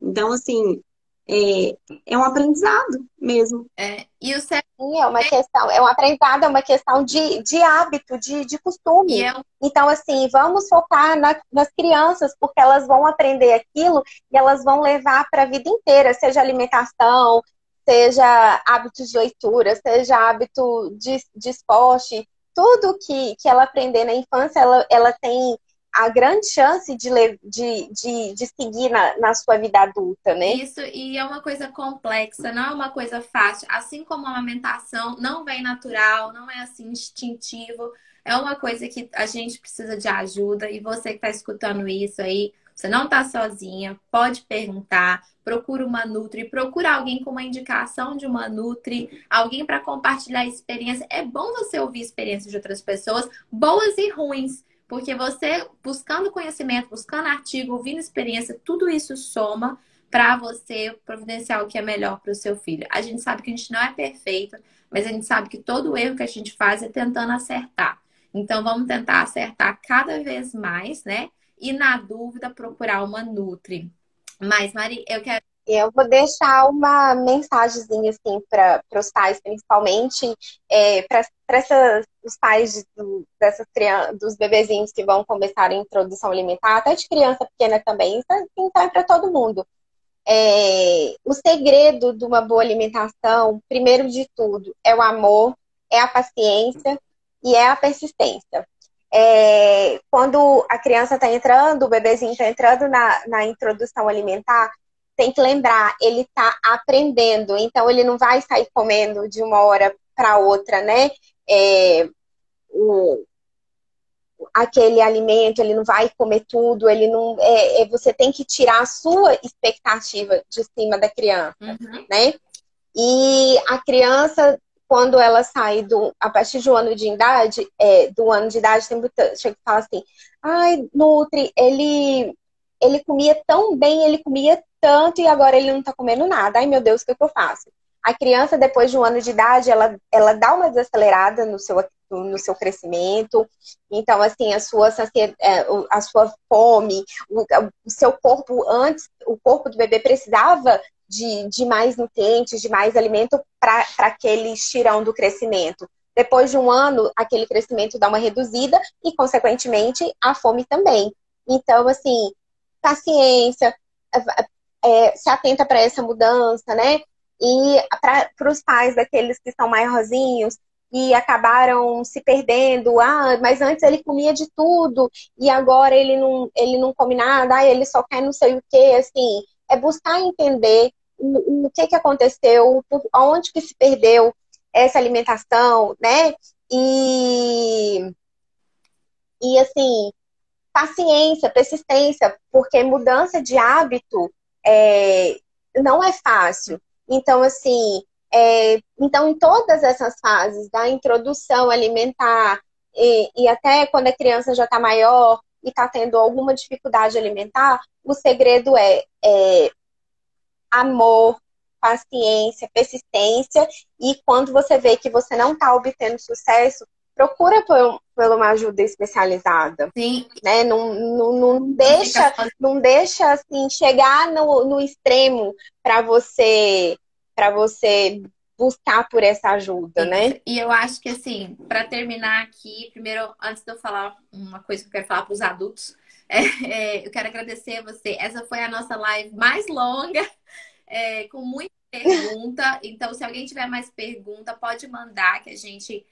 [SPEAKER 2] Então, assim, é, é um aprendizado mesmo.
[SPEAKER 1] É, e o Sim,
[SPEAKER 3] é uma questão, é um aprendizado, é uma questão de, de hábito, de, de costume. É... Então, assim, vamos focar na, nas crianças, porque elas vão aprender aquilo e elas vão levar para a vida inteira, seja alimentação, seja hábitos de leitura, seja hábito de, de esporte, tudo que, que ela aprender na infância, ela, ela tem a grande chance de, de, de, de seguir na, na sua vida adulta, né?
[SPEAKER 1] Isso, e é uma coisa complexa, não é uma coisa fácil. Assim como a amamentação não vem natural, não é assim instintivo, é uma coisa que a gente precisa de ajuda. E você que está escutando isso aí, você não está sozinha, pode perguntar, procura uma Nutri, procura alguém com uma indicação de uma Nutri, alguém para compartilhar experiência. É bom você ouvir experiências de outras pessoas, boas e ruins, porque você buscando conhecimento, buscando artigo, ouvindo experiência, tudo isso soma para você providenciar o que é melhor para o seu filho. A gente sabe que a gente não é perfeito, mas a gente sabe que todo erro que a gente faz é tentando acertar. Então vamos tentar acertar cada vez mais, né? E na dúvida procurar uma Nutri. Mas Mari, eu quero
[SPEAKER 3] eu vou deixar uma mensagenzinha assim para os pais, principalmente é, para os pais de, dessas crianças, dos bebezinhos que vão começar a introdução alimentar, até de criança pequena também, é, então é para todo mundo. É, o segredo de uma boa alimentação, primeiro de tudo, é o amor, é a paciência e é a persistência. É, quando a criança está entrando, o bebezinho está entrando na, na introdução alimentar, tem que lembrar, ele está aprendendo, então ele não vai sair comendo de uma hora para outra, né? É, o, aquele alimento, ele não vai comer tudo, ele não. É, é, você tem que tirar a sua expectativa de cima da criança, uhum. né? E a criança, quando ela sai do, a partir do ano de idade, é, do ano de idade, tem chega e fala assim, ai, Nutri, ele ele comia tão bem, ele comia tanto e agora ele não tá comendo nada. Ai, meu Deus, o que, que eu faço? A criança, depois de um ano de idade, ela, ela dá uma desacelerada no seu, no seu crescimento. Então, assim, a sua, é, a sua fome, o, seu corpo, antes, o corpo do bebê precisava de, de mais nutrientes, de mais alimento para aquele estirão do crescimento. Depois de um ano, aquele crescimento dá uma reduzida e, consequentemente, a fome também. Então, assim, paciência, é, se atenta para essa mudança, né? E para os pais daqueles que são maiorzinhos e acabaram se perdendo, ah, mas antes ele comia de tudo e agora ele não, ele não come nada, ah, ele só quer não sei o que, assim, é buscar entender o, o que, que aconteceu, onde que se perdeu essa alimentação, né? E, e assim, paciência, persistência, porque mudança de hábito é, não é fácil. Então, assim, é, então em todas essas fases da introdução alimentar e, e até quando a criança já está maior e está tendo alguma dificuldade alimentar, o segredo é, é amor, paciência, persistência e quando você vê que você não está obtendo sucesso, procura por, por uma ajuda especializada.
[SPEAKER 1] Sim.
[SPEAKER 3] Né? Não, não, não deixa, não deixa assim, chegar no, no extremo para você para você buscar por essa ajuda, né?
[SPEAKER 1] E eu acho que assim, para terminar aqui, primeiro, antes de eu falar uma coisa que eu quero falar para os adultos, é, é, eu quero agradecer a você. Essa foi a nossa live mais longa, é, com muita pergunta. Então, se alguém tiver mais pergunta, pode mandar que a gente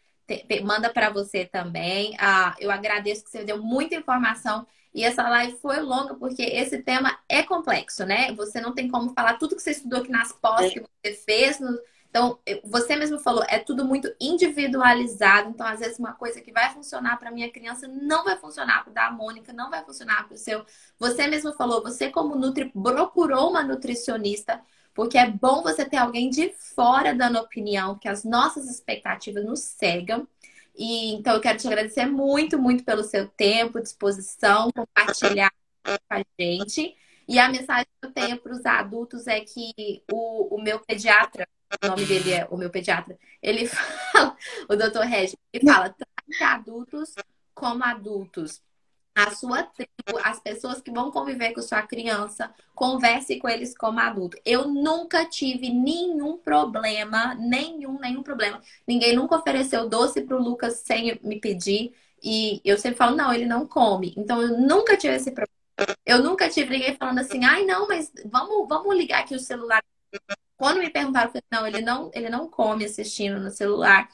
[SPEAKER 1] manda para você também. Ah, eu agradeço que você deu muita informação. E essa live foi longa porque esse tema é complexo, né? Você não tem como falar tudo que você estudou aqui nas pós que você fez. No... Então, você mesmo falou, é tudo muito individualizado. Então, às vezes, uma coisa que vai funcionar para minha criança não vai funcionar para da Mônica, não vai funcionar para o seu. Você mesmo falou, você, como Nutri, procurou uma nutricionista porque é bom você ter alguém de fora dando opinião, que as nossas expectativas nos cegam. E então eu quero te agradecer muito, muito pelo seu tempo, disposição, compartilhar com a gente. E a mensagem que eu tenho para os adultos é que o, o meu pediatra, o nome dele é o meu pediatra, ele fala, o doutor Regis, ele fala, trate adultos como adultos a sua tribo, as pessoas que vão conviver com sua criança, converse com eles como adulto. Eu nunca tive nenhum problema, nenhum, nenhum problema. Ninguém nunca ofereceu doce pro Lucas sem me pedir. E eu sempre falo, não, ele não come. Então eu nunca tive esse problema. Eu nunca tive ninguém falando assim, ai, não, mas vamos, vamos ligar aqui o celular. Quando me perguntaram, falei, não, ele não, ele não come assistindo no celular.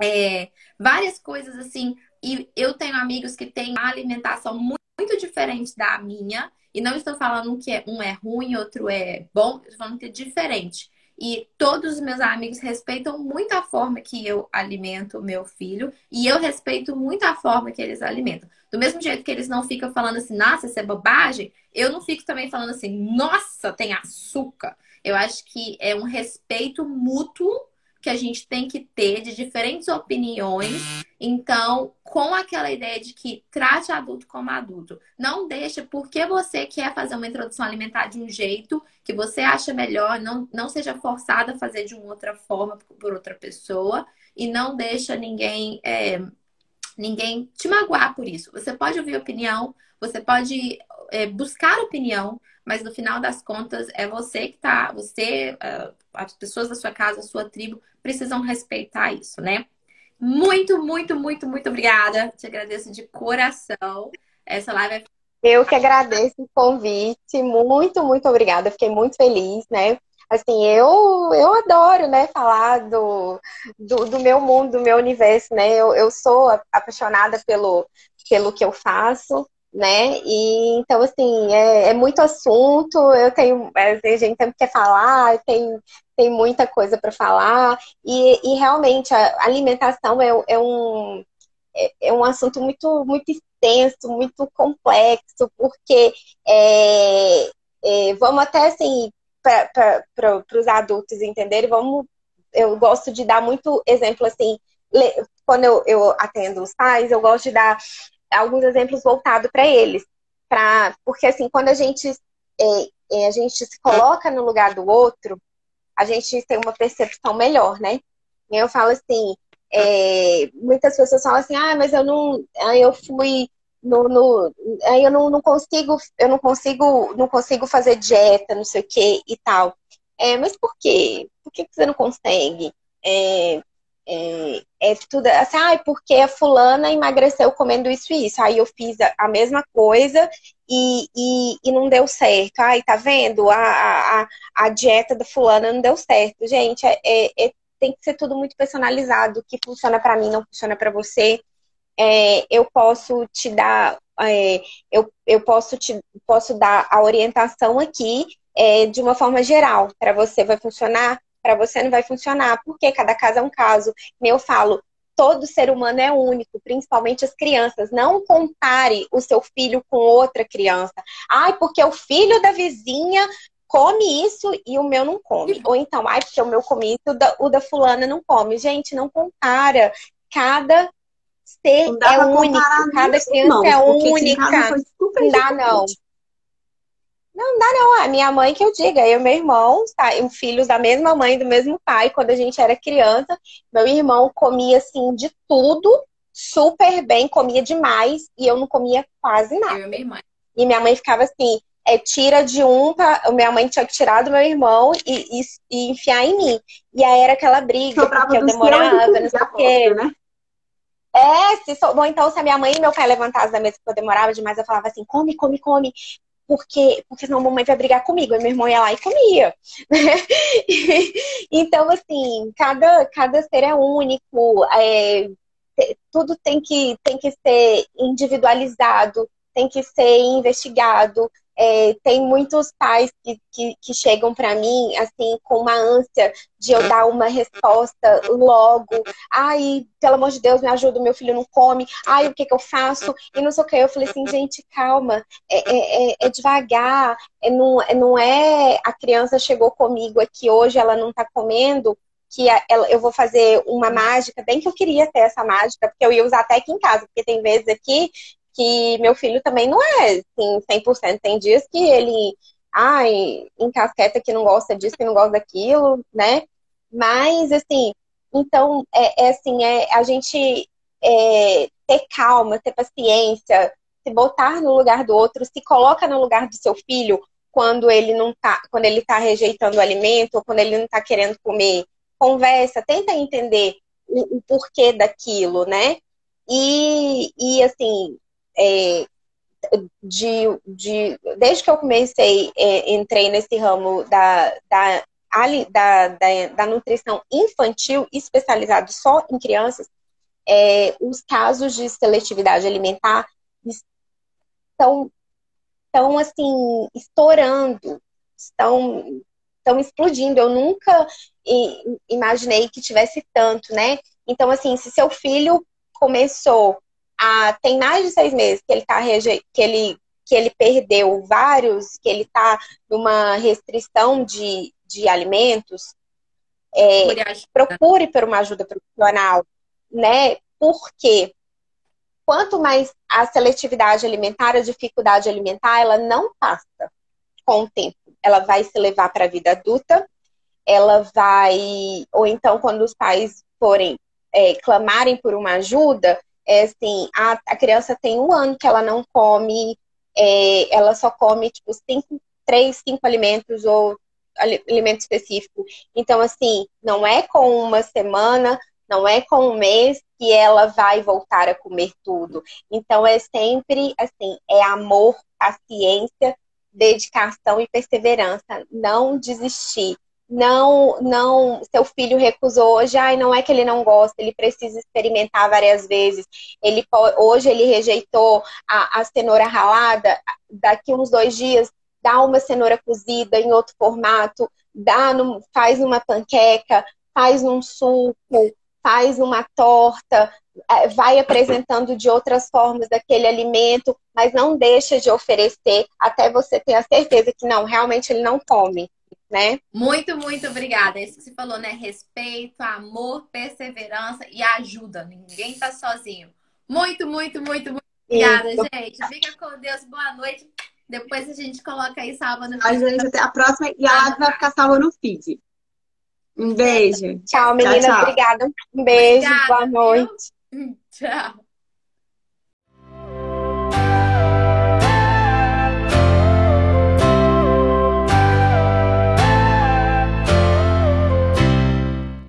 [SPEAKER 1] É, várias coisas assim e eu tenho amigos que têm uma alimentação muito, diferente da minha. E não estou falando que é, um é ruim, outro é bom. Estou falando que é diferente. E todos os meus amigos respeitam muito a forma que eu alimento meu filho. E eu respeito muito a forma que eles alimentam. Do mesmo jeito que eles não ficam falando assim, nossa, isso é bobagem, eu não fico também falando assim, nossa, tem açúcar. Eu acho que é um respeito mútuo que a gente tem que ter de diferentes opiniões. Então, com aquela ideia de que trate adulto como adulto. Não deixa porque você quer fazer uma introdução alimentar de um jeito que você acha melhor, não, não seja forçada a fazer de uma outra forma por outra pessoa e não deixa ninguém é, ninguém te magoar por isso. Você pode ouvir opinião, você pode é, buscar opinião, mas no final das contas é você que tá, você, uh, as pessoas da sua casa, a sua tribo precisam respeitar isso, né? Muito, muito, muito, muito obrigada. Te agradeço de coração. Essa live é
[SPEAKER 3] eu que agradeço o convite, muito, muito obrigada. Fiquei muito feliz, né? Assim, eu, eu adoro, né, falar do, do, do meu mundo, do meu universo, né? Eu, eu sou apaixonada pelo, pelo que eu faço né? E então, assim, é, é muito assunto, eu tenho, a gente sempre quer falar, tem, tem muita coisa para falar, e, e realmente a alimentação é, é um, é, é, um assunto muito, muito extenso, muito complexo, porque é, é, vamos até assim, para os adultos entenderem, vamos, eu gosto de dar muito exemplo assim, quando eu, eu atendo os pais, eu gosto de dar alguns exemplos voltados para eles. Pra, porque assim, quando a gente, é, é, a gente se coloca no lugar do outro, a gente tem uma percepção melhor, né? Eu falo assim, é, muitas pessoas falam assim, ah, mas eu não. Aí eu fui no, no, aí eu não, não consigo, eu não consigo, não consigo fazer dieta, não sei o que e tal. É, mas por quê? Por que você não consegue? É, é, é tudo assim, ah, porque a fulana emagreceu comendo isso e isso. Aí eu fiz a, mesma coisa e, e, e, não deu certo. Ai, tá vendo? A, a, a dieta da fulana não deu certo. Gente, é, é, é tem que ser tudo muito personalizado. O que funciona para mim não funciona para você. É, eu posso te dar, é, eu, eu posso te posso dar a orientação aqui de uma forma geral. Para você vai funcionar, para você não vai funcionar, porque cada caso é um caso. Eu falo, todo ser humano é único, principalmente as crianças. Não compare o seu filho com outra criança. Ai, porque o filho da vizinha come isso e o meu não come. Ou então, ai, porque o meu come isso, o da, o da fulana não come. Gente, não compara. Cada ser é único, cada criança não, é única. Não dá, não. Não, não dá não. A minha mãe que eu diga, eu e meu irmão, tá, filhos da mesma mãe, do mesmo pai, quando a gente era criança, meu irmão comia assim de tudo, super bem, comia demais, e eu não comia quase nada. Eu e minha mãe. E minha mãe ficava assim, é, tira de um, pra... minha mãe tinha que tirar do meu irmão e, e, e enfiar em mim. E aí era aquela briga, Sobrava porque eu demorava, não sei o quê. Né? É, se so... bom, então se a minha mãe e meu pai levantassem da mesa porque eu demorava demais, eu falava assim, come, come, come porque, porque senão a mamãe vai brigar comigo. Aí meu irmão ia lá e comia. então, assim, cada, cada ser é único, é, tudo tem que, tem que ser individualizado, tem que ser investigado, é, tem muitos pais que, que, que chegam para mim, assim, com uma ânsia de eu dar uma resposta logo. Ai, pelo amor de Deus, me ajuda, meu filho não come. Ai, o que, que eu faço? E não sei o que. Eu falei assim, gente, calma. É, é, é, é devagar. É, não, é, não é a criança chegou comigo aqui hoje, ela não tá comendo que eu vou fazer uma mágica, bem que eu queria ter essa mágica, porque eu ia usar até aqui em casa, porque tem vezes aqui que meu filho também não é assim, 100%. Tem dias que ele, ai, encasqueta que não gosta disso, que não gosta daquilo, né? Mas, assim, então, é, é assim, é a gente é, ter calma, ter paciência, se botar no lugar do outro, se coloca no lugar do seu filho quando ele não tá, quando ele tá rejeitando o alimento, ou quando ele não tá querendo comer. Conversa, tenta entender o, o porquê daquilo, né? E, e assim, é, de, de, desde que eu comecei, é, entrei nesse ramo da, da, da, da, da nutrição infantil especializado só em crianças, é, os casos de seletividade alimentar estão, estão assim, estourando, estão, estão explodindo. Eu nunca imaginei que tivesse tanto, né? Então, assim, se seu filho começou a, tem mais de seis meses que ele tá que ele que ele perdeu vários, que ele está numa restrição de, de alimentos, é, procure por uma ajuda profissional, né? Porque quanto mais a seletividade alimentar, a dificuldade alimentar, ela não passa com o tempo. Ela vai se levar para a vida adulta, ela vai, ou então quando os pais forem é, clamarem por uma ajuda, é assim, a, a criança tem um ano que ela não come, é, ela só come, tipo, cinco, três, cinco alimentos ou alimento específico. Então, assim, não é com uma semana, não é com um mês que ela vai voltar a comer tudo. Então, é sempre, assim, é amor, paciência, dedicação e perseverança. Não desistir não, não, seu filho recusou hoje, ai, não é que ele não gosta, ele precisa experimentar várias vezes. Ele hoje ele rejeitou a, a cenoura ralada, daqui uns dois dias dá uma cenoura cozida em outro formato, dá no, faz uma panqueca, faz um suco, faz uma torta, é, vai apresentando de outras formas daquele alimento, mas não deixa de oferecer até você ter a certeza que não, realmente ele não come né?
[SPEAKER 1] Muito, muito obrigada. É isso que você falou, né? Respeito, amor, perseverança e ajuda. Ninguém tá sozinho. Muito, muito, muito, muito obrigada, isso. gente. Fica com Deus. Boa noite. Depois a gente coloca aí salva no
[SPEAKER 2] feed. A gente até a próxima e a live vai ficar salva no feed. Um beijo.
[SPEAKER 3] Tchau, meninas. Obrigada. Um beijo. Obrigada, boa noite.
[SPEAKER 1] Viu? Tchau.